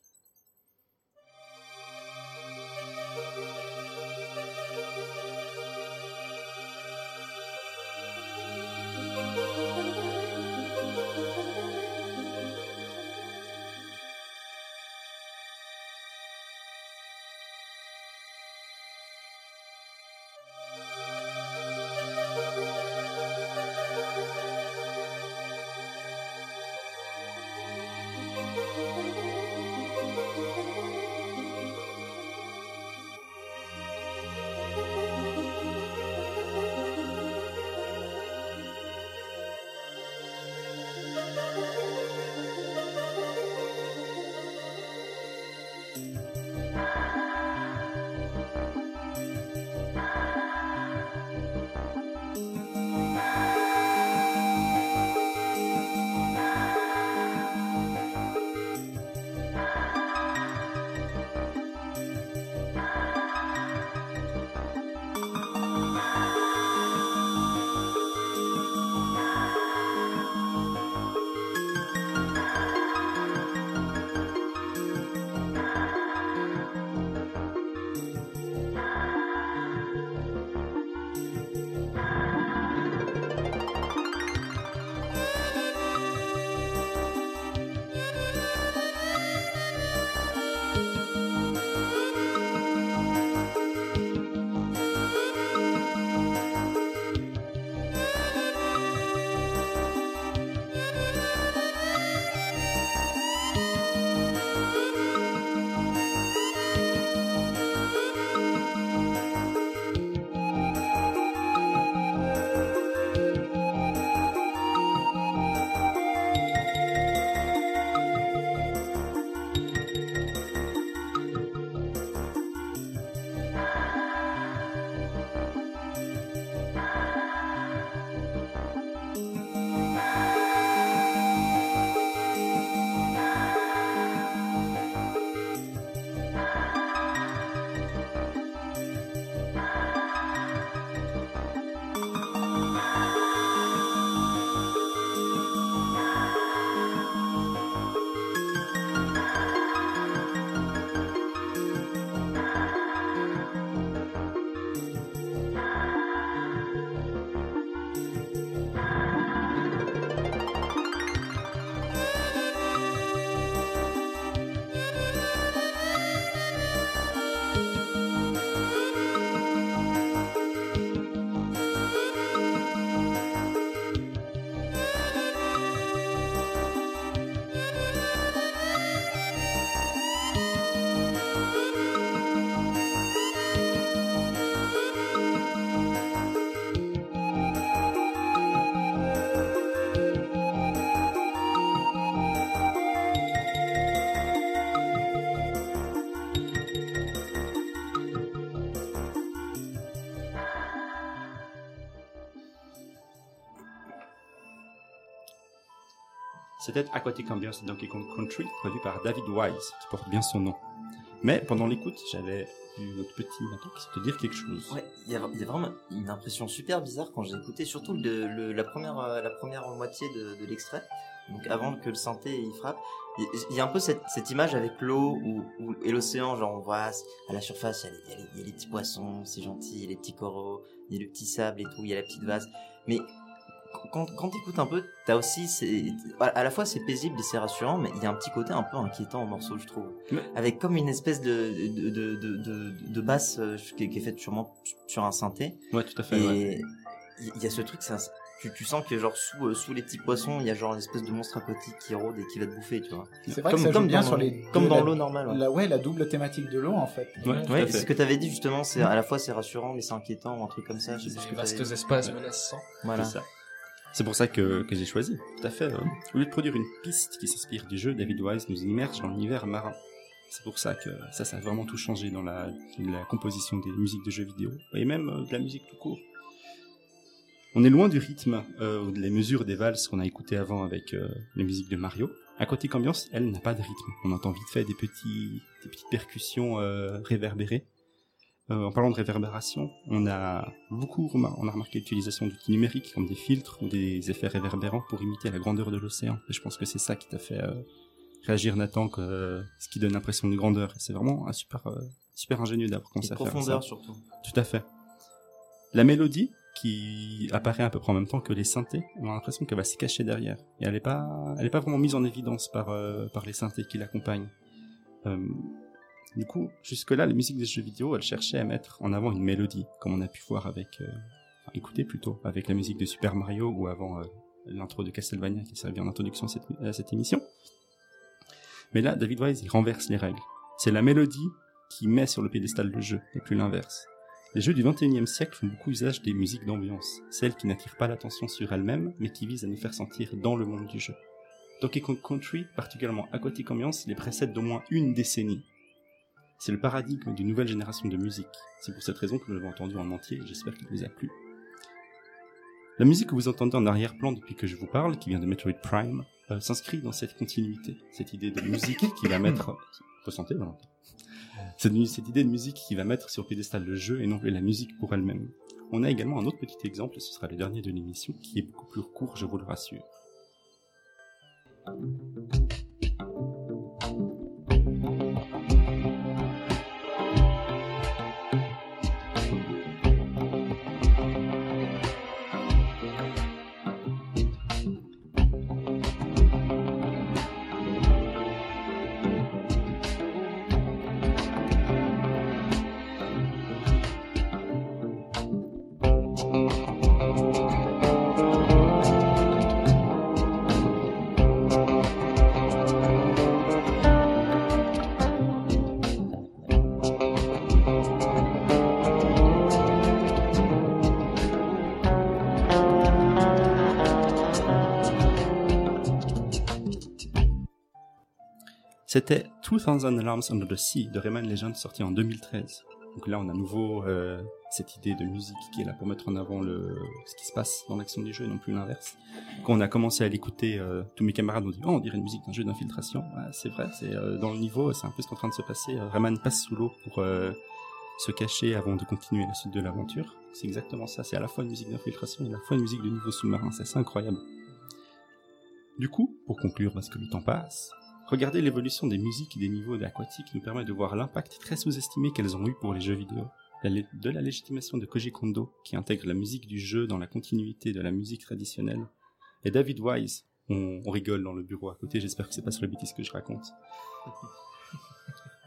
C'était Aquatic Ambience de Donkey Kong Country, produit par David Wise, qui porte bien son nom. Mais pendant l'écoute, j'avais vu notre petit Nathan qui te dire quelque chose. Ouais, il y, a, y vraiment une impression super bizarre quand j'ai écouté, surtout le, la première euh, la première moitié de, l'extrait. Donc avant que le synthé il frappe, il y a un peu cette, cette image avec l'eau et l'océan, genre on voit à la surface il y, a les- y y petits poissons, c'est gentil, y les petits coraux, il y a le petit sable et tout, il y a la petite vase. Mais quand, quand t'écoutes un peu, t'as aussi, c'est, à la fois c'est paisible et c'est rassurant, mais il y a un petit côté un peu inquiétant au morceau, je trouve. Avec comme une espèce de, de, de, de, de, de basse euh, qui, est- qui est faite sûrement sur un synthé. Ouais, tout à fait. Et il il y a ce truc, tu, tu sens que genre sous, euh, sous les petits poissons, il y a genre une espèce de monstre aquatique qui rôde et qui va te bouffer, tu vois. C'est vrai Comme, que ça comme joue bien dans, sur les comme dans l'eau normale. Ouais, La, ouais, la double thématique de l'eau en fait. Ouais, Ouais, c'est ce que t'avais dit justement, c'est à la fois c'est rassurant mais c'est inquiétant ou un truc comme ça. Je sais t'avais vastes espaces menaçants. Voilà. C'est ça. C'est pour ça que, que j'ai choisi. Tout à fait. euh, au lieu de produire une piste qui s'inspire du jeu, David Wise nous immerge dans l'univers marin. C'est pour ça que ça, ça a vraiment tout changé dans la, la composition des musiques de jeux vidéo et même euh, de la musique tout court. On est loin du rythme euh, ou de les mesures des valses qu'on a écoutées avant avec euh, les musiques de Mario. Aquatic Ambiance, elle, n'a pas de rythme. On entend vite fait des petits, des petites percussions euh, réverbérées. Euh, en parlant de réverbération, on a beaucoup remar- on a remarqué l'utilisation d'outils numériques comme des filtres ou des effets réverbérants pour imiter la grandeur de l'océan. Et je pense que c'est ça qui t'a fait euh, réagir Nathan, que, euh, ce qui donne l'impression de grandeur. C'est vraiment un super, super ingénieux d'avoir commencé à faire ça. profondeur surtout. Tout à fait. La mélodie qui apparaît à peu près en même temps que les synthés, on a l'impression qu'elle va se cacher derrière. Et elle n'est pas, elle est pas vraiment mise en évidence par, par les synthés qui l'accompagnent. Du coup, jusque-là, les musiques des jeux vidéo, elles cherchaient à mettre en avant une mélodie, comme on a pu voir avec, euh, écouter plutôt, avec la musique de Super Mario ou avant euh, l'intro de Castlevania qui servait en introduction à cette, émission. Mais là, David Wise, il renverse les règles. C'est la mélodie qui met sur le piédestal le jeu, et plus l'inverse. Les jeux du XXIe siècle font beaucoup usage des musiques d'ambiance, celles qui n'attirent pas l'attention sur elles-mêmes, mais qui visent à nous faire sentir dans le monde du jeu. Donkey Kong Country, particulièrement Aquatic Ambiance, les précède d'au moins une décennie. C'est le paradigme d'une nouvelle génération de musique. C'est pour cette raison que nous l'avons entendu en entier, et j'espère qu'il vous a plu. La musique que vous entendez en arrière-plan depuis que je vous parle, qui vient de Metroid Prime, euh, s'inscrit dans cette continuité, cette idée de musique qui va mettre... [coughs] Ressentez, Valentin cette, idée de musique qui va mettre sur le piédestal le jeu et non plus la musique pour elle-même. On a également un autre petit exemple, et ce sera le dernier de l'émission, qui est beaucoup plus court, je vous le rassure. C'était 2000 Alarms Under the Sea de Rayman Legends sorti en 2013. Donc là, on a à nouveau euh, cette idée de musique qui est là pour mettre en avant le, ce qui se passe dans l'action du jeu et non plus l'inverse. Quand on a commencé à l'écouter, euh, tous mes camarades ont dit « Oh, on dirait une musique d'un jeu d'infiltration. Ouais, c'est vrai, c'est euh, dans le niveau, c'est un peu ce qui est en train de se passer. Euh, Rayman passe sous l'eau pour euh, se cacher avant de continuer la suite de l'aventure. C'est exactement ça, c'est à la fois une musique d'infiltration et à la fois une musique de niveau sous-marin. C'est incroyable. Du coup, pour conclure, parce que le temps passe, Regarder l'évolution des musiques et des niveaux aquatiques nous permet de voir l'impact très sous-estimé qu'elles ont eu pour les jeux vidéo. De la légitimation de Koji Kondo, qui intègre la musique du jeu dans la continuité de la musique traditionnelle, et David Wise, on, on rigole dans le bureau à côté, j'espère que c'est pas sur le bêtise que je raconte.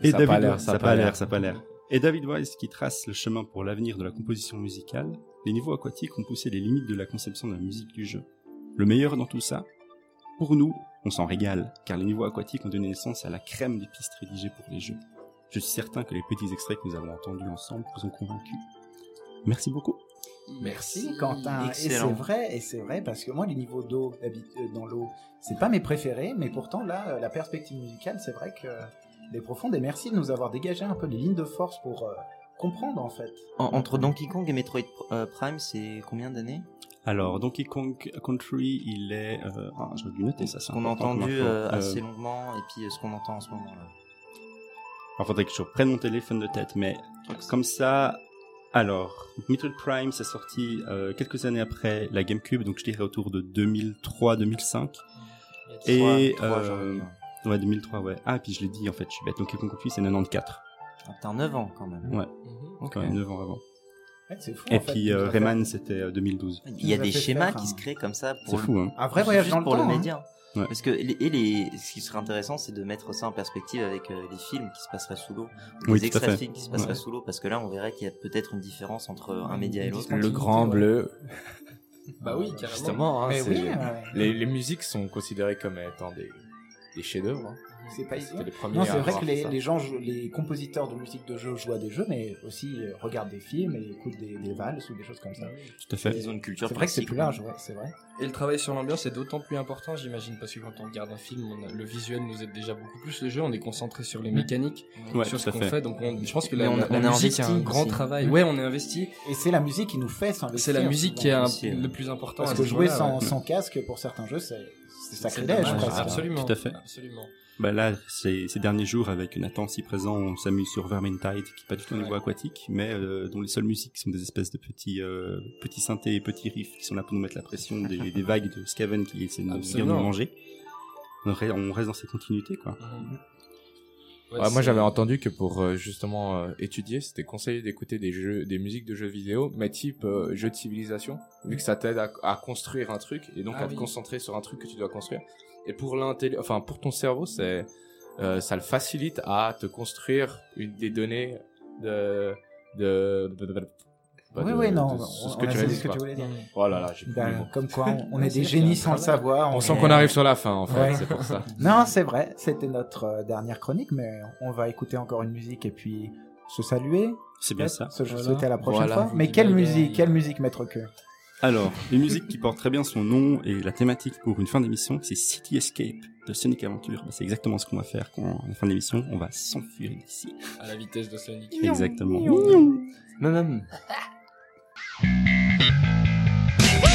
Ça a pas David l'air, ça ça pas l'air. ça pas l'air. Et David Wise qui trace le chemin pour l'avenir de la composition musicale, les niveaux aquatiques ont poussé les limites de la conception de la musique du jeu. Le meilleur dans tout ça, pour nous, on s'en régale, car les niveaux aquatiques ont donné naissance à la crème des pistes rédigées pour les jeux. Je suis certain que les petits extraits que nous avons entendus ensemble vous ont convaincus. Merci beaucoup. Merci Quentin. Et c'est vrai, et c'est vrai parce que moi les niveaux d'eau euh, dans l'eau, c'est pas mes préférés, mais pourtant là euh, la perspective musicale, c'est vrai que elle est profonde et merci de nous avoir dégagé un peu les lignes de force pour euh, comprendre en fait. En- entre Donkey Kong et Metroid Prime, c'est combien d'années? Alors, Donkey Kong Country, il est... Euh... Ah, j'aurais dû noter ça. Ce qu'on a entendu euh, Euh, assez longuement et puis euh, ce qu'on entend en ce moment là. Alors, faudrait que je reprenne mon téléphone de tête, mais comme ça... Alors, Metroid Prime, c'est sorti euh, quelques années après la GameCube, donc je dirais autour de 2003-2005. Et... Trois, trois, euh, j'aurais dit, ouais. Ouais, 2003, ouais. Ah, puis je l'ai dit, en fait, je suis bête. Donkey Kong Country, c'est 94. Ah, T'as 9 ans quand même. Ouais. Ok. Quand même 9 ans avant. Ouais, c'est fou, Et en fait, puis nous euh, fait Rayman, c'était euh, 2012. Il y a des fait schémas faire qui se créent comme ça C'est pour fou, hein. Un vrai voyage juste dans le pour temps. le hein. média. Ouais. Parce que les- et les, ce qui serait intéressant, c'est de mettre ça en perspective avec euh, les films qui se passeraient sous l'eau, ou Oui, les fait. films qui se passeraient Ouais. sous l'eau, parce que là, on verrait qu'il y a peut-être une différence entre un média et l'autre. Le grand bleu. Bah oui, carrément. Justement, hein, Mais oui, les, les musiques sont considérées comme étant des, des chefs-d'œuvre. hein. C'est pas premiers Non, c'est vrai que les, gens, les compositeurs de musique de jeux jouent à des jeux, mais aussi euh, regardent des films et écoutent des, des valses ou des choses comme ça. Tout à fait. Ils ont une culture C'est vrai que c'est plus large, ouais, c'est vrai. Et le travail sur l'ambiance est d'autant plus important, j'imagine, parce que quand on regarde un film, on a- le visuel nous aide déjà beaucoup plus. Le jeu, on est concentré sur les mécaniques, Ouais, sur ce qu'on fait. fait. Donc, on- je pense que la, on a- la- la on a a un investi grand aussi. travail. Ouais, on est investi. Et c'est la musique qui nous fait s'investir. C'est la musique qui est un- le plus important. Parce à que jouer sans, ouais. sans casque pour certains jeux, c'est sacrilège. Absolument. Tout à fait. Absolument. Bah là, ces, ces derniers jours, avec Nathan si présent, on s'amuse sur Vermintide, qui est pas du tout un niveau aquatique, mais euh, dont les seules musiques sont des espèces de petits euh, petits synthés et petits riffs qui sont là pour nous mettre la pression des, [laughs] des vagues de Skaven qui essaient de nous, Absolument. de nous manger. On reste, on reste dans ces continuités, quoi. Mhm. Ouais, Ouais, moi j'avais entendu que pour euh, justement euh, étudier, c'était conseillé d'écouter des jeux, des musiques de jeux vidéo, mais type euh, jeu de civilisation, vu que ça t'aide à, à construire un truc et donc Ah à te concentrer sur un truc que tu dois construire. Et pour enfin pour ton cerveau, c'est euh, ça le facilite à te construire une des données de de, de, de- de- pas Oui, de- oui, non, de on, ce que tu voulais dire. Oh là là, j'ai Ben, comme quoi, on, on [laughs] est des génies sans le savoir. On sent est- qu'on arrive sur la fin en fait, Ouais. c'est pour ça. [laughs] Non, c'est vrai, c'était notre euh, dernière chronique, mais on va écouter encore une musique et puis se saluer. C'est bien ça. Se Voilà. souhaiter à la prochaine Voilà, fois. Mais quelle musique, quelle musique mettre cœur? Alors, une musique qui porte très bien son nom et la thématique pour une fin d'émission, c'est City Escape de Sonic Adventure. Bah, c'est exactement ce qu'on va faire quand, à la fin de l'émission, on va s'enfuir d'ici. À la vitesse de Sonic. Exactement. Même. Rolling [laughs]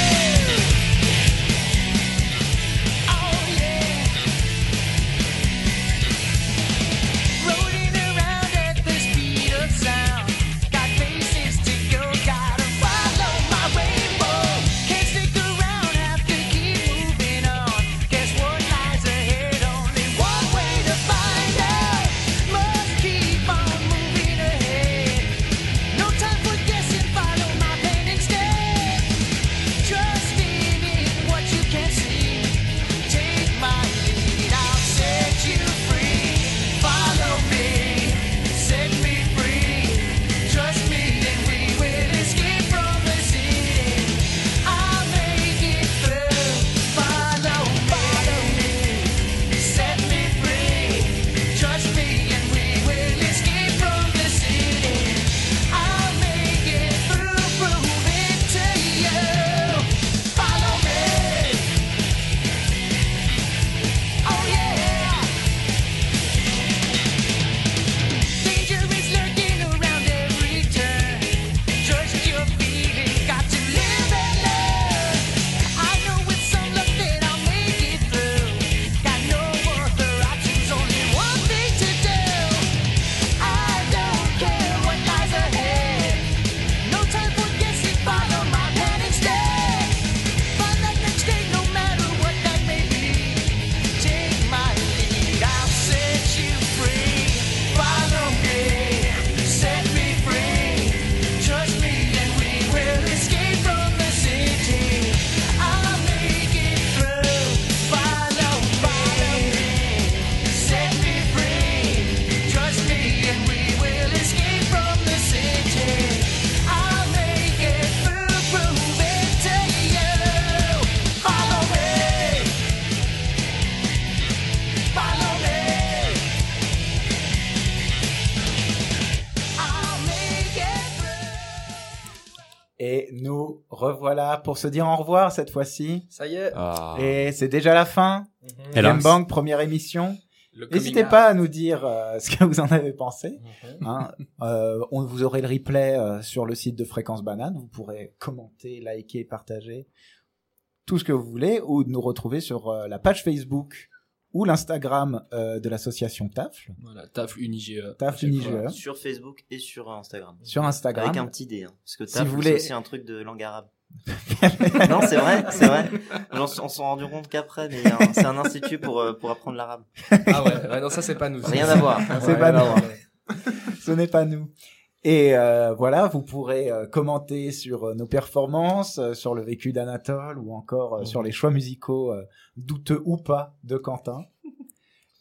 pour se dire au revoir cette fois-ci. Ça y est. Ah. Et c'est déjà la fin. Mhm. Hélas. Game Bang, première émission. N'hésitez pas à nous dire euh, [laughs] ce que vous en avez pensé. Mhm. Hein. Euh, on vous aurez le replay euh, sur le site de Fréquence Banane. Vous pourrez commenter, liker, partager tout ce que vous voulez, ou nous retrouver sur euh, la page Facebook ou l'Instagram euh, de l'association TAFL, Voilà, taf unigé. TAFL Unigeur, Sur Facebook et sur Instagram. sur Instagram. Avec un petit D, hein, parce que Si taf, vous c'est voulez- aussi un truc de langue arabe. Non, c'est vrai, c'est vrai. [laughs] On s'en rendu compte qu'après, mais un- c'est un institut pour, euh, pour apprendre l'arabe. Ah ouais, ouais, non, ça c'est pas nous. Rien à voir. C'est Ouais, pas nous. ouais. ce n'est pas nous. Et euh, voilà, vous pourrez euh, commenter sur euh, nos performances, euh, sur le vécu d'Anatole ou encore euh, sur les choix musicaux euh, douteux ou pas de Quentin.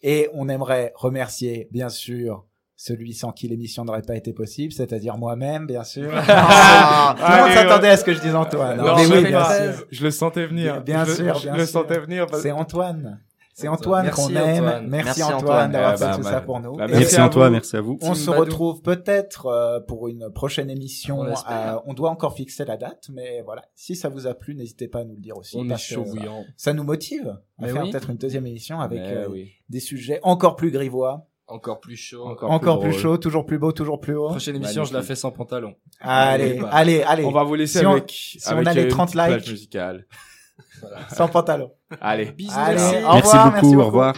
Et on aimerait remercier, bien sûr, celui sans qui l'émission n'aurait pas été possible, c'est-à-dire moi-même, bien sûr. [laughs] Ah, Tout le monde s'attendait à ce que je dise Antoine. Non, mais je oui, bien pas. sûr. Je le sentais venir. Bien je, sûr, je bien le sûr. sentais venir. parce- C'est Antoine. C'est Antoine qu'on aime. Antoine. Merci, Merci, Antoine, d'avoir Ah, fait bah, tout bah, ça pour nous. bah, merci à Antoine, vous. merci à vous. On se retrouve peut-être euh, pour une prochaine émission. On. Euh, on doit encore fixer la date, mais voilà. Si ça vous a plu, n'hésitez pas à nous le dire aussi. On est parce que, chaud bouillant. Ça nous motive à Mais faire oui. peut-être une deuxième émission avec euh, oui. des sujets encore plus grivois, Encore plus chaud. Encore encore, plus chaud, toujours plus beau, toujours plus haut. Prochaine émission, je la fais sans pantalon. Allez, Allez, allez, allez. On va vous laisser Si on- avec, si avec on a les une 30 petite plage likes. musicale. Sans pantalon. Allez. Bisous, Allez, merci. au Merci revoir, beaucoup, au revoir.